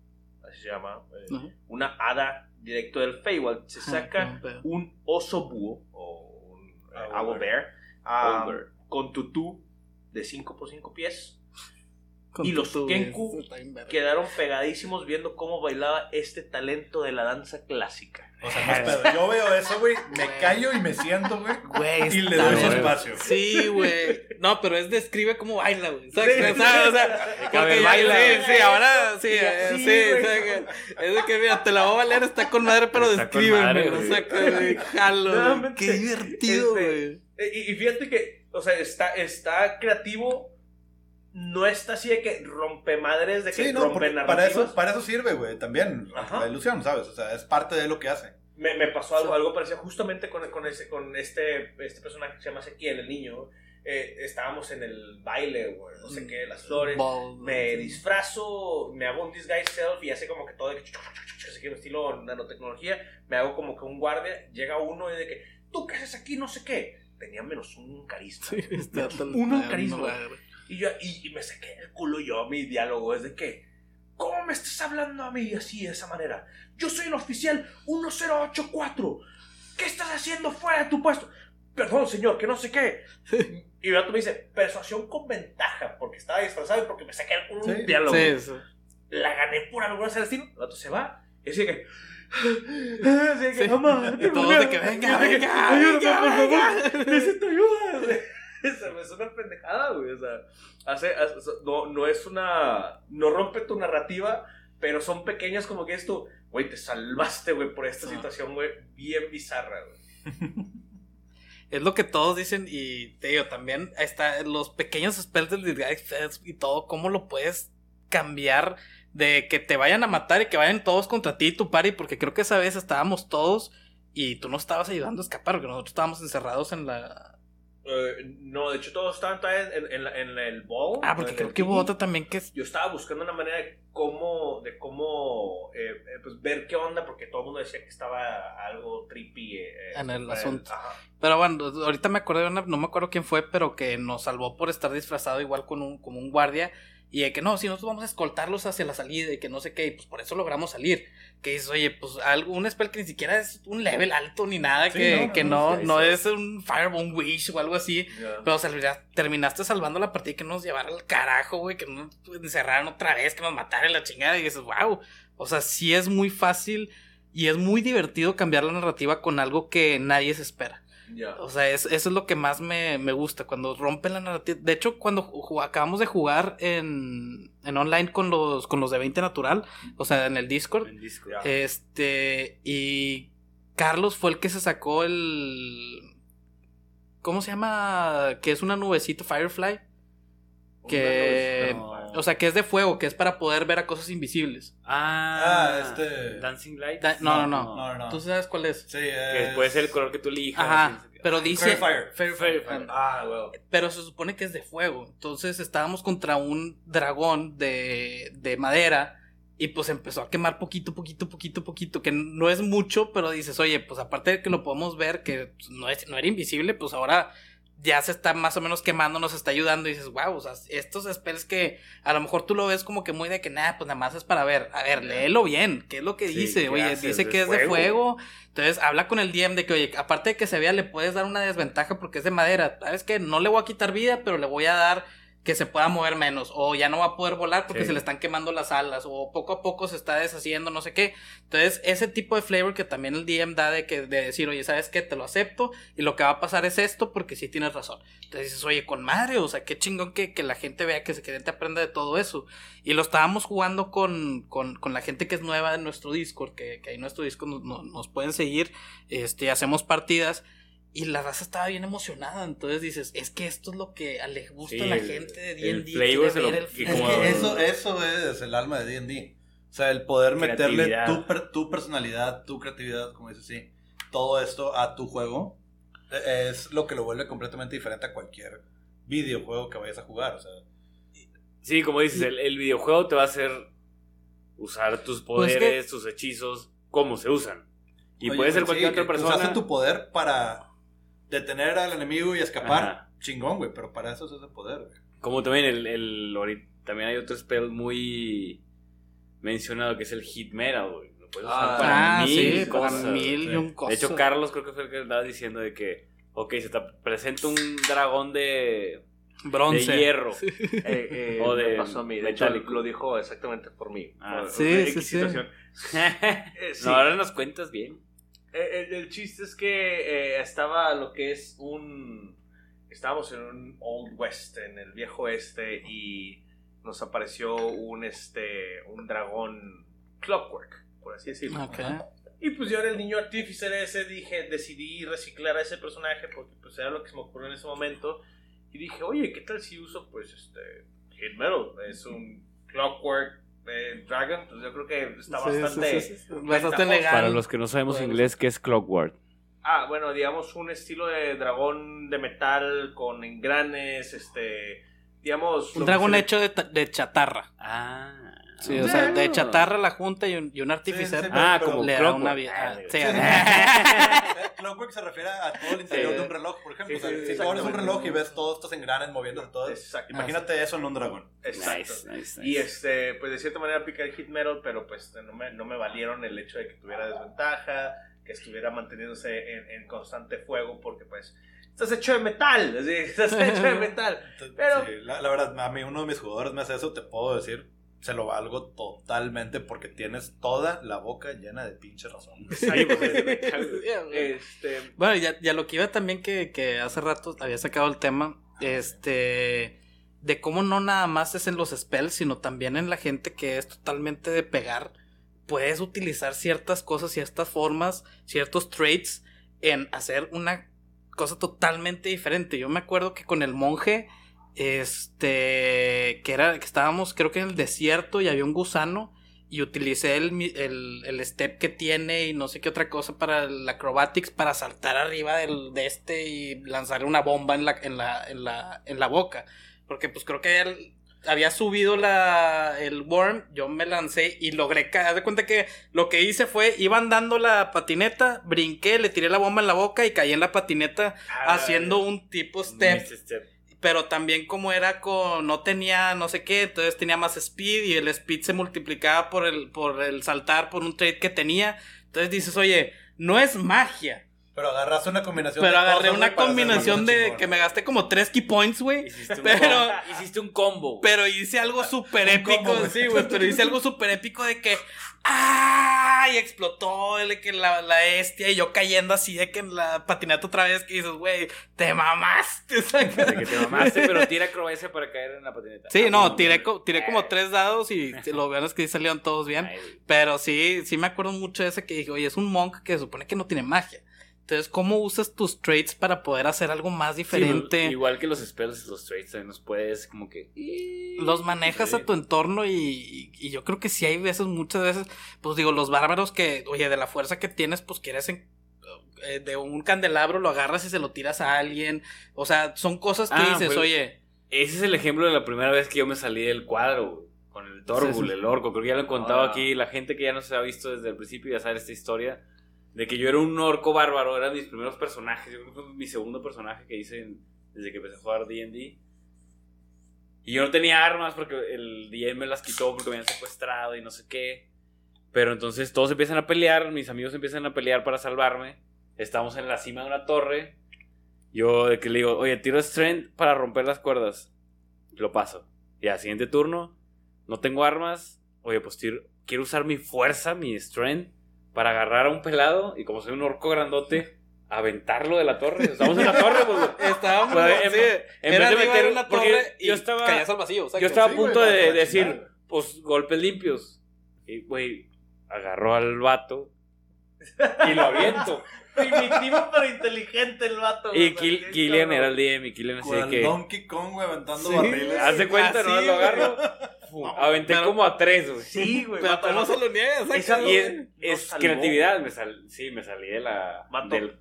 así se llama, eh, una hada directo del Feywild. Se saca un oso búho o un Owl owl bear. Um, con tutú de 5 por 5 pies. con y los Kenku. Quedaron pegadísimos viendo cómo bailaba este talento de la danza clásica. O sea, no pedo. Yo veo eso, güey, me callo y me siento, güey. Güey, Y le doy su espacio. Sí, güey. No, pero es describe cómo baila, güey. ¿Sabes? Sí, O sea, o sea, porque ver, baila. Sí, sí, ahora sí, Sí, eh, sí, sí, o sea, que- es de que mira, te la voy a valer, está con madre, pero lo güey. saca, güey, jalo, güey. Nuevamente, Qué divertido, este, güey. Eh, Y, y fíjate que, o sea, está, está creativo. No está así de que rompe madres, de que Sí, no, rompe para narrativas. eso, para eso sirve, güey, también. Ajá. La ilusión, ¿sabes? O sea, es parte de lo que hace. Me, me pasó algo, Sí. algo parecido justamente con, con, ese, con este, este personaje que se llama Ezequiel, el niño. Eh, estábamos en el baile, güey, no sé qué, las flores. Ball, Me sí. disfrazo, me hago un disguise self y hace como que todo de que así que estilo nanotecnología. Me hago como que un guardia, llega uno y de que, ¿tú qué haces aquí? No sé qué. Tenía menos un carisma. Sí, este Uno carisma. Y, yo, y, y me saqué el culo yo, mi diálogo es de que, ¿cómo me estás hablando a mí así, de esa manera? Yo soy el oficial 1084. ¿Qué estás haciendo fuera de tu puesto? Perdón, señor, que no sé qué. Y el vato me dice, persuasión con ventaja, porque estaba disfrazado y porque me saqué el culo Sí. un diálogo. Sí. La gané por alguna destino. El vato se va. Y así que... Así que, Sí. mamá, Y todos de que venga, venga, ayúdame, venga, por favor. venga. Necesito ayuda. Se me es una pendejada, güey. O sea, hace, hace- no, no es una. No rompe tu narrativa, pero son pequeñas como que esto. Güey, te salvaste, güey, por esta Ah. situación, güey, bien bizarra, güey. Es lo que todos dicen y te digo, también está los pequeños spells del disguise y todo, cómo lo puedes cambiar de que te vayan a matar y que vayan todos contra ti y tu party, porque creo que esa vez estábamos todos y tú no estabas ayudando a escapar, porque nosotros estábamos encerrados en la... Eh, no, de hecho, todos estaban todavía en, en, la- en el ball. Ah, porque creo que hubo otra también que es... Yo estaba buscando una manera de cómo, de cómo eh, eh, pues, ver qué onda, porque todo el mundo decía que estaba algo trippy. eh, En el asunto. Pero bueno, ahorita me acordé de una, no me acuerdo quién fue, pero que nos salvó por estar disfrazado igual con un, como un guardia Y de que no, si nosotros vamos a escoltarlos hacia la salida y que no sé qué, y pues por eso logramos salir. Que dices, oye, pues algo, un spell que ni siquiera es un level alto ni nada, Sí, que no, que no, no, es no es un Fireball, un Wish o algo así. Ya. Pero o sea, terminaste salvando la partida y que nos llevara al carajo, güey, que nos encerraran otra vez, que nos mataran la chingada. Y dices, wow. O sea, sí es muy fácil y es muy divertido cambiar la narrativa con algo que nadie se espera. O sea, es- eso es lo que más me, me gusta, cuando rompen la narrativa. De hecho, cuando acabamos de jugar en, en online con los, con los de 20 Natural, o sea, en el Discord, En este, y Carlos fue el que se sacó el... ¿Cómo se llama? Que es una nubecita Firefly. Que... No. O sea, que es de fuego, que es para poder ver a cosas invisibles. Ah, Ah, este- Dancing Light. Da- no, no, no. No, no, no. ¿Tú sabes cuál es? Sí, Que es... puede ser el color que tú elijas. Ajá, pero dice... Fire. Fire. Fire. Ah, bueno. Pero se supone que es de fuego. Entonces estábamos contra un dragón de, de madera. Y pues empezó a quemar poquito, poquito, poquito, poquito. Que no es mucho, pero dices, oye, pues aparte de que lo podemos ver, que pues, no, es, no era invisible, pues ahora ya se está más o menos quemando, nos está ayudando. Y dices, wow, o sea, estos spells que a lo mejor tú lo ves como que muy de que nada, pues nada más es para ver. A ver, léelo bien. ¿Qué es lo que Sí, dice? ¿qué Oye, haces? dice ¿De que es de fuego? fuego. Entonces habla con el DM de que, oye, aparte de que se vea, le puedes dar una desventaja porque es de madera. ¿Sabes qué? No le voy a quitar vida, pero le voy a dar que se pueda mover menos. O ya no va a poder volar porque Sí. se le están quemando las alas. O poco a poco se está deshaciendo, no sé qué. Entonces, ese tipo de flavor que también el DM da de, que, de decir, oye, ¿sabes qué? Te lo acepto. Y lo que va a pasar es esto porque sí tienes razón. Entonces dices, oye, con madre, o sea, qué chingón que, que la gente vea que se que te aprenda de todo eso. Y lo estábamos jugando con, con, con la gente que es nueva en nuestro Discord, que, que ahí en nuestro Discord nos pueden seguir, este, hacemos partidas. Y la raza estaba bien emocionada, entonces dices, es que esto es lo que le gusta Sí, a la el- gente de el D&D. flavor se lo- el y Es que eso, eso es el alma de D&D. O sea, el poder meterle tu, per- tu personalidad, tu creatividad, como dices, sí, todo esto a tu juego eh, es lo que lo vuelve completamente diferente a cualquier videojuego que vayas a jugar. O sea, Sí, como dices, el, el videojuego te va a hacer usar tus Pues es poderes, tus hechizos, como se usan. Y oye, puede ser sí, cualquier otra persona. Usaste tu poder para detener al enemigo y escapar. Ajá. Chingón, güey, pero para eso es ese poder, güey. Como también el, el ahorita- también hay otro spell muy mencionado que es el hit metal, güey. Lo puedes usar Ah, para Ah, mil sí, para cosas. mil y sí. un cosa. De hecho, Carlos creo que fue el que estaba diciendo de que, ok, se te presenta un dragón de, Bronce. de hierro. Eh, eh, O me de pasó a mí. De hecho, lo dijo exactamente por mí. Ah, Por- sí, sí, sí. Eh, sí. No, ahora nos cuentas bien. Eh, El, el chiste es que eh, estaba lo que es un. Estábamos en un Old West, en el viejo oeste, y nos apareció un este un dragón clockwork, por así decirlo. Y pues yo era el niño artífice de ese, dije, decidí reciclar a ese personaje porque pues era lo que se me ocurrió en ese momento. Y dije, oye, ¿qué tal si uso pues este Hit Metal? Es un Clockwork eh, Dragon, pues yo creo que está Sí, bastante... sí, sí, sí. Bastante legal. Para los que no sabemos Bueno. inglés, ¿qué es Clockwork? Ah, bueno, digamos un estilo de dragón de metal con engranes, este, digamos... Un dragón hecho de, ta- de chatarra. Ah. Sí, o sea, de chatarra la junta y un, y un artificer Sí, sí, Ah, como le da una vida. Ah, ah, sí, sí. ah. Clockwork se refiere a todo el interior Sí. de un reloj, por ejemplo. Sí, o sea, sí, si tú abres un reloj y ves todos estos engranes moviéndose todos, Exacto. imagínate eso en un dragón. Exacto. Nice, nice, Y este, pues de cierta manera aplica el hit metal, pero pues no me, no me valieron el hecho de que tuviera desventaja, que estuviera manteniéndose en, en constante fuego, porque pues estás hecho de metal, así, estás hecho de metal. Pero- Sí, la, la verdad, a mí uno de mis jugadores me hace eso, te puedo decir, se lo valgo totalmente porque tienes toda la boca llena de pinche razón. Este, Bueno, ya, ya lo que iba también que, que hace rato había sacado el tema, este, de cómo no nada más es en los spells, sino también en la gente que es totalmente de pegar. Puedes utilizar ciertas cosas, ciertas formas, ciertos traits en hacer una cosa totalmente diferente. Yo me acuerdo que con el monje, este, que era, que estábamos creo que en el desierto y había un gusano y utilicé el, el, el step que tiene y no sé qué otra cosa para el acrobatics para saltar arriba del, de este y lanzarle una bomba en la, en la, en la, en la boca. Porque pues creo que él había subido la, el worm, yo me lancé y logré caer. Haz de cuenta que lo que hice fue, iba andando la patineta, brinqué, le tiré la bomba en la boca y caí en la patineta Ah, haciendo un tipo step. Step. Pero también como era con, no tenía no sé qué, entonces tenía más speed y el speed se multiplicaba por el, por el saltar por un trade que tenía. Entonces dices, oye, no es magia. Pero agarraste una combinación Pero de agarré cosas, una combinación de chingón. que me gasté como tres key points, güey. Hiciste un, Pero- combo, hiciste un combo. Pero hice algo súper épico, combo, sí, güey. Pero hice algo súper épico de que. ¡Ah! Y explotó el, que la, la bestia. Y yo cayendo así de que en la patineta otra vez. Que dices, güey, te mamaste. que te mamaste, pero tira acrobacia para caer en la patineta. Sí, Ah, no, tiré, tiré como tres dados y lo bueno es que sí salieron todos bien. Ay. Pero sí, sí me acuerdo mucho de ese que dije, oye, es un monk que se supone que no tiene magia. Entonces, ¿cómo usas tus traits para poder hacer algo más Sí, diferente? igual que los spells, los traits también los puedes como que... los manejas a tu entorno y, y- yo creo que sí hay veces, muchas veces, pues digo, los bárbaros que, oye, de la fuerza que tienes, pues quieres en- eh, de un candelabro, lo agarras y se lo tiras a alguien. O sea, son cosas que Ah, dices, fue- oye, Ese es el ejemplo de la primera vez que yo me salí del cuadro, Con el Sí, sí. el orco. Creo que ya lo he contado Ah. aquí. La gente que ya no se ha visto desde el principio ya sabe esta historia. De que yo era un orco bárbaro. Eran mis primeros personajes. Yo creo que fue mi segundo personaje que hice desde que empecé a jugar D&D. Y yo no tenía armas porque el DM me las quitó porque me habían secuestrado y no sé qué. Pero entonces todos empiezan a pelear. Mis amigos empiezan a pelear para salvarme. Estamos en la cima de una torre. Yo de que le digo, oye, tiro strength para romper las cuerdas. Lo paso. Ya, siguiente turno. No tengo armas. Oye, pues quiero usar mi fuerza, mi strength, para agarrar a un pelado. Y como soy un orco grandote, aventarlo de la torre. Estamos en la torre, pues. estábamos, Pues, en- sí, en era vez de meter- una torre y yo estaba- caías al vacío. ¿sabes? Yo estaba a Sí, punto güey, de para decir, pues golpes limpios. Y, güey, agarró al vato y lo aviento. Primitivo pero inteligente el vato. y güey, Kill- Killian cabrón. era el DM y Killian así de que... Donkey Kong, güey, aventando Sí. barriles. Haz de cuenta, Así, ¿no? Lo agarro. Aventé Pero- como a tres, güey. Sí, güey. Pero vato, ¿cómo no- se lo niegas? Esa- ¿sabes? Y es, Nos es salvó. creatividad, me sal, sí, me salí de la... Vato. Del,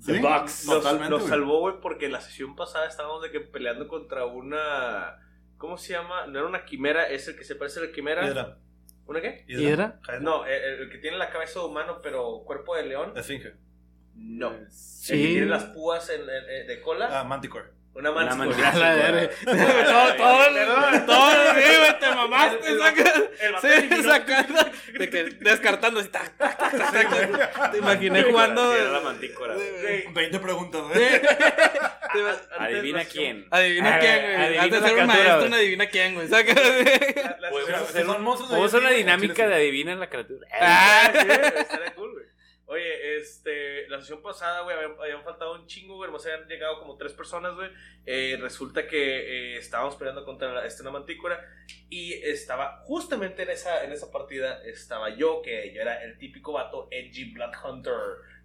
Sí, The Box. Nos, Totalmente, nos güey. salvó, güey, porque la sesión pasada estábamos de que peleando contra una. ¿Cómo se llama? No era una quimera, es el que se parece a la quimera. ¿Una qué? ¿Hidra? No, el, el que tiene la cabeza de humano pero cuerpo de león. Esfinge. No. El que Sí. tiene las púas en- en- en- de cola. Ah, Manticore. Una Una mantis. mantis- A la verga. todo, todo, todo, sí, güey, te mamaste, Sí, sacando, de que descartando así, tac, tac, tac, tac, tac. Te imaginé jugando. Era la mantícora. Güey, 20 preguntas, güey. Adivina quién. Adivina Ah, quién, güey. adivina Antes de ser un maestro, güey. un adivina quién, güey. Saca. la- la Podemos hacer, una dinámica de adivina en la criatura. Ah. Sí, estaría cool. Oye, este, la sesión pasada, güey, habían, habían faltado un chingo, güey, nomás habían llegado como tres personas, güey. Eh, resulta que eh, estábamos peleando contra la, este, una mantícora y estaba, justamente en esa, en esa partida, estaba yo, que yo era el típico vato edgy Blood Hunter,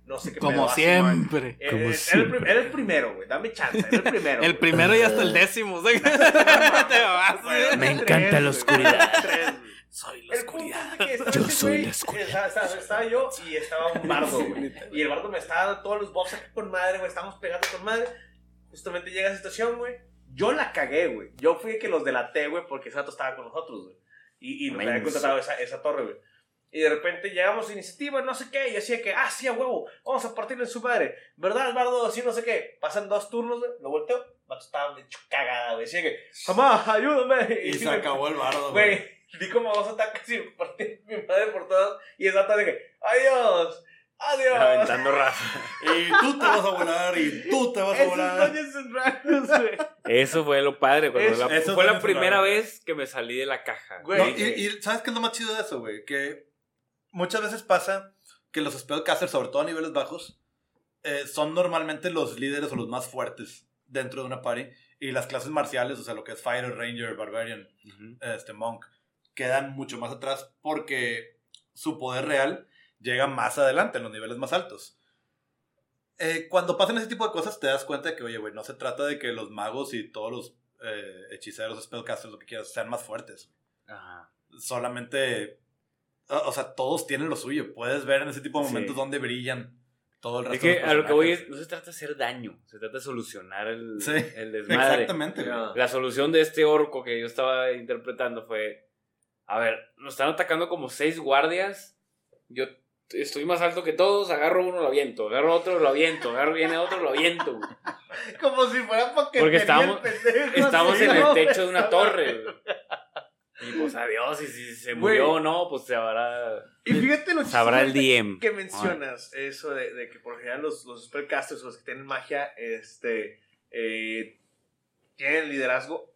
no sé qué Como pedo, así, güey. siempre. Eh, eh, era, el prim- era el primero, güey, dame chance, era el primero. El primero y hasta el décimo. mamaste. Me encanta la oscuridad. tres. Soy la El punto oscuridad. es de que estaba Yo ese soy güey, la oscuridad. Estaba, estaba- estaba yo y estaba un bardo, güey. Y el bardo me estaba dando todos los buffs aquí con madre, güey. Estábamos pegando con madre. Justamente llega esa situación, güey. Yo la cagué, güey. Yo fui el que los delaté, güey, porque Sato estaba con nosotros, güey. Y, y nos había contratado esa, esa torre, güey. Y de repente llegamos a iniciativa, no sé qué, y decía que, ah, sí, a huevo, vamos a partirle en su madre. ¿Verdad, Bardo? Así, no sé qué. Pasan dos turnos, güey, lo volteo, el vato estaba hecho cagada, güey. Decía que, mamá, ayúdame. Y se me- acabó el bardo, güey. Di como dos ataques y partí mi madre por todas. Y esa de que, adiós, adiós. Aventando raza. Y tú te vas a volar, y tú te vas a volar. Eso fue lo padre. cuando Eso- la- eso fue la primera raro. vez que me salí de la caja. Güey. No, Dije, y, y ¿sabes qué es lo más chido de eso, güey? Que muchas veces pasa que los spellcasters, sobre todo a niveles bajos, eh, son normalmente los líderes o los más fuertes dentro de una party. Y las clases marciales, o sea, lo que es Fighter, Ranger, Barbarian, este, Monk, quedan mucho más atrás porque su poder real llega más adelante, en los niveles más altos. Eh, cuando pasan ese tipo de cosas, te das cuenta de que, oye, güey, no se trata de que los magos y todos los eh, hechiceros, spellcasters, lo que quieras, sean más fuertes Ajá. solamente. O sea, todos tienen lo suyo. Puedes ver en ese tipo de Sí. momentos donde brillan todo el Es resto de que los a lo que voy es, no se trata de hacer daño, se trata de solucionar el, Sí, el desmadre. Exactamente. güey. La solución de este orco que yo estaba interpretando fue, a ver, nos están atacando como seis guardias, yo estoy más alto que todos, agarro uno, lo aviento, agarro otro, lo aviento, agarro viene otro, lo aviento. güey. Como si fuera porque, Porque Estamos así, en el techo de una torre. güey. Y pues adiós, y si se murió o no, pues se habrá. Y fíjate lo Sabrá el DM. que mencionas eso de, de que por general los, los spellcasters o los que tienen magia este eh, tienen liderazgo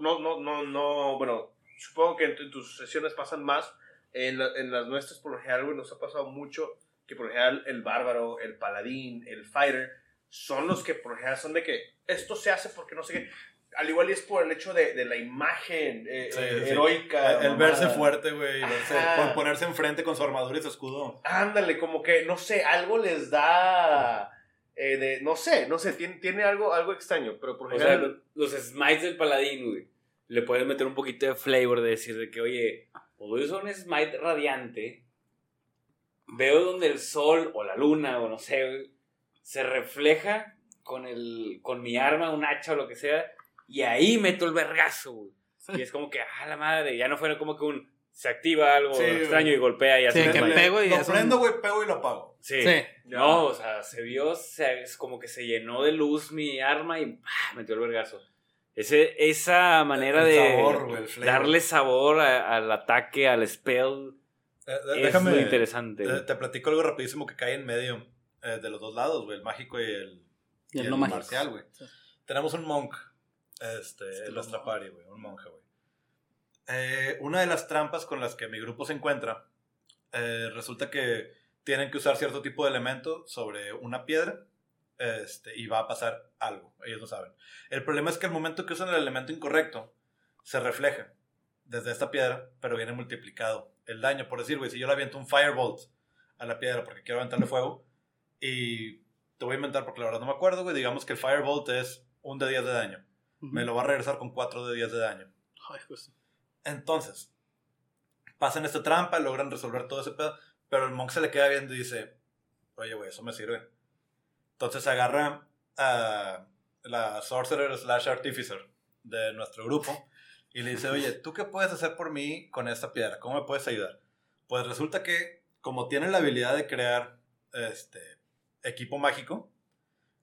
no no no no bueno supongo que en, tu- en tus sesiones pasan más en, la- en las nuestras por lo general güey, nos ha pasado mucho que por lo general el bárbaro el paladín el fighter son los que por lo general son de que esto se hace porque no sé qué al igual y es por el hecho de, de la imagen eh, Sí, eh, sí. heroica El, el verse fuerte, güey. ponerse enfrente con su armadura y su escudo. Ándale, como que, no sé, algo les da. eh, de, no sé, no sé, tiene, tiene algo, algo extraño, pero por O sea, general. los smites del paladín, güey. Le puedes meter un poquito de flavor de decir de que, oye, cuando uso un smite radiante, veo donde el sol o la luna o no sé, güey, se refleja con, el, con mi arma, un hacha o lo que sea, y ahí meto el vergazo, güey. Y es como que, ah, la madre, ya no fuera como que un. Se activa algo Sí, güey. extraño y golpea y así. Sí, me que mata. pego y lo prendo, güey, pego y lo apago. Sí. Sí. No, o sea, se vio, se- es como que se llenó de luz mi arma y ¡pah! metió el vergazo. Ese, esa manera El de sabor, darle sabor a- al ataque, al spell, Eh, de- es déjame. muy interesante. eh, te platico algo rapidísimo que cae en medio eh, de los dos lados, güey. El mágico y el, Y el no mágico. marcial, güey. Sí. Tenemos un monk. Este, Es que el los Astrapari, güey. Un monje, güey. Eh, una de las trampas con las que mi grupo se encuentra, eh, resulta que tienen que usar cierto tipo de elemento sobre una piedra este, y va a pasar algo. Ellos no saben. El problema es que al momento que usan el elemento incorrecto, se refleja desde esta piedra, pero viene multiplicado el daño. Por decir, güey, si yo le aviento un firebolt a la piedra porque quiero aventarle fuego, y te voy a inventar porque la verdad no me acuerdo, güey, digamos que el firebolt es un de 10 de daño. Me lo va a regresar con 4 de 10 de daño. Ay, pues. Entonces, pasan esta trampa, logran resolver todo ese pedo, pero el monk se le queda viendo y dice, oye, güey, eso me sirve. Entonces agarra a la sorcerer slash artificer de nuestro grupo y le dice, oye, ¿tú qué puedes hacer por mí con esta piedra? ¿Cómo me puedes ayudar? Pues resulta que, como tiene la habilidad de crear este equipo mágico,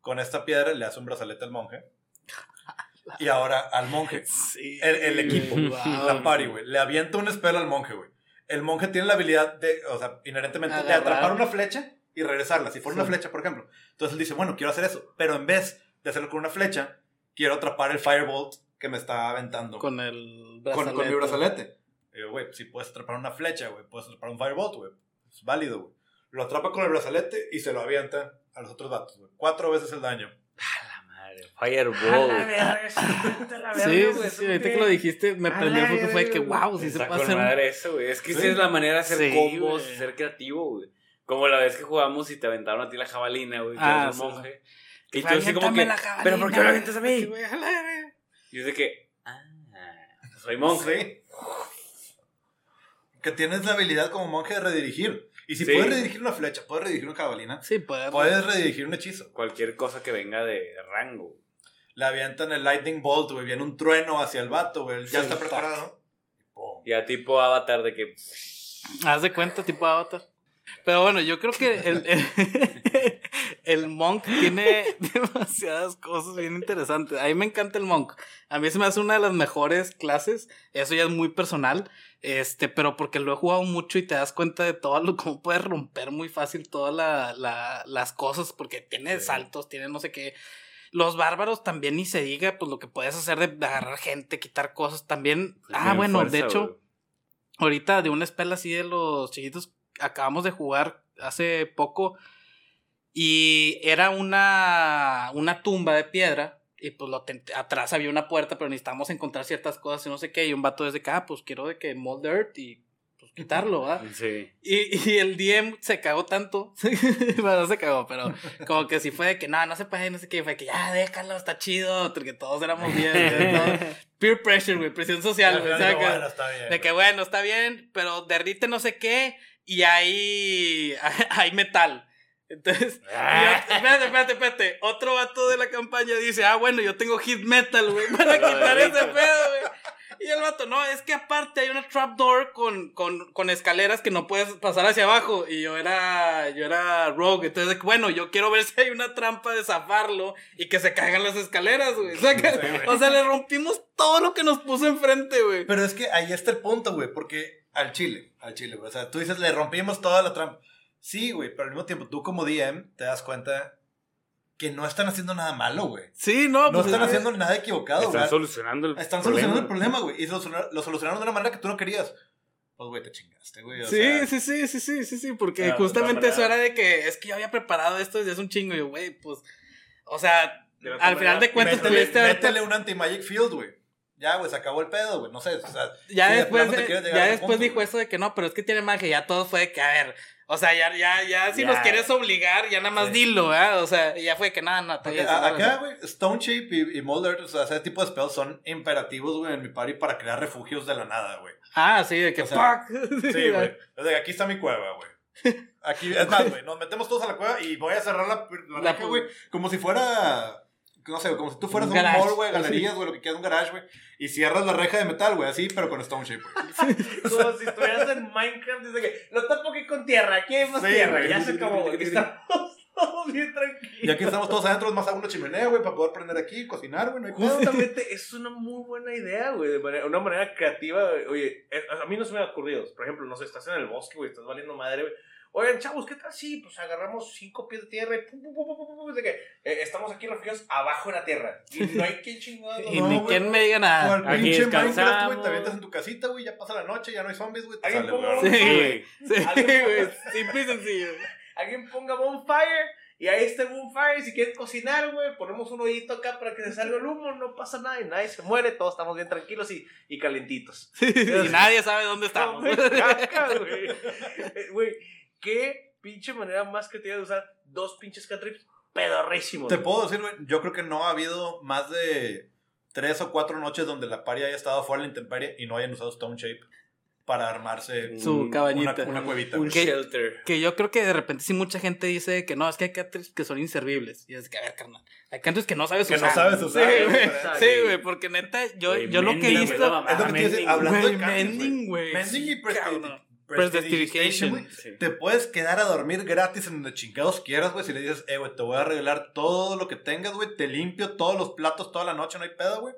con esta piedra le hace un brazalete al monje. Y ahora al monje Sí. el, el equipo, Wow. la party, güey. Le avienta un spell al monje, güey. El monje tiene la habilidad de, o sea, inherentemente, de atrapar una flecha y regresarla. Si fuera Sí. una flecha, por ejemplo. Entonces él dice, bueno, quiero hacer eso. Pero en vez de hacerlo con una flecha, quiero atrapar el firebolt que me está aventando Con el con, brazalete. con mi brazalete. Güey, si puedes atrapar una flecha, güey, puedes atrapar un firebolt, güey. Es válido, güey. Lo atrapa con el brazalete y se lo avienta a los otros vatos, güey. Cuatro veces el daño. A la madre, Fireball. Sí, sí, sí, ahorita que lo dijiste me prendió la porque fue que verga, wow, sí se con un- madre eso, güey. Es que Sí. esa es la manera de hacer Sí, combos, güey. ser creativo, güey. Como la vez que jugamos y te aventaron a ti la jabalina, güey. que Ah, eres sí, un monje. Que Y tú así como que, ¿pero por qué me la avientas a mí? que voy a jalar, eh. Y es de que, ah, soy monje. Sí. Que tienes la habilidad como monje de redirigir. Y si Sí. puedes redirigir una flecha, puedes redirigir una jabalina, Sí, puede. puedes redirigir un hechizo. Cualquier cosa que venga de rango. Le avientan el lightning bolt, güey. Viene un trueno hacia el vato, güey. Ya Sí. está preparado. Pum. Ya tipo avatar de que, Haz de cuenta, tipo avatar. Pero bueno, yo creo que el, el, el monk tiene demasiadas cosas bien interesantes. A mí me encanta el monk. A mí se me hace una de las mejores clases. Eso ya es muy personal. Este, pero porque lo he jugado mucho y te das cuenta de todo lo cómo puedes romper muy fácil todas la, la- las cosas. Porque tiene Sí. saltos, tiene no sé qué. Los bárbaros también ni se diga, pues lo que puedes hacer de agarrar gente, quitar cosas también. ah, bueno, de hecho, ahorita de una spell así de los chiquitos acabamos de jugar hace poco y era una una tumba de piedra y pues lo atrás había una puerta pero necesitamos encontrar ciertas cosas y no sé qué y un vato desde acá ah, pues quiero de que mold dirt y pues quitarlo ¿verdad? Sí. Y, y el DM se cagó tanto. bueno, no se cagó, pero como que sí fue de que no, no se puede, no sé qué. Fue que ya déjalo, está chido. Porque todos éramos bien. ¿no? Peer pressure, güey, presión social. güey, o sea, que- bueno, está bien. de que bueno, está bien, pero derrite no sé qué. Y hay, hay metal. Entonces, yo- espérate, espérate, espérate. Otro vato de la campaña dice, ah, bueno, yo tengo hit metal, güey, para quitar ese pedo, güey. Y el vato, no, es que aparte hay una trapdoor con, con, con escaleras que no puedes pasar hacia abajo. Y yo era, yo era rogue. Entonces, bueno, yo quiero ver si hay una trampa de zafarlo y que se caigan las escaleras, güey. O sea, que- o sea, le rompimos todo lo que nos puso enfrente, güey. Pero es que ahí está el punto, güey, porque al chile, al chile, güey. O sea, tú dices, le rompimos toda la trampa. Sí, güey, pero al mismo tiempo, tú como DM te das cuenta que no están haciendo nada malo, güey. Sí, no, No pues están es haciendo nada equivocado, Están güey. solucionando el Están problema. solucionando el problema, güey. Y lo, solu- lo solucionaron de una manera que tú no querías. Pues, güey, te chingaste, güey. o Sí, sea, sí, sí, sí, sí, sí, sí, porque Claro, justamente eso era de que es que yo había preparado esto desde hace un chingo y yo, güey, pues, o sea, al final de cuentas Métele, haber métele un anti-magic field, güey. Ya, güey, se acabó el pedo, güey. No sé, o sea. Ya si después, de- ya después punto, dijo eso de que no, pero es que tiene magia. Ya todo fue de que, a ver, o sea, ya, ya, ya, si Ya. nos quieres obligar, ya nada más Sí. dilo, ¿verdad? O sea, ya fue que nada, no, acá, güey, Stone Shape y, y Molder, o sea, ese tipo de spells son imperativos, güey, en mi party para crear refugios de la nada, güey. Ah, sí, de que O sea, fuck. Sí, güey. Desde aquí está mi cueva, güey. Aquí, es más, güey, nos metemos todos a la cueva y voy a cerrar la, la La- güey, como si fuera, no sé, como si tú fueras Un un, mall, güey, galerías, güey, lo que quieras, un garage, güey, y cierras la reja de metal, güey, así, pero con Stone Shape, güey. Como si estuvieras en Minecraft, dice que lo tapo aquí con tierra, aquí hay más Sí, tierra, güey. ya se acabó, güey, aquí estamos todos bien tranquilos. Y aquí estamos todos adentro, más, hago una chimenea, güey, para poder prender aquí, cocinar, güey, no hay pedo. Justamente es una muy buena idea, güey, de manera- una manera creativa, güey. Oye, es- a mí no se me ha ocurrido, por ejemplo, no sé, estás en el bosque, güey, estás valiendo madre, güey. Oigan, chavos, ¿qué tal si pues agarramos cinco pies de tierra y pum, pum, pum, pum, pum, pum, de que eh, estamos aquí refugiados abajo de la tierra? Y no hay quien chingado. Y No, ni güey. quien me diga O nada. al Aquí pinche Minecraft, güey, descansamos. te avientas en tu casita, güey, ya pasa la noche, ya no hay zombies, güey, te Alguien sale, ponga güey. Sí, Sí, güey. Sí, güey. Simple y sencillo. Alguien ponga bonfire y ahí está el bonfire. Si quieren cocinar, güey, ponemos un hoyito acá para que se salga el humo. No pasa nada y nadie se muere. Todos estamos bien tranquilos y, y calentitos. Y nadie sabe dónde estamos. No, me caca, güey. Eh, Güey, qué pinche manera más creativa de usar dos pinches cantrips pedorrísimos. Te puedo decir, güey, yo creo que no ha habido más de tres o cuatro noches donde la pari haya estado fuera de la intemperie y no hayan usado Stone Shape para armarse Su Un- cabañita. una, una cuevita. Un shelter. Que yo creo que de repente sí mucha gente dice que no, es que hay cantrips que son inservibles. Y es que, a ver, carnal, hay cantrips que no sabes Que no usar. sabes usar, Sí, güey. Sí, porque neta, yo, yo lo que he visto... no Es lo que te hablando de cantrips, mending, güey. Mending y cabrón. Prestidigitation, Prestidigitation. güey. Sí. Te puedes quedar a dormir gratis en donde chingados quieras, güey. Si le dices, eh, güey, te voy a arreglar todo lo que tengas, güey. Te limpio todos los platos toda la noche, no hay pedo, güey.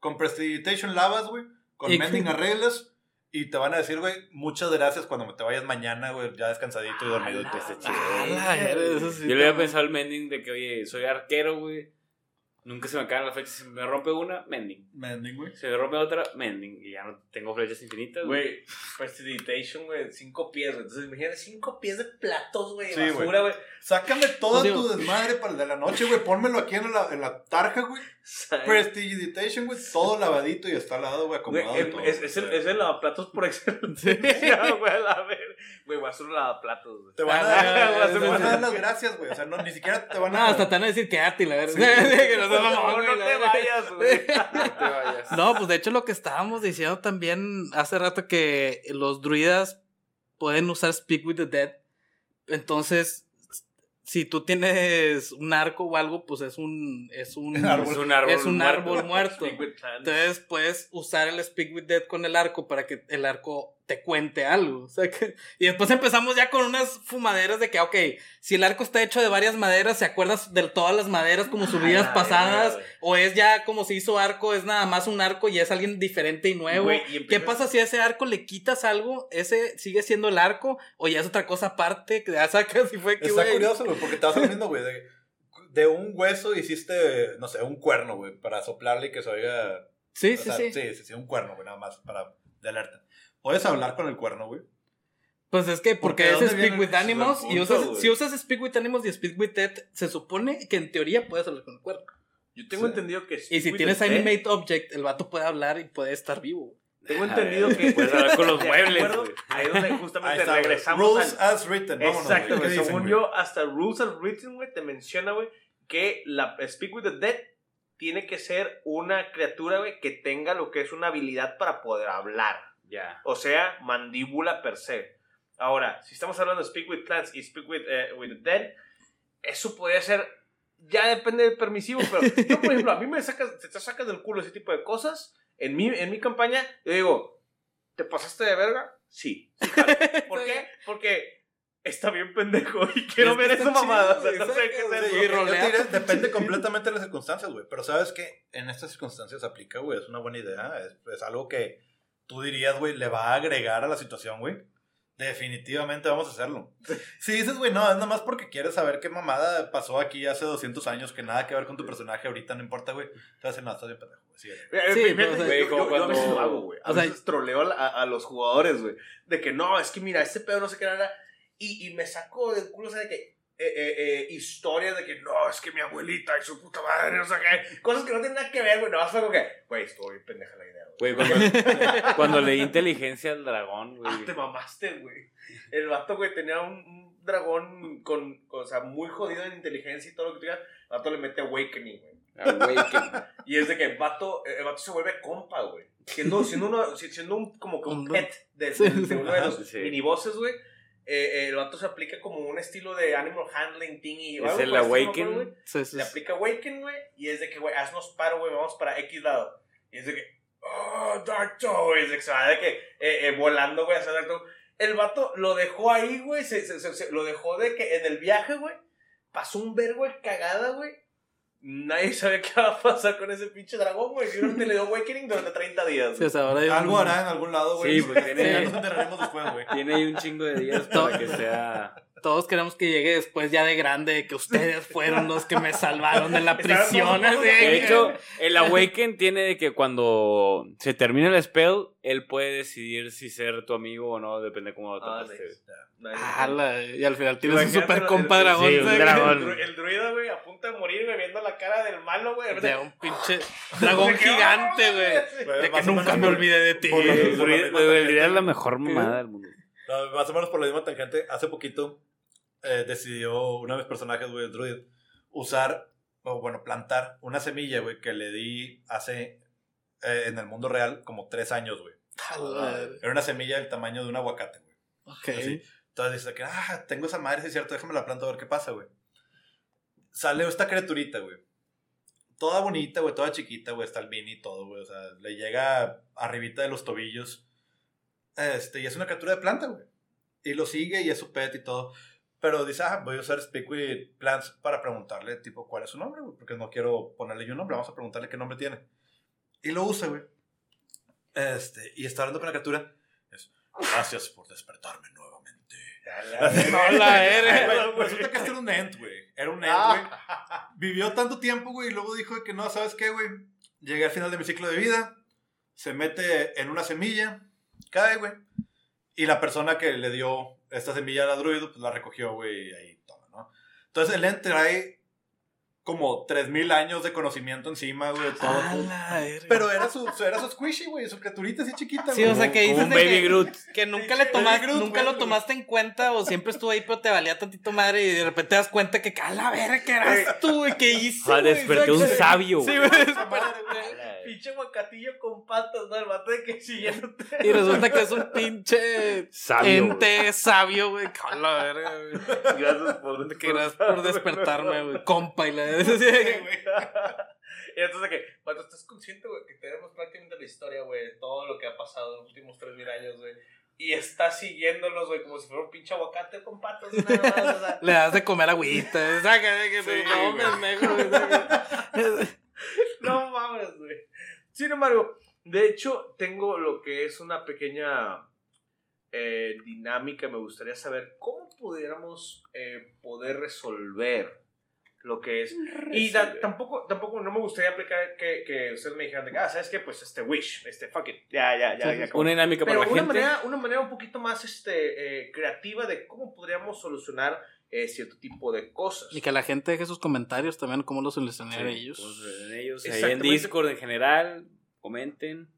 Con Prestidigitation lavas, güey. Con Y- Mending arreglas. Y te van a decir, güey, muchas gracias cuando te vayas mañana, güey, ya descansadito y dormido. Ah, Este chido. Ah, eso sí Yo le había pensado al mending de que, oye, soy arquero, güey. Nunca se me acaban las flechas. Si me rompe una, mending. Mending, güey. Si me rompe otra, mending. Y ya no tengo flechas infinitas, güey. Prestidigitation, güey, cinco pies, güey. Entonces, imagínate cinco pies de platos, güey, Sí, basura, güey. Sácame toda Pues digo- tu desmadre para el de la noche, güey. Pónmelo aquí en la, en la tarja, güey. Prestidigitation, güey. Todo lavadito y está al lado, güey, Güey, acomodado. y el- todo, es, güey. es el, es el lavaplatos por excelencia, güey, a ver. Güey, voy a hacer un lavaplatos, güey. Te van a dar, te van a dar las gracias, güey. O sea, no, ni siquiera te van No, a. hasta te van a decir quédate, la verdad. Sí. Que no No, no güey, te verga. vayas, güey. No te vayas. No, pues de hecho lo que estábamos diciendo también hace rato que los druidas pueden usar Speak with the Dead. Entonces, si tú tienes un arco o algo, pues es un es un Árbol. Es un árbol. es un muerto. árbol muerto. Plants. Entonces puedes usar el Speak with Dead con el arco para que el arco te cuente algo. O sea que, y después empezamos ya con unas fumaderas de que, ok, si el arco está hecho de varias maderas, ¿se acuerdas de todas las maderas como sus vidas pasadas? ¿O es ya como se hizo arco, es nada más un arco y es alguien diferente y nuevo? Güey, y ¿Qué pasa si a ese arco le quitas algo? ¿Ese sigue siendo el arco? ¿O ya es otra cosa aparte? Que ya sacas y fue que, Está güey. curioso, güey, porque te vas aprendiendo, güey. De, de un hueso hiciste, no sé, un cuerno, güey, para soplarle y que se oiga. Sí, o sí, sea, sí, sí, sí, sí, un cuerno, güey, nada más, para de alerta. Puedes hablar con el cuerno, güey. Pues es que Porque porque, ¿de es Speak with Animals y usas, si usas Speak with Animals y Speak with Dead, se supone que en teoría puedes hablar con el cuerno. Yo tengo Sí. entendido que. Y si tienes Animate Object, el vato puede hablar y puede estar vivo. Tengo entendido que. Puedes hablar con los ¿De muebles, acuerdo? Ahí es donde justamente está, regresamos Rules al. as written, vámonos, Exacto, güey. güey. ¿Qué dicen, Según güey? yo, hasta Rules as Written, güey, te menciona, güey, que la Speak with the Dead tiene que ser una criatura, güey, que tenga lo que es una habilidad para poder hablar. Ya. O sea, mandíbula per se. Ahora, si estamos hablando de Speak with Plants y Speak with, eh, with the Dead, eso podría ser. Ya depende del permisivo, pero yo, por ejemplo, a mí me sacas, te sacas del culo ese tipo de cosas En mi, en mi campaña, yo digo, ¿te pasaste de verga? Sí. sí. ¿Por qué? Porque está bien pendejo y quiero Es ver esa mamada. O sea, chido, no sé qué exacto, es eso. Yo te diré, depende completamente de las circunstancias, güey. Pero sabes que en estas circunstancias aplica, güey. Es una buena idea. Es, es algo que tú dirías, güey, le va a agregar a la situación, güey. Definitivamente vamos a hacerlo. Si dices, güey, no, es nada más porque quieres saber qué mamada pasó aquí hace 200 años, que nada que ver con tu personaje ahorita, no importa, güey. Te vas a decir, no, estás bien pendejo, güey. Sí, Eh, Sí, fíjate, pero, o sea, güey, güey, como yo, yo a veces cuando- lo hago, güey. A o sea, troleo a, los jugadores, güey. De que no, es que mira, este pedo no sé qué nada. Y, y me saco del culo, o sea, de que. Eh, eh, eh, historias de que no, es que mi abuelita y su puta madre, no sé qué. Cosas que no tienen nada que ver, güey. No más fue como que, güey, estuvo bien pendeja la idea, güey. Cuando, cuando leí inteligencia al dragón, güey. Ah, te mamaste, güey. El vato, güey, tenía un, un dragón con, con, o sea, muy jodido en inteligencia y todo lo que tú digas. El vato le mete Awakening, güey. Awaken. Y es de que el vato, el vato se vuelve compa, güey. Siendo, siendo, uno, siendo un, como que un pet de, de- de uno de los Sí. minibosses, güey. Eh, eh, el vato se aplica como un estilo de animal handling thing y Es el Awaken. güey. Sí, sí, Le aplica Awaken, güey. Y es de que, güey, haznos paro, güey, vamos para X lado. Y es de que, oh, Dark Toe. Es de que se va de que, eh, eh, volando, güey, hacia Dark Toe. El vato lo dejó ahí, güey. Se, se- se- se- lo dejó de que en el viaje, güey. Pasó un vergo de cagada, güey. Nadie sabe qué va a pasar con ese pinche dragón, güey. Simplemente le dio Awakening durante 30 días. Sí, o sea, ahora hay un- Algo hará en algún lado, güey. Sí, pues, tiene- Ya nos enteraremos después, güey. Tiene ahí un chingo de días para que sea. Todos queremos que llegue después ya de grande, que ustedes fueron los que me salvaron de la prisión. así De hecho, el Awaken tiene de que cuando se termina el spell, él puede decidir si ser tu amigo o no, depende cómo lo Ah. Ala, y al final tienes un super compa el- dragón. sí, un ¿sabes? dragón. El, el druida, güey, a punto de morir, güey, viendo la cara del malo, güey. de un pinche dragón gigante, ¡oh, güey. De que nunca me olvidé de ti. El druida es la mejor mamada del mundo. No, más o menos por la misma tangente, hace poquito eh, decidió uno de mis personajes, güey, el druid, usar, o bueno, plantar una semilla, güey, que le di hace, eh, en el mundo real, como tres años, güey. Era una semilla del tamaño de un aguacate, güey. Ok. Así. Entonces dice que, ah, tengo esa madre, sí es cierto, déjame la planto a ver qué pasa, güey. Sale esta criaturita, güey. Toda bonita, güey, toda chiquita, güey, está el mini y todo, güey. O sea, le llega arribita de los tobillos. Este, y es una criatura de planta, güey. Y lo sigue y es su pet y todo. Pero dice, ah, voy a usar Speak with Plants para preguntarle, tipo, cuál es su nombre, güey. Porque no quiero ponerle yo un nombre, vamos a preguntarle qué nombre tiene. Y lo usa, güey. Este, y está hablando con la criatura. Es, gracias por despertarme nuevamente. Hola, eres. Güey, Resulta que este era un ent, güey. Era un ent, güey. Vivió tanto tiempo, güey, y luego dijo que no, ¿sabes qué, güey? Llegué al final de mi ciclo de vida, se mete en una semilla, cae, güey. Y la persona que le dio esta semilla a la druido, pues la recogió, güey, y ahí toma, ¿no? Entonces el ent trae como 3000 años de conocimiento encima, güey, de todo. Pero era su, era su squishy, güey, su criaturita así chiquita, Sí, güey. o sea, que dices un de Baby que, Groot. que nunca le tomaste, Groot, nunca güey. lo tomaste en cuenta o siempre estuvo ahí pero te valía tantito madre y de repente te das cuenta que a la verga que eras tú y que hice. Ah, güey? desperté un sabio. Sí, güey. güey. Güey. Pinche guacatillo con patas, ¿no? El vato de que siguiéndote. Y resulta que es un pinche Sabio. güey. ente sabio, güey. A la verga, güey. Gracias por Que gracias por despertarme, güey. Compa y la Sí, güey. Y entonces, que, cuando estás consciente, güey, que tenemos prácticamente la historia, güey, de todo lo que ha pasado en los últimos 3000 años, güey, y estás siguiéndolos, güey, como si fuera un pinche aguacate con patas, nada más, o sea, Le das de comer agüita. Saca, que Sí, no saca. no mames, güey. Sin embargo, de hecho, tengo lo que es una pequeña eh, dinámica, me gustaría saber cómo pudiéramos eh, poder resolver lo que es Y da- tampoco, tampoco no me gustaría aplicar que, que ustedes me dijeran de que, ah, ¿sabes qué? Pues este wish, este fuck it. Ya, ya, ya, Sí, ya. Una dinámica Pero para la una gente. manera, una manera un poquito más este, eh, creativa de cómo podríamos solucionar eh, cierto tipo de cosas. Y que la gente deje sus comentarios también, cómo los solucionaron Sí, ellos. pues, en ellos, ahí en. Discord en general, comenten.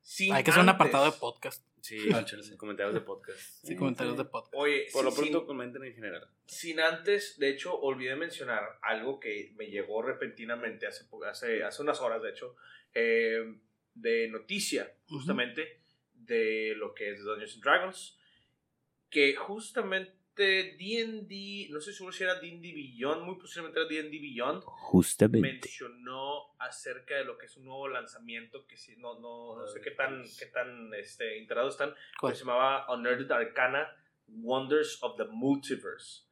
Sin Hay que hacer un antes- apartado de podcast. Sí, comentarios de podcast. Sí, comentarios de podcast. Oye, Por lo sin- pronto sin- comenten en general. sin antes, de hecho, olvidé mencionar algo que me llegó repentinamente hace, hace, hace unas horas, de hecho, eh, de noticia, justamente, de lo que es Dungeons and Dragons, que justamente D&D, no sé seguro si era D&D Beyond, muy posiblemente era D&D Beyond, Justamente. mencionó acerca de lo que es un nuevo lanzamiento que sí, no, no, no sé qué tan, qué tan este, enterados están, ¿Cuál? que se llamaba Unearthed Arcana Wonders of the Multiverse.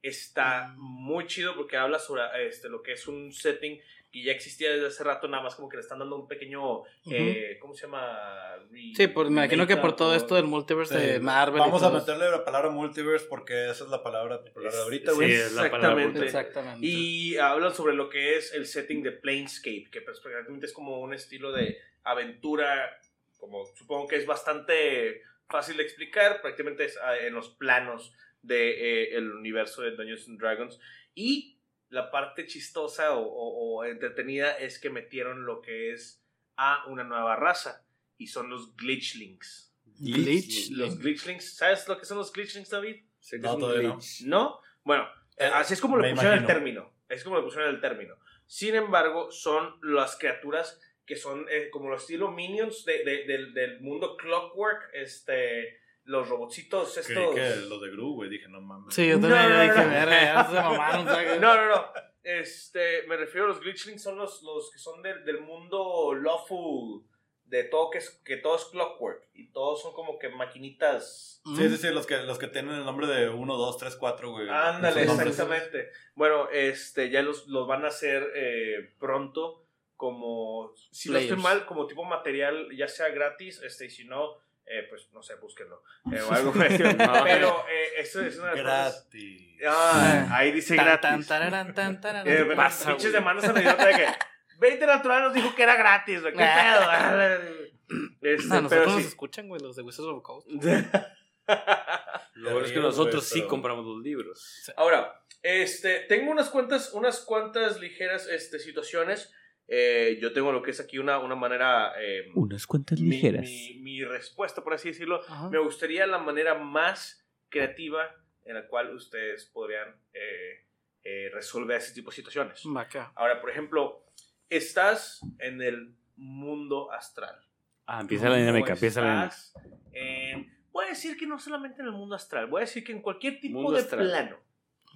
Está muy chido porque habla sobre este, lo que es un setting que ya existía desde hace rato, nada más como que le están dando un pequeño, eh, ¿cómo se llama? Re- Sí, pues me imagino que por todo esto del multiverse Sí, de Marvel. y Vamos a meterle la palabra multiverse porque esa es la palabra popular de ahorita, Sí, güey. es la palabra Exactamente. Exactamente. Y hablan sobre lo que es el setting de Planescape, que pues, prácticamente es como un estilo de aventura, como supongo que es bastante fácil de explicar, prácticamente es ah, en los planos del el universo de Dungeons and Dragons. Y la parte chistosa o, o- o entretenida es que metieron lo que es a una nueva raza, y son los Glitchlings. Glitch. Los Glitchlings, ¿sabes lo que son los Glitchlings, David? No, todavía no. glitch. ¿No? Bueno, eh, así es como le pusieron el término. Es como le pusieron el término. Sin embargo, son las criaturas que son eh, como los estilo minions de- de- del, del mundo Clockwork, este, los robotcitos Creí estos... que los de Gru, güey, dije, no mames. Sí, yo No, también no, no, dije, no. se. No, no, no. Este, me refiero a los glitchlings, son los, los que son del, del mundo lawful, de todo que, es, que todo es clockwork, y todos son como que maquinitas Sí, sí, sí, los que, los que tienen el nombre de 1, 2, 3, 4, güey. Ándale, exactamente. Bueno, este, ya los, los van a hacer eh, pronto como, si no estoy Players. mal, como tipo material, ya sea gratis, este, y si no, eh, pues no sé, búsquenlo. eh, o algo estilo. No. Pero eh, eso es una de las cosas. Gratis. Ah, ahí dice Tan, gratis. tan, tan, tararán. Eh, ¿Qué pasa, pasa, pinches güey? demandas a la idiota de que 20 naturales nos dijo que era gratis, güey. ¿Qué pedo? Este, A nosotros pero nos sí. escuchan, güey, los de Wizards of Coast. Lo bueno es que nosotros sí compramos los libros. Ahora, este, tengo unas cuantas, unas cuantas ligeras este, situaciones. Eh, yo tengo lo que es aquí una, una manera. eh, Unas cuantas mi, mi- mi respuesta, por así decirlo. Ajá. Me gustaría la manera más creativa en la cual ustedes podrían eh, eh, resolver ese tipo de situaciones. Acá. Ahora, por ejemplo, estás en el mundo astral. Ah, empieza la dinámica, empieza la dinámica. estás en- voy a decir que no solamente en el mundo astral, voy a decir que en cualquier tipo Mundo de astral. plano.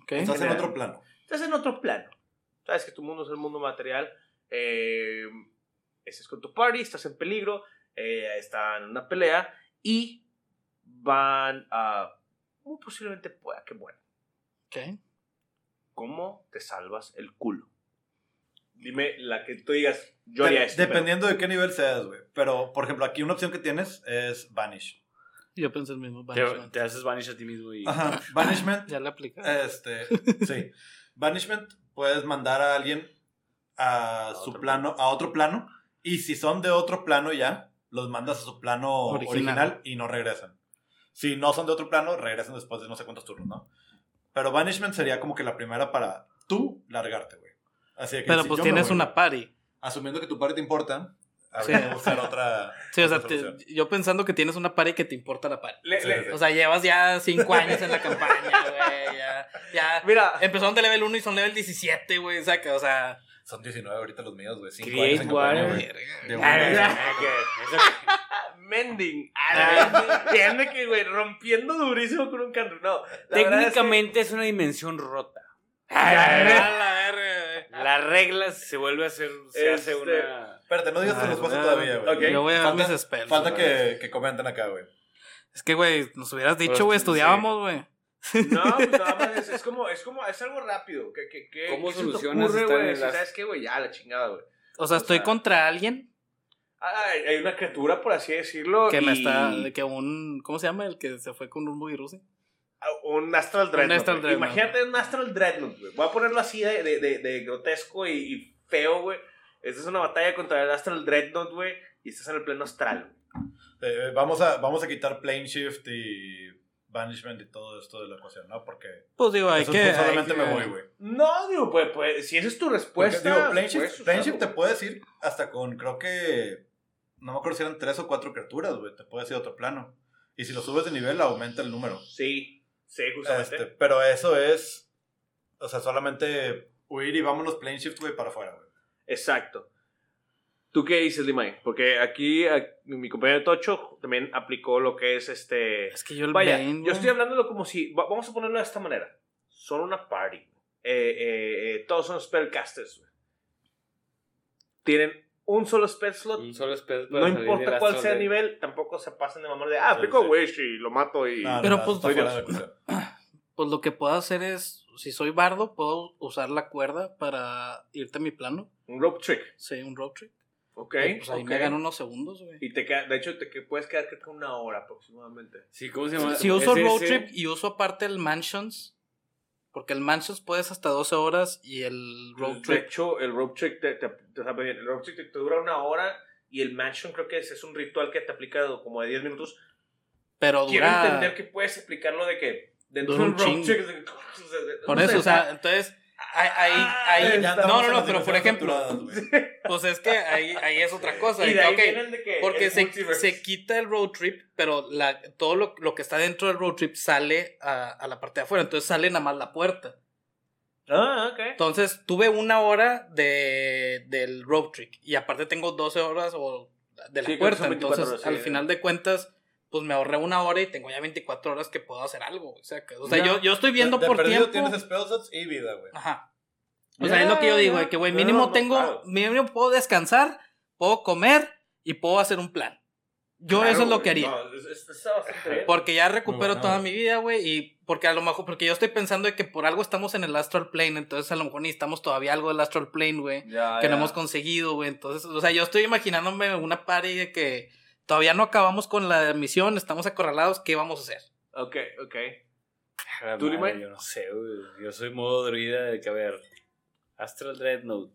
Ok. Estás en otro plano. Estás en otro plano. Sabes que tu mundo es el mundo material. Eh, estás con tu party, estás en peligro, eh, están en una pelea y van a. Muy posiblemente pueda que mueran. Ok. ¿Cómo te salvas el culo? Dime la que tú digas, yo haría esto. pero- dependiendo de qué nivel seas, güey. Pero, por ejemplo, aquí una opción que tienes es Vanish. Yo pensé el mismo. Te, te haces vanish a ti mismo y. Ajá. Banishment. Ya le aplica. Este, sí. Banishment, puedes mandar a alguien a, A su otro plano, a otro plano, y si son de otro plano ya, los mandas a su plano Original. original, y no regresan. Si no son de otro plano, regresan después de no sé cuántos turnos, ¿no? Pero Banishment sería como que la primera para tú largarte, güey. Así que Pero si pues tienes voy, una party. Asumiendo que tu party te importa, Sí. buscar otra. Sí, o sea, te- yo pensando que tienes una party que te importa la party. Le- Sí, le- sí. O sea, llevas ya cinco años en la campaña, güey. Ya, ya. Mira, Empezaron de level 1 y son level 17, güey. Saca, o sea. Son 19 ahorita los míos, güey. Create años güey. Ah, que- Mending. Ah, Entiende que, güey, rompiendo durísimo con un canto. No, la es que- Técnicamente es una dimensión rota. A la verga, güey. Las reglas se vuelve a hacer. Se hace Este- una. Espérate, no digas Ah, respuesta ah, todavía, güey. Yo voy a Falta- mis spells. Falta que, que comenten acá, güey. Es que, güey, nos hubieras dicho, güey, estudiábamos, güey. No, pues nada más es, es como, es como, es algo rápido. ¿Qué, qué, qué, ¿Cómo qué se te solucionas ocurre, en Si las- ¿Sabes qué, güey? Ya, la chingada, güey. O sea, O estoy sea- contra alguien Ah, hay, hay una criatura, por así decirlo. que me está. Que un. ¿Cómo se llama? El que se fue con un buggy rusi. Ah, Un Astral Dreadnought. Astral güey. Dreadnought. Imagínate un Astral Dreadnought, güey. Voy a ponerlo así de, de, de, de grotesco y, y feo, güey. Esta es una batalla contra el Astral Dreadnought, güey. Y estás en el pleno astral. güey. Eh, vamos, a, vamos a quitar Plane Shift y Banishment y todo esto de la ecuación, ¿no? Porque Pues digo, hay eso que. es solamente hay que- me voy, güey. No, digo, pues, pues, si esa es tu Porque, respuesta. digo, Plane Shift, puedes Plane usarlo, Shift te güey. puedes ir hasta con, creo que. No me acuerdo si eran tres o cuatro criaturas, güey. Te puedes ir a otro plano. Y si lo subes de nivel, aumenta el número. Sí, sí, justamente. Este, pero eso es. O sea, solamente huir y vámonos Plane Shift, güey, para afuera, güey. Exacto. ¿Tú qué dices, Limay? Porque aquí a- mi compañero Tocho también aplicó lo que es este... Es que yo el Vaya, yo estoy hablándolo como si... va- Vamos a ponerlo de esta manera. Son una party. Eh, eh, eh, todos son spellcasters. Tienen un solo spell slot. Un solo spell No importa cuál sea el de- nivel, tampoco se pasen de mamar de, ah, Sí, sí. Wish y lo mato y... No, no, Pero, no, pues, cuestión. Pues lo que puedo hacer es, si soy bardo, puedo usar la cuerda para irte a mi plano. Un rope trick. Sí, un road trip. Ok. Y, pues ahí ok. me unos segundos, güey. Y te queda, de hecho, te que puedes quedar creo que una hora aproximadamente. Sí, ¿cómo se llama? Si uso Ese- road ese- trip y uso aparte el mansions, porque el mansions puedes hasta 12 horas y el road De trip hecho, el rope trick te, te, te- el rope trick te, te dura una hora y el mansion creo que es, es un ritual que te aplica como de 10 minutos. pero Quiero dura entender que puedes explicarlo de que dentro un es de- o sea, de- por no eso, sé, o sea, entonces ahí, ahí, Ya no, no, no, pero por ejemplo, pues es que ahí, ahí es otra cosa. Y y de que, ahí ok, vienen de que porque se, se quita el road trip, pero la, todo lo, lo que está dentro del road trip sale a, a la parte de afuera, entonces sale nada más la puerta. Ah, ok. Entonces tuve una hora de, del road trip y aparte tengo 12 horas o de la Sí, puerta, son 24 entonces horas, sí. al final de cuentas pues me ahorré una hora y tengo ya 24 horas que puedo hacer algo. O sea, que- o sea yo, yo estoy viendo De- de por perdido tiempo. tienes spell slots y vida, güey. Ajá. O sea, es lo que yo digo, de que, güey, mínimo no, tengo, claro. mínimo puedo descansar, puedo comer y puedo hacer un plan. Yo Claro, eso es lo que haría. no, es- es-. Porque ya recupero bueno, toda mi vida, güey, y porque a lo mejor, porque yo estoy pensando de que por algo estamos en el Astral Plane, entonces a lo mejor necesitamos todavía algo del Astral Plane, güey, que no hemos conseguido, güey. Entonces, o sea, yo estoy imaginándome una party de que todavía no acabamos con la misión, estamos acorralados, ¿qué vamos a hacer? Ok, ok. ¿Tú, madre? Yo no sé, güey. Yo soy modo druida de que, a ver, Astral Dreadnought.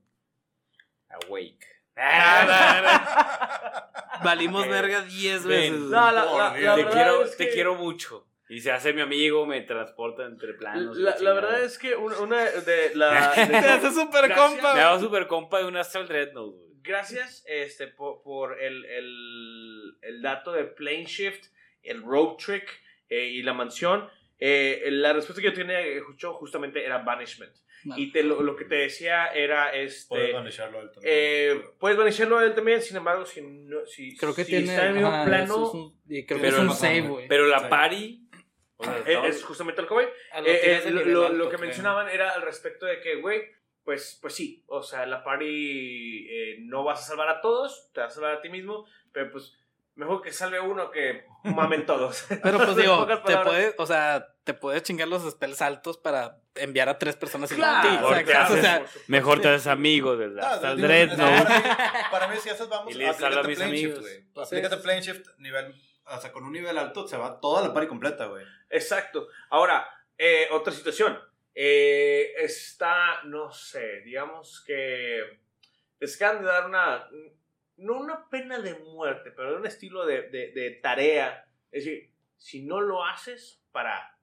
Awake. Valimos Ok. verga 10 Ven. veces. No, la, la- te verdad quiero, es te que- quiero mucho. Y se hace mi amigo, me transporta entre planos. La, verdad es que una, una de la... de- Te hace Gracias. compa, Me hago super compa de un Astral Dreadnought, güey. Gracias este, por, por el, el, el dato de Plane Shift, el Road Trick eh, y la mansión. Eh, la respuesta que yo tenía eh, justo- justamente era Banishment. No. Y te, lo, lo que te decía era Puedes este... vanisharlo a él también. Eh, puedes banisharlo a él también, sin embargo, si, no, si, Creo que si tiene. está en el mismo ajá, plano, es un- creo que Pero es un no, save, güey. Pero la o sea, eh, estamos- es justamente que voy. Ah, lo Eh, eh, lo, lo- que mencionaban era al respecto de que, güey, pues, pues sí, o sea, la party eh, no vas a salvar a todos, te vas a salvar a ti mismo, pero pues mejor que salve uno que mamen todos. Pero pues digo, te puedes, o sea, te puedes chingar los spells altos para enviar a tres personas Claro, a ti. porque O sea, haces- o sea, por supuesto. Mejor te haces amigo del Ah, digo, Dreadnought. Para mí, para mí, si haces, vamos, Y aplícate mis plane shift, amigos. güey. Aplícate es- plane shift nivel, o sea, con un nivel alto se va toda la party completa, güey. Exacto. Ahora, eh, otra situación. Eh, está, no sé, digamos que les acaban de dar una, no una pena de muerte, pero un estilo de, de- de tarea. Es decir, si no lo haces para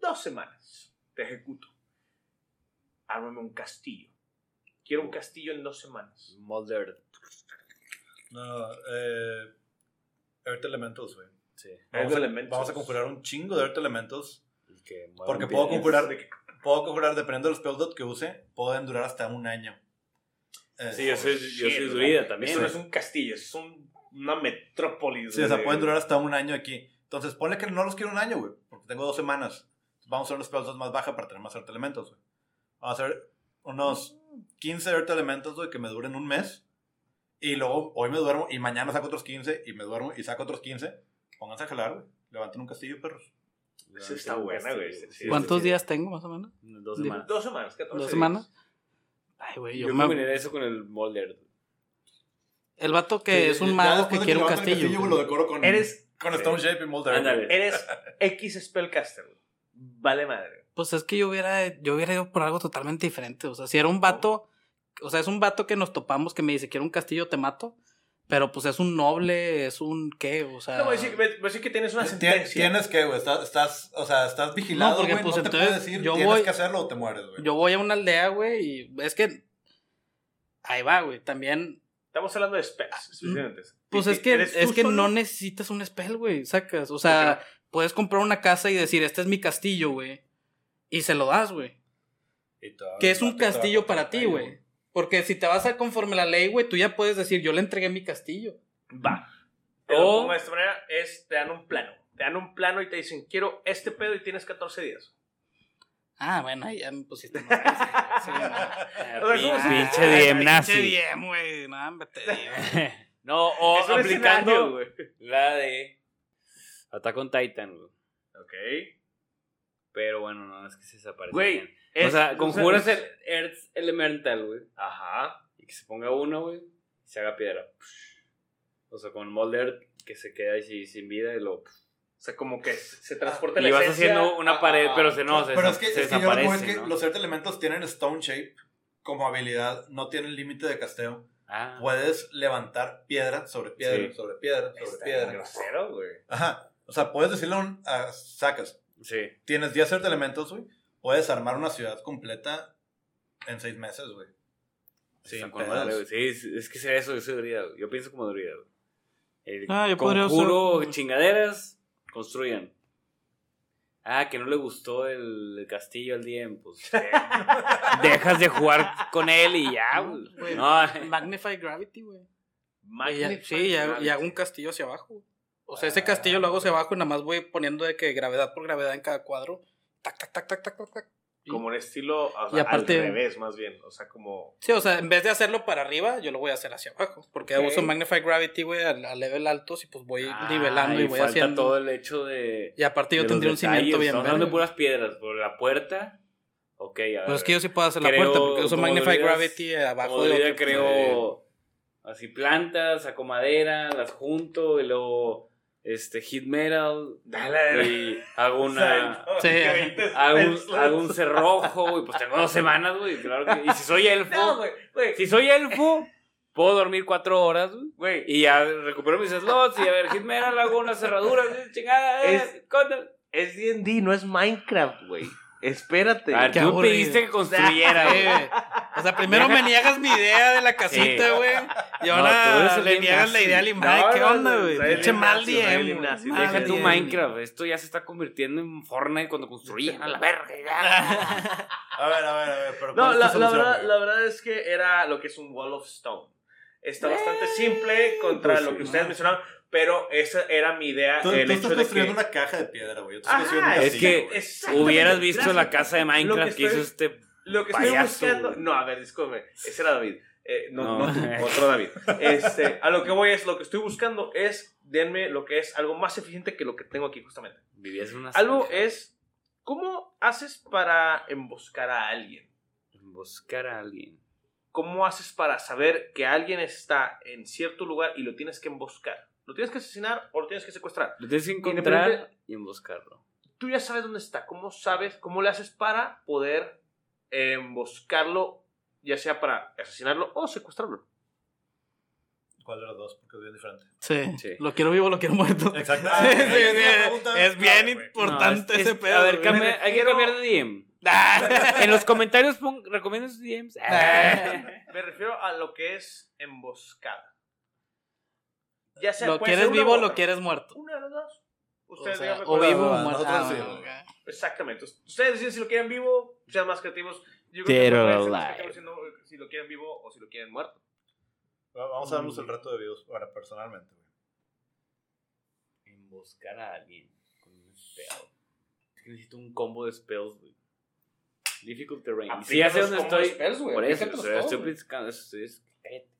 dos semanas, te ejecuto. Ármame un castillo. Quiero un castillo en dos semanas. Molder. No, eh, Earth Elementals, güey. Sí. Vamos, Earth a- Elementals. vamos a conjurar un chingo de Earth Elementals. Que Porque puedo conjurar, De que- puedo conjurar, dependiendo del spell dot que use, pueden durar hasta un año. Eh, Sí, yo soy, yo soy druida también. Eso no es un castillo, es un- una metrópolis. Sí, o sea, de- pueden durar hasta un año aquí. Entonces, ponle que no los quiero un año, güey, porque tengo dos semanas. Vamos a hacer unos spell dots más baja para tener más Earth Elementals, güey. Vamos a hacer unos 15 Earth Elementals, güey, que me duren un mes. Y luego, hoy me duermo y mañana saco otros 15 y me duermo y saco otros 15. Pónganse a jalar, güey. Levanten un castillo, perros. Esa está buena, güey. Sí, ¿Cuántos sí. días tengo más o menos? Dos semanas. Dos semanas, 14 ¿Dos semanas? Ay, güey, yo, Yo me... eso con el Molder. El vato que es un mago que quiere un castillo. güey. lo decoro con, Eres, con Stone Shape y Molder. Ándale. eres X Spellcaster. güey. Vale madre. Pues es que yo hubiera, yo hubiera ido por algo totalmente diferente. O sea, si era un vato, o sea, es un vato que nos topamos que me dice, quiero un castillo, te mato. Pero pues es un noble, es un qué, o sea. No, voy a decir, voy a decir que tienes una sentencia. Tienes que, güey, estás, estás, o sea, estás vigilado, No, porque, güey, pues, no te entonces, puedo decir, yo tienes voy- que hacerlo o te mueres, güey. Yo voy a una aldea, güey, y es que. Ahí va, güey. También. Estamos hablando de spells. especialmente. Pues ¿Y- es que, es que solo? no necesitas un spell, güey. Sacas. O sea, puedes comprar una casa y decir, este es mi castillo, güey. Y se lo das, güey. Que es un castillo para ti, güey. Porque si te vas a conforme la ley, güey, tú ya puedes decir, yo le entregué mi castillo. Va. Pongo de esta manera, es, te dan un plano. Te dan un plano y te dicen, quiero este pedo y tienes 14 días. Ah, bueno, ahí ya me pusiste güey. Sí, no. O ¿cómo se- Pinche Pinche nazi. DM, güey. No, hombre, te digo. No, o aplicando güey. la de Attack on Titan, güey. Ok. Pero bueno, no, es que se desaparece. Güey. O sea, conjuras es- el Earth Elemental, güey. Ajá. Y que se ponga uno, güey. Y se haga piedra. O sea, con Molder que se queda así sin vida y lo. O sea, como que se transporta la Y vas esencia haciendo una pared, pero se no, se, Pero es que, se es que yo desaparece. es que ¿no? los Earth Elementals tienen Stone Shape como habilidad, no tienen límite de casteo. Ah, Puedes levantar piedra sobre piedra, Sí. sobre piedra, sobre Está piedra. grosero, güey. Ajá. O sea, puedes decirle a un. sacas. sí. Tienes 10 Earth Elementals, güey. Puedes armar una ciudad completa en 6 meses, güey. Sí, madre. Sí, es, es que sea eso, eso debería. güey. Yo pienso como debería. güey. El Ah, yo podría conjuro, usar- chingaderas, construyan. Ah, que no le gustó el, el castillo al DM, pues. eh, dejas de jugar con él y ya, güey. No, Magnify Gravity, güey. Ya- Sí, y hago, y Gravity. hago un castillo hacia abajo. O sea, ese castillo lo hago hacia abajo y nada más voy poniendo de que gravedad por gravedad en cada cuadro. Tac, tac, tac, tac, tac, tac, Como un estilo o sea, Y aparte- al revés, más bien. O sea, como. Sí, o sea, en vez de hacerlo para arriba, yo lo voy a hacer hacia abajo. Porque uso Magnify Gravity, güey, a, a level altos y pues voy Ah, nivelando y y voy falta haciendo. todo el hecho de. Y aparte yo tendría un cimiento bien Estamos hablando de puras piedras. Por la puerta. Ok, a ver. Pues es que yo sí puedo hacer la puerta porque uso Magnify dirías, Gravity abajo de que- creo así plantas, saco madera, las junto y luego este hit metal Dale, y hago una Sí. hago un, hago un cerrojo y pues tengo dos semanas, güey, claro que y si soy elfo, No, güey, güey. si soy elfo puedo dormir cuatro horas, güey, Güey. y ya recupero mis slots y a ver hit metal hago una cerradura, güey, chingada, eh, Es- con- Es D&D, no es Minecraft, güey. Espérate. A ver, tú aburrido. pediste que construyera, güey. O sea, primero me niegas mi idea de la casita, güey. Y No, ahora el le niegas la idea al Imai. No, ¿Qué no, onda, no, güey? Pinche mal DM. Deja tu. Minecraft, esto ya se está convirtiendo en Fortnite cuando construían a la verga. A ver, a ver, a ver. Pero No, ¿cuál es la, verdad, güey? la verdad es que era lo que es un Wall of Stone. Está bastante simple contra pues lo sí. que ustedes mencionaron, pero esa era mi idea. Tú, el tú hecho estás de construyendo que... una caja de piedra, güey. Yo te estoy Ajá, Es que hubieras visto gracias. la casa de que Minecraft que hizo estoy- este. Lo que estoy buscando. güey. No, a ver, discúlpeme. Ese era David. Eh, no, No. no tú, otro David. Este, a lo que voy es, lo que estoy buscando es, denme lo que es algo más eficiente que lo que tengo aquí justamente. Vivías en una. Algo zanja. es, ¿cómo haces para emboscar a alguien? Buscar a alguien. ¿Cómo haces para saber que alguien está en cierto lugar y lo tienes que emboscar? ¿Lo tienes que asesinar o lo tienes que secuestrar? Lo tienes que encontrar y emboscarlo. Tú ya sabes dónde está. ¿Cómo sabes? ¿Cómo le haces para poder emboscarlo, ya sea para asesinarlo o secuestrarlo? ¿Cuál de los dos? Porque es bien diferente. Sí. Sí. Lo quiero vivo, lo quiero muerto. Exacto. Sí, sí, sí. Es bien importante No, es- ese es- pedo. A ver, güey. cambia- hay que cambiar de DM. Ah. En los comentarios pon, recomiendo sus DMs. Me refiero a lo que es emboscada. Ya sea, ¿Lo quieres vivo o lo quieres muerto? Una de las dos. O, Ustedes sea, díganme o vivo o muerto. Ah, sí, bueno, güey. ok. Exactamente. Ustedes deciden si lo quieren vivo, sean más creativos. Yo creo que siendo- si lo quieren vivo o si lo quieren muerto. Va- Vamos a darnos el reto de videos para personalmente, güey. Emboscar a alguien con un spell. Es que necesito un combo de spells, güey. Difficult terrain. Y Sí, ya sé dónde estoy. Por eso, o sea, estoy estoy- es-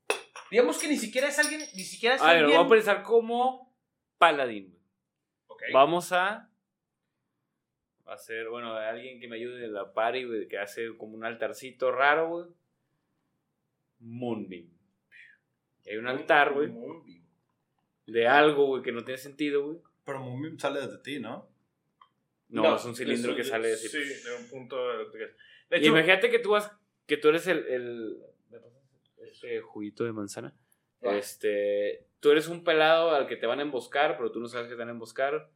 Digamos que ni siquiera es alguien, ni siquiera es A ver, alguien. vamos a pensar como paladín. güey. Ok. Vamos a hacer, bueno, alguien que me ayude de la party, güey, que hace como un altarcito raro, güey. Moonbeam. Hay un altar, güey, Moonbeam. de algo, güey, que no tiene sentido, güey. Pero Moonbeam sale desde ti, ¿no? No, es un cilindro es- que sale así. Sí, de un punto. De Y hecho, imagínate que tú vas, que tú eres el, el ¿me pasas este juguito de manzana. Va. Este, tú eres un pelado al que te van a emboscar, pero tú no sabes que te van a emboscar.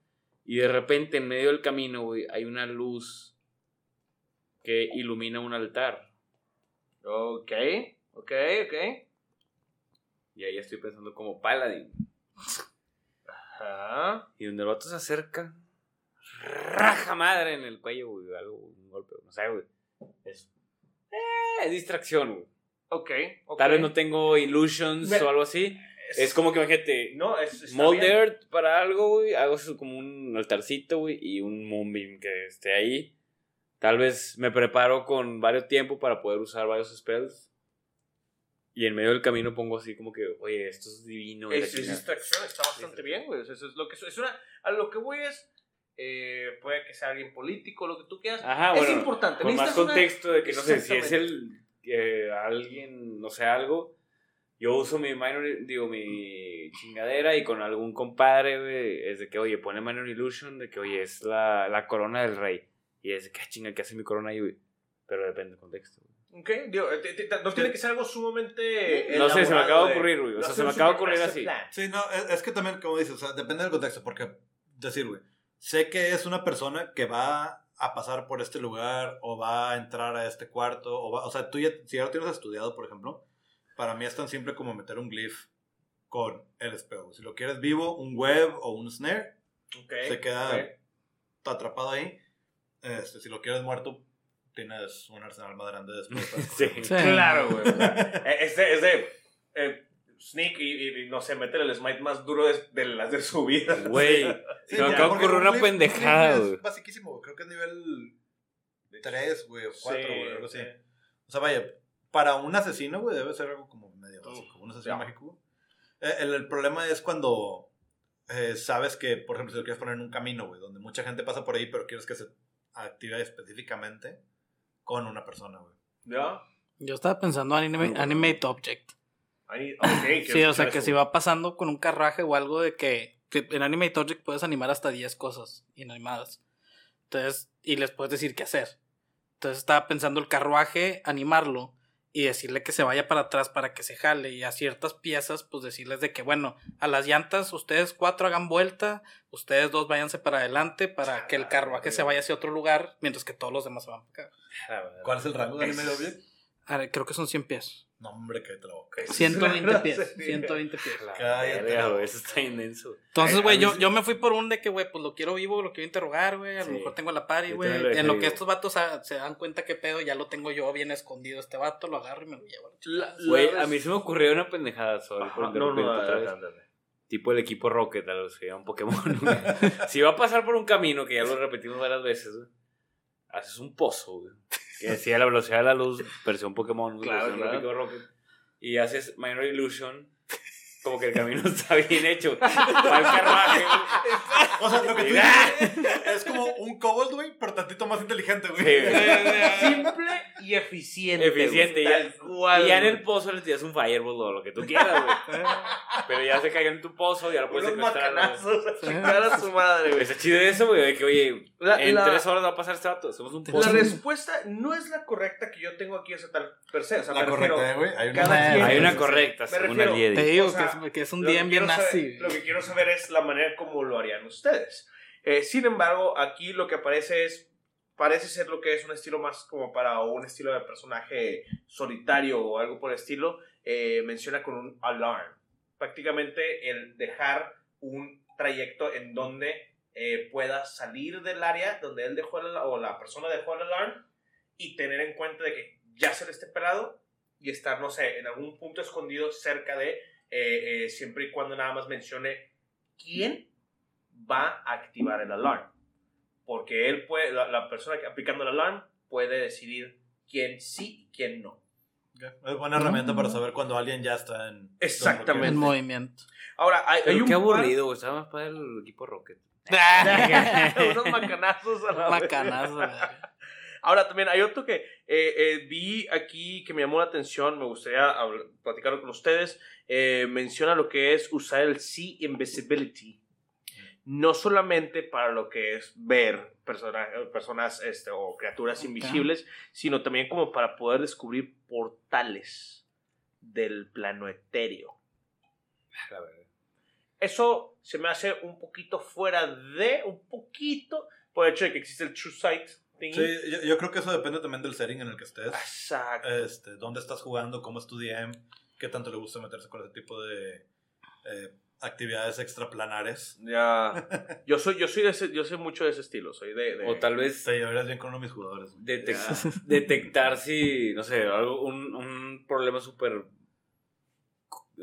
Y de repente en medio del camino, güey, hay una luz que ilumina un altar. Ok, ok, ok. Y ahí estoy pensando como paladín. Ajá. Y donde el vato se acerca, raja madre en el cuello, güey, algo, un golpe, no sé, güey. Es, eh, es distracción, güey. Ok, ok. Tal vez no tengo illusions Me- o algo así. Es como que imagínate, No, es. está bien. Earth para algo, güey. Hago como un altarcito, güey, y un Moonbeam que esté ahí. Tal vez me preparo con varios tiempo para poder usar varios spells. Y en medio del camino pongo así como que, oye, esto es divino. y la Es, es chingada. distracción, está bastante bien, güey. O sea, Eso es lo que es una. A lo que voy es. eh, puede que sea alguien político, lo que tú quieras. Ajá, es bueno. importante. Con más necesitas una- contexto de que no sé si es Exactamente. el eh, alguien, no sé, algo. Yo uso mi minor, digo, mi chingadera y con algún compadre, güey, es de que, oye, pone minor illusion, de que, oye, es la, la corona del rey. Y es de que, "Ah, chinga, ¿qué hace mi corona ahí, güey? Pero depende del contexto. güey. Ok, digo, eh, te- te- no tiene que ser algo sumamente. No sé, se me acaba de ocurrir, güey. O sea, se me acaba de ocurrir así. plan. Sí, no, es, es que también, como dices, o sea, depende del contexto, porque, decir, güey, sé que es una persona que va a pasar por este lugar o va a entrar a este cuarto, o, va, o sea, tú ya, si ya lo tienes estudiado, por ejemplo, para mí es tan simple como meter un glyph con el spell. Si lo quieres vivo, un web o un snare, se queda atrapado ahí. Este, si lo quieres muerto, tienes un arsenal más grande después. Sí. Sí. Claro, güey. o sea, eh, Sneak y, y, no sé, meter el smite más duro de, de las de su vida. Güey, Sí, se me acaba de ocurrir un una pendejada, güey. Es basiquísimo, creo que es nivel 3, güey, o 4, Sí, güey, algo así. sí. O sea, vaya, para un asesino, güey, debe ser algo como medio básico. Un asesino ya. mágico. Eh, el, el problema es cuando eh, sabes que, por ejemplo, si lo quieres poner en un camino, güey, donde mucha gente pasa por ahí, pero quieres que se active específicamente con una persona, güey. ¿Ya? Yo estaba pensando anime- animate object. Sí, o sea, que si va pasando con un carruaje o algo de que, que en Animate Object puedes animar hasta 10 cosas inanimadas. Entonces, y les puedes decir qué hacer. Entonces estaba pensando el carruaje, animarlo y decirle que se vaya para atrás para que se jale. Y a ciertas piezas, pues decirles de que, bueno, a las llantas ustedes cuatro hagan vuelta, ustedes dos váyanse para adelante para que el carruaje se vaya hacia otro lugar, mientras que todos los demás se van para acá. ¿Cuál es el rango de anime object? A ver, creo que son 100 pies. No, hombre, cállate la boca. Es 120 una pies. grosería. 120 pies. La Cállate. güey, eso está inmenso. Entonces, Ay, güey, yo, yo me fui por un de que, güey, pues lo quiero vivo, lo quiero interrogar, güey. A Sí. lo mejor tengo la pari, güey. En lo que vivo. estos vatos se dan cuenta que pedo, ya lo tengo yo bien escondido este vato, lo agarro y me lo llevo. Güey, a mí se me ocurrió una pendejada, sorry, por no, no, otra vez. Tipo el equipo Rocket, a los que llaman Pokémon. si va a pasar por un camino, que ya lo repetimos varias veces, güey, haces un pozo, güey. Que decía la velocidad de la luz, versión Pokémon, Claro, versión claro. Rocket. Y haces Minor Illusion, como que el camino está bien hecho. Va el carruaje, güey. O sea, lo que tú dices es como un kobold, güey, pero tantito más inteligente, güey. Sí. Simple y eficiente. Eficiente, güey, ya. cual, Y ya en el pozo le tiras un fireball o lo que tú quieras, güey. Pero ya se cayó en tu pozo, ya lo puedes secuestrar. a chingar a su madre, güey. Está chido eso, güey, de que, oye, La- en la- tres horas va a pasar este vato. Somos un La pozo. respuesta no es la correcta que yo tengo aquí, o sea, tal per se. O sea, La me refiero- correcta, eh, güey. Hay una, cada Hay una correcta, según refiero- el Jedi. Te digo o sea, que, es, que es un DM bien quiero saber- nazi. Lo que quiero saber es la manera como lo harían ustedes. Eh, sin embargo, aquí lo que aparece es. Parece ser lo que es un estilo más como para un estilo de personaje solitario o algo por el estilo. eh, menciona con un alarm. Prácticamente el dejar un trayecto en donde eh, pueda salir del área donde él dejó el, o la persona dejó el alarm y tener en cuenta de que ya se le esté pelado y estar, no sé, en algún punto escondido cerca de eh, eh, siempre y cuando nada más mencione quién va a activar el alarm. Porque él puede, la, la persona que aplicando el alarm puede decidir quién sí y quién no. Es buena herramienta para saber cuando alguien ya está en. Exactamente. En movimiento. Ahora, hay, hay un qué aburrido, güey. Estaba más para el equipo Rocket. Unos macanazos a la vez. Ahora también hay otro que eh, eh, vi aquí que me llamó la atención, me gustaría platicarlo con ustedes. Eh, menciona lo que es usar el Sea Invisibility. No solamente para lo que es ver persona- personas este, o criaturas Ok. invisibles, sino también como para poder descubrir portales del plano etéreo. La verdad. Eso se me hace un poquito fuera de, un poquito, por el hecho de que existe el True Sight. Sí, yo, yo creo que eso depende también del setting en el que estés. Exacto. Este, dónde estás jugando, cómo es tu DM, qué tanto le gusta meterse con ese tipo de eh, actividades extraplanares. Ya. Yo soy, yo soy de ese, yo soy mucho de ese estilo. Soy de. de- O tal vez Te llevarías bien con uno de mis jugadores. detec- detectar si, no sé, algo, un, un problema súper.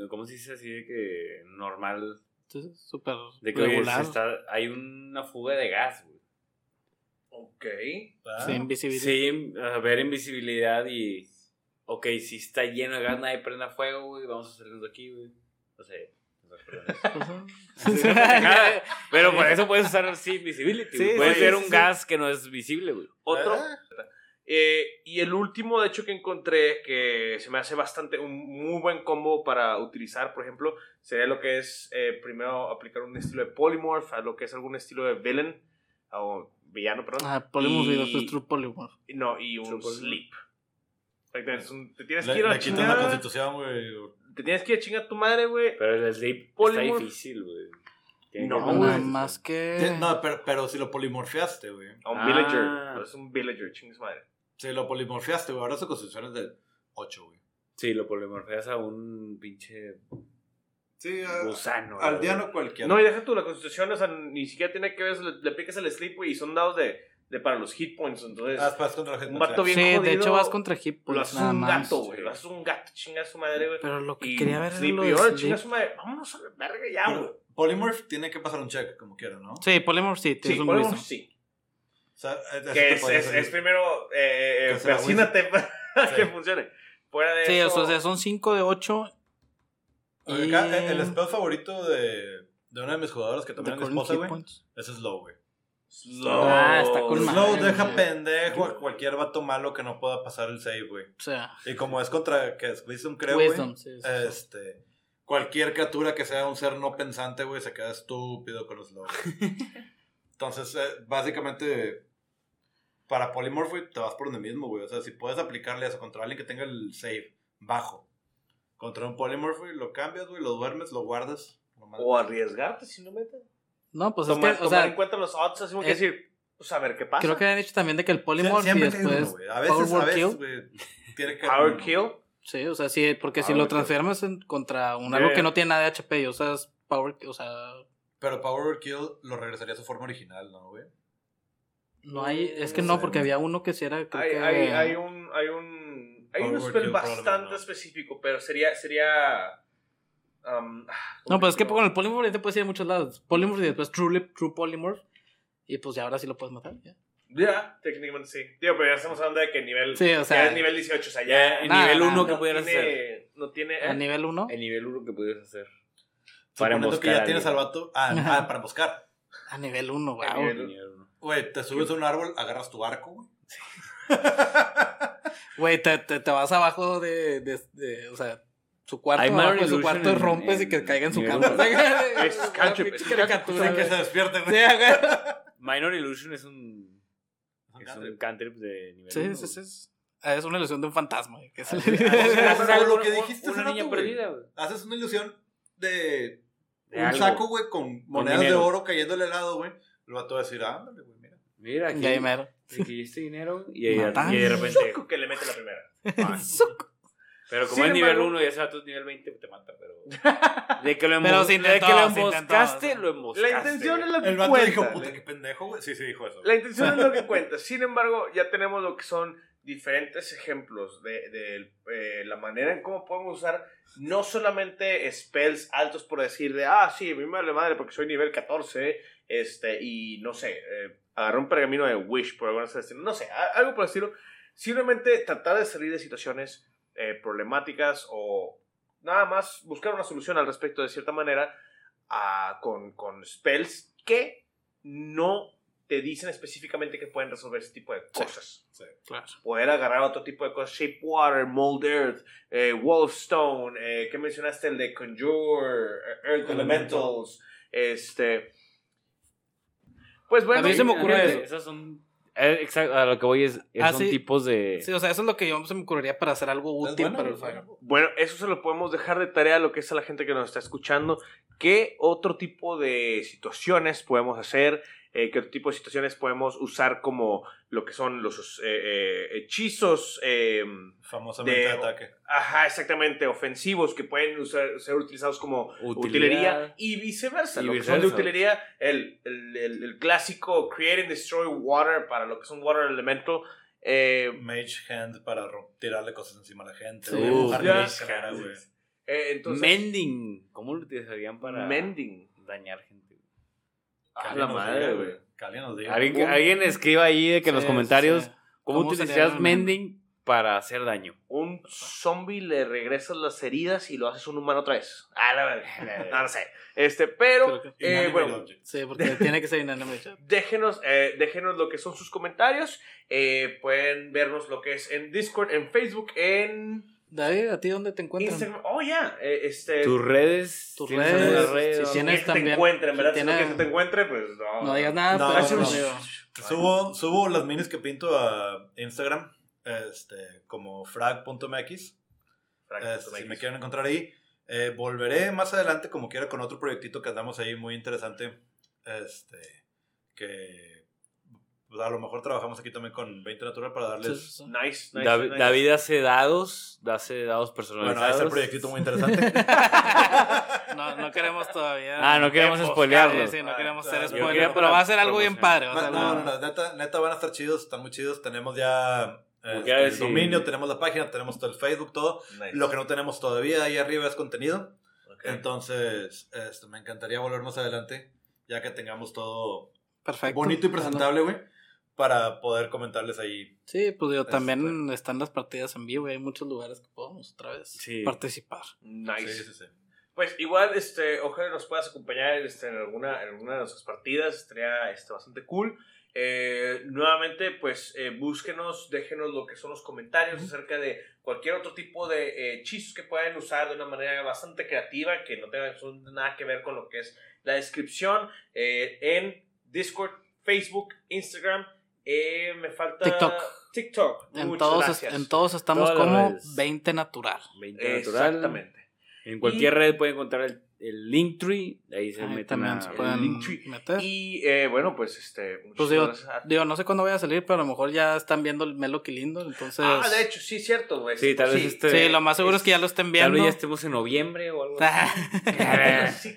¿Cómo se dice así? De que normal. Entonces, súper De que oye, regular. está, hay una fuga de gas, güey. Ok. ¿verdad? Sí, invisibilidad. Sí, a ver invisibilidad y. Ok, si está lleno de gas, nadie prenda fuego, güey. Vamos a salir de aquí, güey. No sé. Pero por eso puedes usar sí, invisibility. Sí, puedes sí, ver un sí. gas que no es visible, güey. Otro. Ah, Eh, y el último, de hecho, que encontré que se me hace bastante un muy buen combo para utilizar, por ejemplo, sería lo que es eh, primero aplicar un estilo de polymorph a lo que es algún estilo de villain o villano, perdón. Ah, polymorph y después true polymorph. No, y un sleep. Exactamente, es un- te tienes Le, que ir a le quitan la chingar. constitución, güey. Te tienes que ir a chingar a tu madre, güey. Pero el sleep Polymorph. está difícil, güey. No. Nada más que. No, pero, pero si lo polimorfiaste, güey. A un Ah. villager. Es un villager, chingas madre. Si lo polimorfiaste, güey. Ahora su constitución es de 8, güey. Sí, lo polimorfeas a un pinche Sí, gusano. al diano cualquiera. No, y deja tú la constitución, o sea, ni siquiera tiene que ver, le, le aplicas el sleep, güey, y son dados de, de para los hit points, entonces. Ah, vas contra la gente. un vato bien Sí, de hecho vas contra lo points haces nada un más. gato, güey. Lo haces un gato, chinga a su madre, güey. Pero lo que Y quería ver sleep, lo de chinga a su madre. Vámonos a la verga ya, güey. Polymorph tiene que pasar un check, como quiera, ¿no? Sí, polymorph sí, Sí, wisdom. sí. O sea, eso Que es, es, es primero, eh, persínate para Sí. que funcione. Fuera de Sí, eso. o sea, son 5 de 8. Acá, el, el spell favorito de, de una de mis jugadoras que también es mi esposa, güey, es Slow, güey. Slow. Ah, está con Slow madre, deja güey. pendejo a cualquier vato malo que no pueda pasar el save, güey. O sea, Y como es contra, que es Wisdom, creo, güey. wisdom, sí, sí, sí. Este, cualquier criatura que sea un ser no pensante, güey, se queda estúpido con Slow. güey. Entonces, eh, básicamente, para Polymorph, güey, te vas por donde mismo, güey. O sea, si puedes aplicarle eso contra alguien que tenga el save bajo, contra un Polymorph, güey, lo cambias, güey, lo duermes, lo guardas. nomás- O arriesgarte si no metes. No, pues es tomar, que, o tomar sea, en cuenta los odds, así como que eh, decir, pues a ver qué pasa. creo que habían dicho también de que el Sie- polymorph y cae uno, después güey. A veces, Power a veces, Kill. güey, tiene que... Power kill. Sí, o sea, sí, porque si Power lo kill. transformas en- contra un algo que no tiene nada de HP y usas power, o sea, Pero Power Kill lo regresaría a su forma original, ¿no, güey? no hay, es que No porque había uno que sí era, creo Hay, que... hay, hay un, hay un, hay un spell bastante no. específico, pero sería, sería, um, No, pues es que ¿cómo con el polymorph ya te puedes ir a muchos lados. Polymorph y después true, true polymorph. Y pues ya ahora sí lo puedes matar. Ya. Ya, técnicamente sí. Digo, pero ya estamos hablando de que nivel, Sí, o sea- ya es nivel 18, o sea, Ya, ya en Nada, nivel nada, 1 no que pudieras hacer. tiene, no tiene, A eh, nivel 1. El nivel 1 que pudieras hacer. Que emboscar ya a tienes al vato... Ah, ah, para emboscar. A nivel 1, wow. A nivel- Nivel uno. Güey, te subes a un árbol, agarras tu arco, güey. Güey, te, te, te vas abajo de, de, de- O sea, su cuarto, Hay abajo de su cuarto en- rompes y en que caiga en su cama. Es Pinche es caricatura, que se despierte, Sí. Minor Illusion es un. Es cantrip. un cantrip de nivel Sí, uno, sí, sí. Ah, Es una ilusión de un fantasma. güey, que Haces Pero algo, lo que una- dijiste una niña rato, perdida, güey. Haces una ilusión de, De un algo. saco, güey, con monedas de dinero. oro cayéndole al lado, güey. El vato va a decir, ándale, güey, mira. Aquí. Mero. Aquí este dinero. Y, y de repente. que le mete la primera. Pero como Sin es nivel embargo- 1 y ese vato es nivel 20, te mata. Pero. De que lo, Pero de intentó, que lo intentó, emboscaste, lo emboscaste. La intención es lo que El vato cuenta. dijo, puta, qué pendejo, güey. Sí, sí, dijo eso. La intención es lo que cuenta. Sin embargo, ya tenemos lo que son diferentes ejemplos de, de, eh, la manera en cómo podemos usar no solamente spells altos por decir de, ah, sí, a mí me vale madre porque soy nivel 14, este, y no sé, eh, agarré un pergamino de Wish por alguna estilo, no sé, algo por el estilo. Simplemente tratar de salir de situaciones eh, problemáticas o nada más buscar una solución al respecto de cierta manera con, con spells que no te dicen específicamente que pueden resolver ese tipo de cosas. Claro. Poder agarrar otro tipo de cosas, Shape Water, Mold Earth, eh, Wolfstone, eh, ¿qué mencionaste? El de Conjure, eh, Earth Elementals, este... Pues bueno, A mí se me ocurre eso. Esas son. eh, exacto, a lo que voy es. Ah, son sí. tipos de. Sí, o sea, eso es lo que yo se me ocurriría para hacer algo Es útil bueno, para el bueno. Bueno, eso se lo podemos dejar de tarea a lo que es a la gente que nos está escuchando. ¿Qué otro tipo de situaciones podemos hacer? Eh, qué otro tipo de situaciones podemos usar como lo que son los eh, eh, hechizos. eh, Famosamente de- de ataque. Ajá, exactamente, ofensivos que pueden usar- ser utilizados como Utilidad. utilería y viceversa. Y lo que son de viceversa. utilería, el, el, el- el clásico Create and Destroy Water para lo que son Water Elemental. eh, Mage Hand para tirarle cosas encima a la gente. Sí. eh, entonces, Mending. ¿Cómo lo utilizarían para Mending. dañar gente? A alguien la madre, güey. Alguien nos diga. Alguien, escriba ahí de que en los comentarios sí. cómo, ¿Cómo sería utilizarías el Mending para hacer daño. Un zombie le regresas las heridas y lo haces un humano otra vez. Ah, la verdad. No, no sé. Este, pero, eh, bueno. Sí, porque tiene que ser inanimate. déjenos, eh, déjenos lo que son sus comentarios. Eh, pueden vernos lo que es en Discord, en Facebook, en David, ¿a ti dónde te encuentran? Instagram. Oh, ya. eh, este, Tus redes. Tus ¿tienes redes, si tienes- que te también- encuentren, ¿verdad? si Si no tiene- que te encuentre, pues no. No digas nada, No, pero no, digo, Subo, subo las minis que pinto a Instagram, este, como frag.mx. Eh, si me quieren encontrar ahí. Eh, volveré más adelante, como quiera, con otro proyectito que andamos ahí muy interesante. Este, que pues, a lo mejor trabajamos aquí también con 20 Natural para darles. sí, sí, sí. Nice, nice. David, nice. David hace dados, hace dados Bueno, personalizados. está el proyectito muy interesante. No, no queremos todavía. Ah, no queremos spoilearlo. Sí, sí, no queremos hacer Yo spoiler. quería Pero va a ser algo bien padre. ser no, no, no, neta, neta van a estar chidos, están muy chidos. Tenemos ya este, quiera el dominio, tenemos la página, tenemos todo el Facebook, todo. Nice. Lo que no tenemos todavía ahí arriba es contenido. Entonces, este, me encantaría volver más adelante, ya que tengamos todo Perfecto. bonito y presentable, güey, para poder comentarles ahí. Sí, pues digo, Este- también están las partidas en vivo y hay muchos lugares que podemos otra vez Sí. participar. Nice. Sí, sí, sí. Pues igual, este, ojalá nos puedas acompañar este, en, alguna, en alguna de nuestras partidas, estaría este, bastante cool. Eh, nuevamente, pues eh, búsquenos, déjenos lo que son los comentarios acerca de cualquier otro tipo de eh, hechizos que puedan usar de una manera bastante creativa, que no tenga nada que ver con lo que es la descripción eh, en Discord, Facebook, Instagram. Eh, me falta TikTok. TikTok. En Muchas todos, gracias. en todos estamos Todas como redes. 20 natural. 20 natural. Exactamente. En cualquier red pueden encontrar el, el Linktree. Ahí se Ahí meten a- el pueden Linktree. meter. Y eh, bueno, pues este. Pues digo, gracias a- digo, no sé cuándo vaya a salir, pero a lo mejor ya están viendo el Melo Quilindo, entonces... Ah, de hecho, sí, cierto, güey. Sí, tal vez este- sí, lo más seguro es que ya lo estén Tal viendo. vez ya estemos en noviembre o algo así. Sí,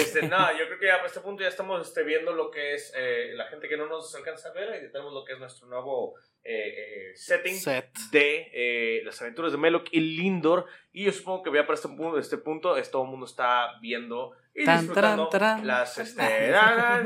este, no, yo creo que ya para este punto ya estamos este, viendo lo que es eh, la gente que no nos alcanza a ver. Ahí tenemos lo que es nuestro nuevo eh, eh, setting Set. de eh, las aventuras de Melok y Lindor. Y yo supongo que ya para este punto, este punto es, todo el mundo está viendo y Tan, disfrutando taran, taran. las. Este, na,